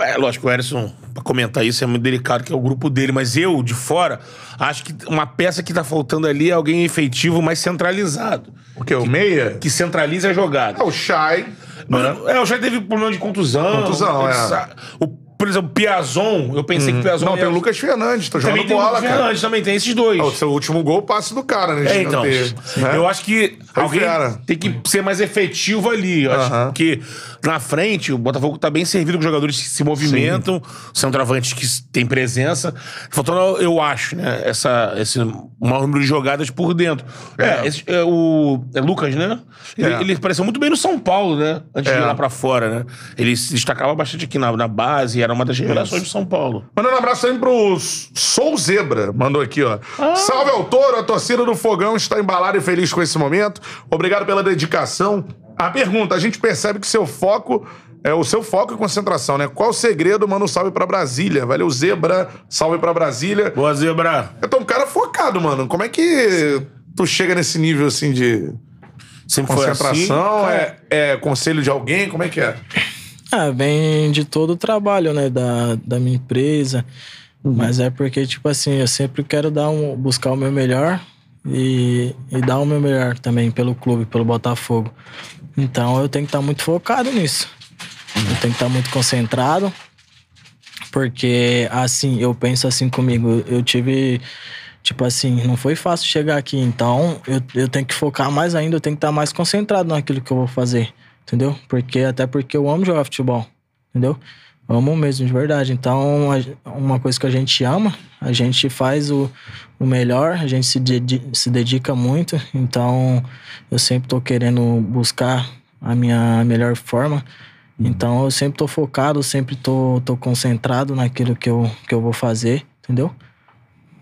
É, lógico, o Erison, pra comentar isso, é muito delicado, que é o grupo dele, mas eu, de fora, acho que uma peça que tá faltando ali é alguém efetivo, mais centralizado. Porque o meia... Que centraliza a jogada. É o Shai. Mas, É, o já teve problema de contusão. Contusão, é. O, por exemplo, o Piazon, eu pensei que o Piazon. Não, ia- tem o Lucas Fernandes, tá Também jogando tem o bola, Lucas cara. Fernandes, também tem esses dois. O seu último gol, passe do cara, né? É, então. Escanteio, né? Eu acho que alguém tem que ser mais efetivo ali. Eu acho Aham. que na frente o Botafogo tá bem servido com jogadores que se movimentam, centroavantes que têm presença. Faltando, eu acho, né? Essa, esse maior número de jogadas por dentro. É, esse- é o é Lucas, né? Ele, É. ele apareceu muito bem no São Paulo, né? Antes de É. ir lá pra fora, né? Ele se destacava bastante aqui na, na base, era uma das revelações do São Paulo. Mandando um abraço também pro Sou Zebra. Mandou aqui, ó. Ah. Salve ao touro, a torcida do Fogão está embalada e feliz com esse momento. Obrigado pela dedicação. A pergunta, a gente percebe que seu foco é o seu foco e concentração, né? Qual o segredo? Um salve pra Brasília. Valeu, Zebra. Salve pra Brasília. Boa, Zebra. Eu tô um cara focado, mano. Como é que tu chega nesse nível, assim, de Sempre foi concentração? assim. é, é conselho de alguém? Como é que é? Ah, vem de todo o trabalho, né, da, da minha empresa. Mas é porque, tipo assim, eu sempre quero dar um, buscar o meu melhor e, e dar o meu melhor também pelo clube, pelo Botafogo. Então eu tenho que estar muito focado nisso. Eu tenho que estar muito concentrado. Porque, assim, eu penso assim comigo. Eu tive. Tipo assim, não foi fácil chegar aqui. Então, eu, eu tenho que focar mais ainda. Eu tenho que estar mais concentrado naquilo que eu vou fazer. Entendeu? Porque, até porque eu amo jogar futebol. Entendeu? Amo mesmo, de verdade. Então, uma coisa que a gente ama, a gente faz o, o melhor, a gente se, dedi- se dedica muito. Então, eu sempre tô querendo buscar a minha melhor forma. Então, eu sempre tô focado, sempre tô, tô concentrado naquilo que eu, que eu vou fazer, entendeu?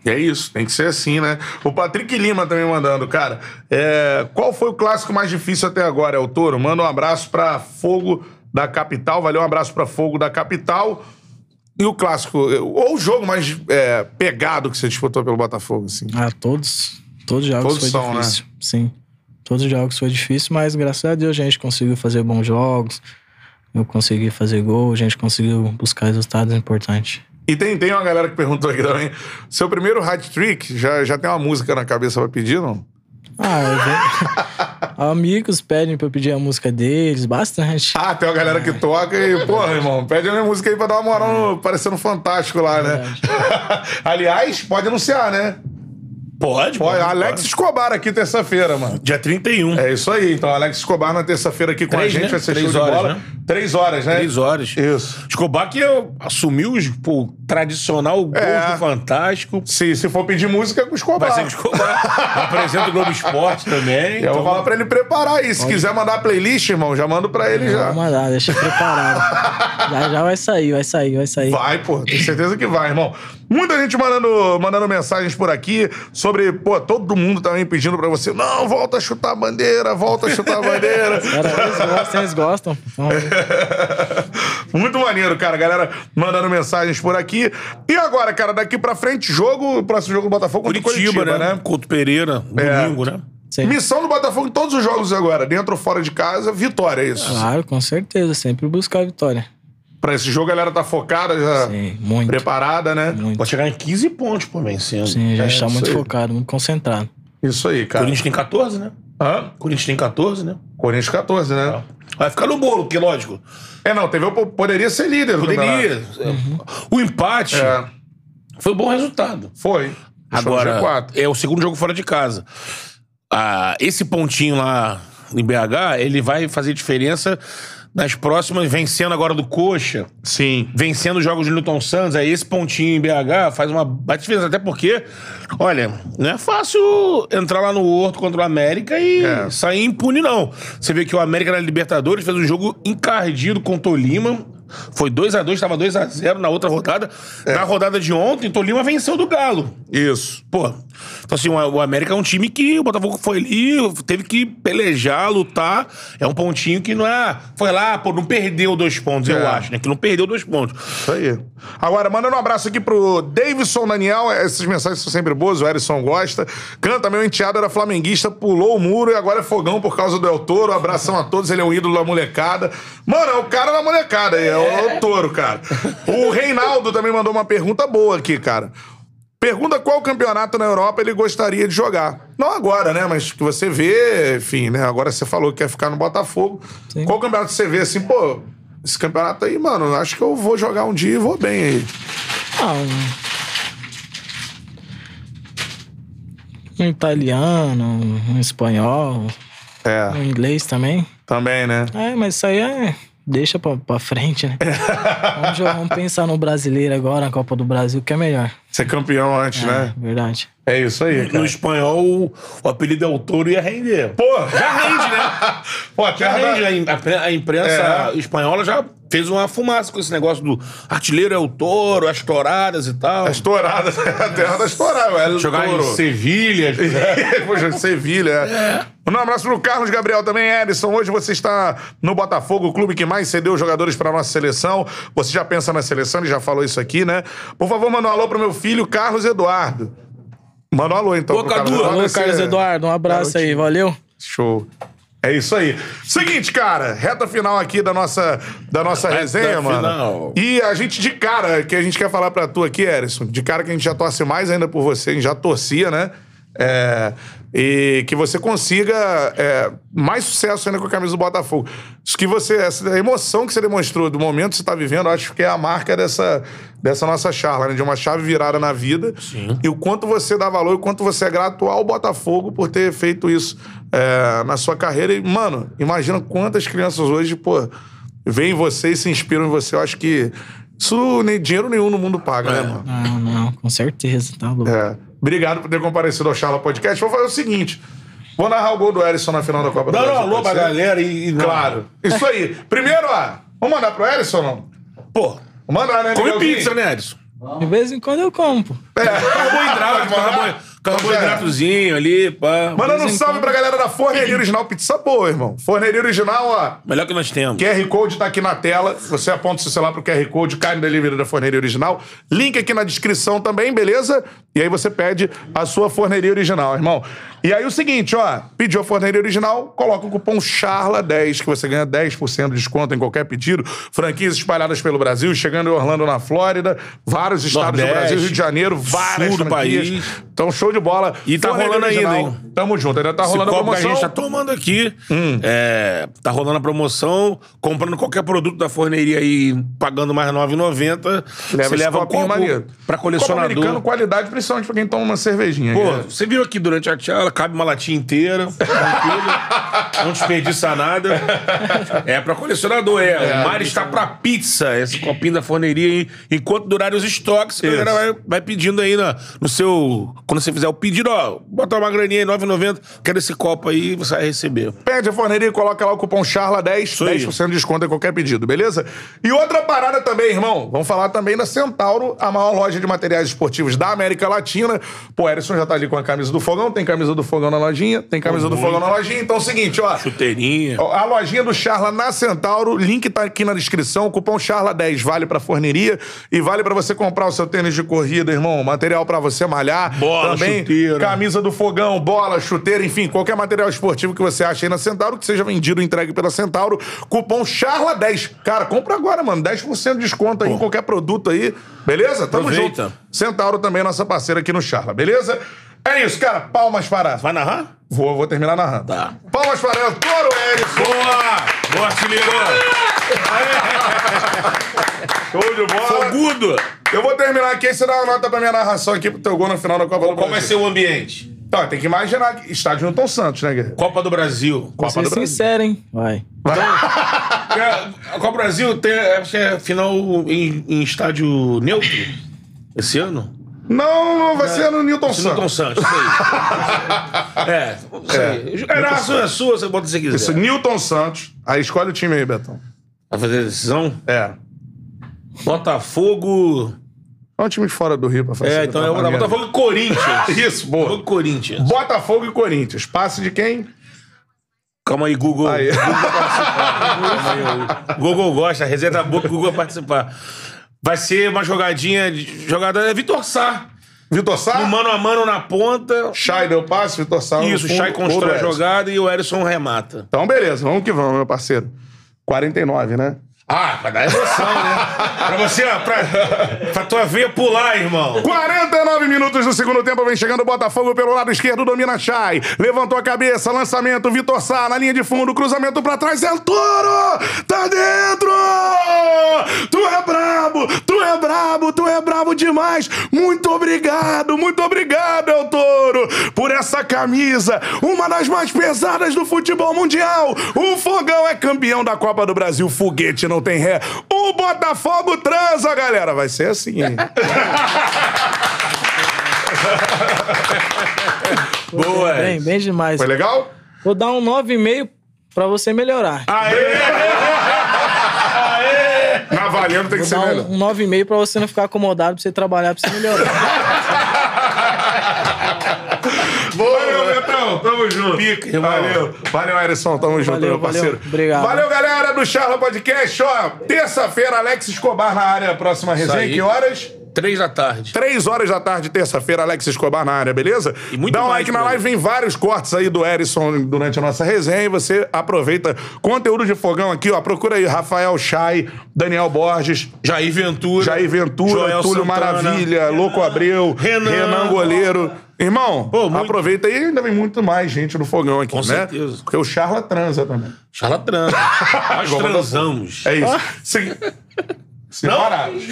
É isso, tem que ser assim, né? O Patrick Lima também mandando, cara. é, qual foi o clássico mais difícil até agora? É o Toro? Manda um abraço pra Fogo da Capital. Valeu, um abraço pra Fogo da Capital. E o clássico, ou o jogo mais é, pegado que você disputou pelo Botafogo, assim? Ah, todos. Todos os jogos Todos foi são, né? difícil. Sim. Todos os jogos foi difícil, mas graças a Deus a gente conseguiu fazer bons jogos. Eu consegui fazer gol, a gente conseguiu buscar resultados importantes. E tem, tem uma galera que perguntou aqui também. Seu primeiro hat-trick, já, já tem uma música na cabeça pra pedir, não? Ah, eu. amigos pedem pra eu pedir a música deles, bastante. Ah, tem uma galera que toca e, porra, irmão, pede a minha música aí pra dar uma moral no, parecendo fantástico lá, né? Aliás, pode anunciar, né? Pode, Pode. Alex Escobar aqui terça-feira, mano. Dia 31. É isso aí. Então, Alex Escobar na terça-feira aqui com Três, a gente. né? Vai ser Três show de horas, bola. né? Três horas, né? Três horas. Isso. Escobar que assumiu pô, o tradicional gosto É. do Fantástico. Se, se for pedir música, é com Escobar. Vai ser com Escobar. Apresenta o Globo Esporte também. Eu vou então- falar pra ele preparar aí. Se quiser mandar a playlist, irmão, já mando pra ele já. Vou mandar, deixa preparado. já já vai sair, vai sair, vai sair. Vai, pô, tenho certeza que vai, irmão. Muita gente mandando, mandando mensagens por aqui sobre, pô, todo mundo também pedindo pra você, não, volta a chutar a bandeira, volta a chutar a bandeira. Cara, eles gostam, eles gostam. Então, Muito maneiro, cara. Galera mandando mensagens por aqui. E agora, cara, daqui pra frente, jogo, o próximo jogo do Botafogo contra o Curitiba, Curitiba, né? né? Couto Pereira, É. domingo, né? sim. Missão do Botafogo em todos os jogos agora, dentro ou fora de casa, vitória, é isso. Claro, com certeza. Sempre buscar a vitória. Pra esse jogo a galera tá focada, já Sim, muito. preparada, né? Muito. Pode chegar em 15 pontos, pô, vencendo. Sim, gente É, tá isso muito aí. focado, muito concentrado. Isso aí, cara. Corinthians tem 14, né? Hã? Corinthians tem 14, né? Corinthians 14, né? Vai ficar no bolo, porque lógico. É, não, teve, o- poderia ser líder. do Poderia. campeonato. O empate É, foi um bom resultado. foi. Deixou Agora, G4. é o segundo jogo fora de casa. Ah, esse pontinho lá em BH, ele vai fazer diferença nas próximas, vencendo agora do Coxa, Sim. vencendo os jogos de Newton Santos, aí esse pontinho em BH faz uma baita diferença. Até porque, olha, não é fácil entrar lá no Horto contra o América e É. sair impune, não. Você vê que o América na Libertadores fez um jogo encardido com o Tolima. Foi 2x2, estava 2x0 na outra rodada. É. Na rodada de ontem, Tolima venceu do Galo. Isso. Pô, então assim, o o América é um time que o Botafogo foi ali, teve que pelejar, lutar. É um pontinho que não é. Foi lá, pô, não perdeu dois pontos, É. eu acho, né? Que não perdeu dois pontos. Isso aí. Agora, mandando um abraço aqui pro Davidson Daniel. Essas mensagens são sempre boas, o Erison gosta. Canta, meu enteado era flamenguista, pulou o muro e agora é fogão por causa do El Toro. Abração a todos, ele é um ídolo da molecada. Mano, é o cara da molecada aí, é o El Toro, cara. O Reinaldo também mandou uma pergunta boa aqui, cara. Pergunta qual campeonato na Europa ele gostaria de jogar. Não agora, né? Mas que você vê, enfim, né? Agora você falou que quer ficar no Botafogo. Sim. Qual campeonato você vê assim, pô, esse campeonato aí, mano, acho que eu vou jogar um dia e vou bem aí. Ah, um, um italiano, um espanhol, É, um inglês também. também, né? É, mas isso aí é. Deixa pra, pra frente, né? vamos, jogar- vamos pensar no brasileiro agora, na Copa do Brasil, que é melhor. Ser campeão antes, né? É, verdade. É isso aí, No cara. espanhol, o, o apelido El Toro ia render. Pô, Já rende, né? pô, Já rende. da- A, im- a pre- a imprensa É. espanhola já fez uma fumaça com esse negócio do artilheiro El Toro, as touradas e tal. As touradas, a terra das touradas, velho. Jogar em Sevilha. Poxa, Sevilha. É. Um abraço pro Carlos Gabriel também, Edson. Hoje você está no Botafogo, o clube que mais cedeu jogadores para nossa seleção. Você já pensa na seleção, ele já falou isso aqui, né? Por favor, manda um alô pro meu filho, Carlos Eduardo. Manda um alô, então. Pro Carlos Eduardo, Alô, Carlos é- Eduardo, um abraço aí, valeu. Show. É isso aí. Seguinte, cara, reta final aqui da nossa, da nossa resenha, mano. final. E a gente, de cara, que a gente quer falar pra tu aqui, Erison, de cara que a gente já torce mais ainda por você, a gente já torcia, né? É, e que você consiga é, mais sucesso ainda com a camisa do Botafogo. Isso que você, essa emoção que você demonstrou do momento que você tá vivendo, eu acho que é a marca dessa, dessa nossa charla, né? De uma chave virada na vida. Sim. E o quanto você dá valor e o quanto você é grato ao Botafogo por ter feito isso é, na sua carreira. E, mano, imagina quantas crianças hoje, pô, veem você e se inspiram em você. Eu acho que isso nem dinheiro nenhum no mundo paga, né, mano? Não, não, com certeza, tá louco. É. Obrigado por ter comparecido ao Charla Podcast. Vou fazer o seguinte: vou narrar o gol do Erisson na final da Copa do Não, Brasil. não, alô pode pra ser? galera e. e- Claro. Isso aí. Primeiro, ó, vamos mandar pro Erisson ou não? Pô, Vamos mandar, né, come pizza, né, Edson? De vez em quando eu compro. Carboidrato, carbo- carboidratozinho ali, pá. Mandando um salve pra galera da Forneria Original Pizza Boa, irmão. Forneria Original, ó. Melhor que nós temos. QR Code tá aqui na tela. Você aponta o seu celular pro QR Code, cai no delivery da Forneria Original. Link aqui na descrição também, beleza? E aí você pede a sua Forneria Original, irmão. E aí o seguinte, ó. Pediu a Forneria Original, coloca o cupom CHARLA10, que você ganha 10% de desconto em qualquer pedido. Franquias espalhadas pelo Brasil, chegando em Orlando, na Flórida. Vários estados do Nordeste, Brasil, Rio de Janeiro, várias sul do franquias. país. Então, show de bola. E tá Forneria rolando ainda, Original. hein? Tamo junto, ainda tá rolando a a promoção. Hum. gente tá tomando aqui, é, tá rolando a promoção, comprando qualquer produto da forneria aí, pagando mais R$ 9,90, você esse leva um copinho maneiro. pra Copo americano, colecionador. qualidade, principalmente pra quem toma uma cervejinha. Pô, né? você viu aqui durante a tchala, cabe uma latinha inteira, tranquilo, não desperdiça nada. É pra colecionador, é. o mar está pra pizza, esse copinho da forneria aí. Enquanto durarem os estoques, a galera vai, vai pedindo aí na, no seu... Quando você fizer o pedido, ó, bota uma graninha aí, R$ 9,90, quero esse copo aí, você vai receber. Pede a forneria e coloca lá o cupom CHARLA10, aí. 10% de desconto em qualquer pedido, beleza? E outra parada também, irmão, vamos falar também da Centauro, a maior loja de materiais esportivos da América Latina. Pô, Erison já tá ali com a camisa do Fogão, tem camisa do Fogão na lojinha, tem camisa do Fogão na lojinha. Então é o seguinte, ó, Chuteirinha. A lojinha do Charla na Centauro, link tá aqui na descrição. O cupom Charla10 vale pra forneria e vale pra você comprar o seu tênis de corrida, irmão. Material pra você malhar. Bola, Também chuteira. camisa do fogão, bola, chuteira, enfim, qualquer material esportivo que você acha aí na Centauro, que seja vendido entregue pela Centauro. Cupom Charla10. Cara, compra agora, mano. 10% de desconto aí em qualquer produto aí. Beleza? Tamo Aproveita. junto. Centauro também é nossa parceira aqui no Charla, beleza? É isso, cara. Palmas para. Vai narrar? Vou, vou terminar narrando. Tá. Palmas para El Toro, Erison. Boa! Boa, artilheiro! Show de bola. Fogudo! Eu vou terminar aqui, aí você dá uma nota pra minha narração aqui pro teu gol no final da Copa do Qual vai Brasil. ser o ambiente? Então, tem que imaginar. que Estádio Newton Santos, né, Guerreiro? Copa do Brasil. Copa ser do Brasil. sincero, hein? Vai. A Copa Brasil tem, acho que é final em, em estádio neutro esse ano. Não, vai ser no Newton Newton Santos. Santos, isso aí. é, isso aí. É, a sua é sua, você bota se quiser. Isso, Newton Santos. Aí escolhe o time aí, Betão. Vai fazer a decisão? É. Botafogo. Olha o time de fora do Rio pra fazer. É, então eu vou dar Botafogo e Corinthians. Isso, boa. Botafogo e Corinthians. Botafogo e Corinthians. Passe de quem? Calma aí, Google. Aí. Google gosta, reserva a boca, Google vai participar. Vai ser uma jogadinha. de- Jogada é Vitor Sá. Vitor Sá? No mano a mano na ponta. Chay deu passe, Vitor Sá. Isso, fundo, Chay constrói a jogada e o Erisson remata. Então, beleza. Vamos que vamos, meu parceiro. 49, né? Ah, pra dar emoção, né? pra você, ó, pra, pra tua veia pular, irmão. 49 minutos do segundo tempo, vem chegando o Botafogo pelo lado esquerdo, domina Chay. Levantou a cabeça, lançamento, Vitor Sá na linha de fundo, cruzamento pra trás, é o Toro! Tá dentro! Tu é brabo, tu é brabo, tu é brabo demais! Muito obrigado, muito obrigado, El Toro, por essa camisa, uma das mais pesadas do futebol mundial. O Fogão é campeão da Copa do Brasil, foguete não tem ré. O Botafogo transa, galera. Vai ser assim, hein? Boa. Bem, bem demais. Foi legal? Vou dar um 9,5 pra você melhorar. Na valendo tem que Vou ser dar melhor. um, um 9,5 pra você não ficar acomodado, pra você trabalhar, pra você melhorar. Tamo junto. Pica, irmão. Valeu. Valeu, Erison. Tamo junto, Valeu, meu parceiro. valeu. Obrigado. Valeu, galera do Charla Podcast. Ó, terça-feira, Alex Escobar na área. Próxima resenha. Que horas? Três da tarde. Três horas da tarde, terça-feira, Alex Escobar na área, beleza? E muito Dá um mais like na live, vem vários cortes aí do Erison durante a nossa resenha e você aproveita conteúdo de fogão aqui, ó. Procura aí Rafael Chay, Daniel Borges, Jair Ventura. Jair Ventura, Joel Túlio Santana. Maravilha, Louco Abreu, Renan. Renan, Goleiro. Irmão, Pô, muito. aproveita aí, ainda vem muito mais gente no fogão aqui, Com né? certeza. Porque o Charla transa também. Charlatã. Nós Igual transamos. É isso. Se... Separado.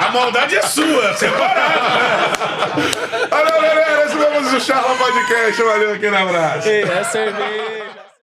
A maldade é sua, separado. Valeu, galera. Esse é o Charla Podcast. Valeu, aquele abraço. Ei, é cerveja.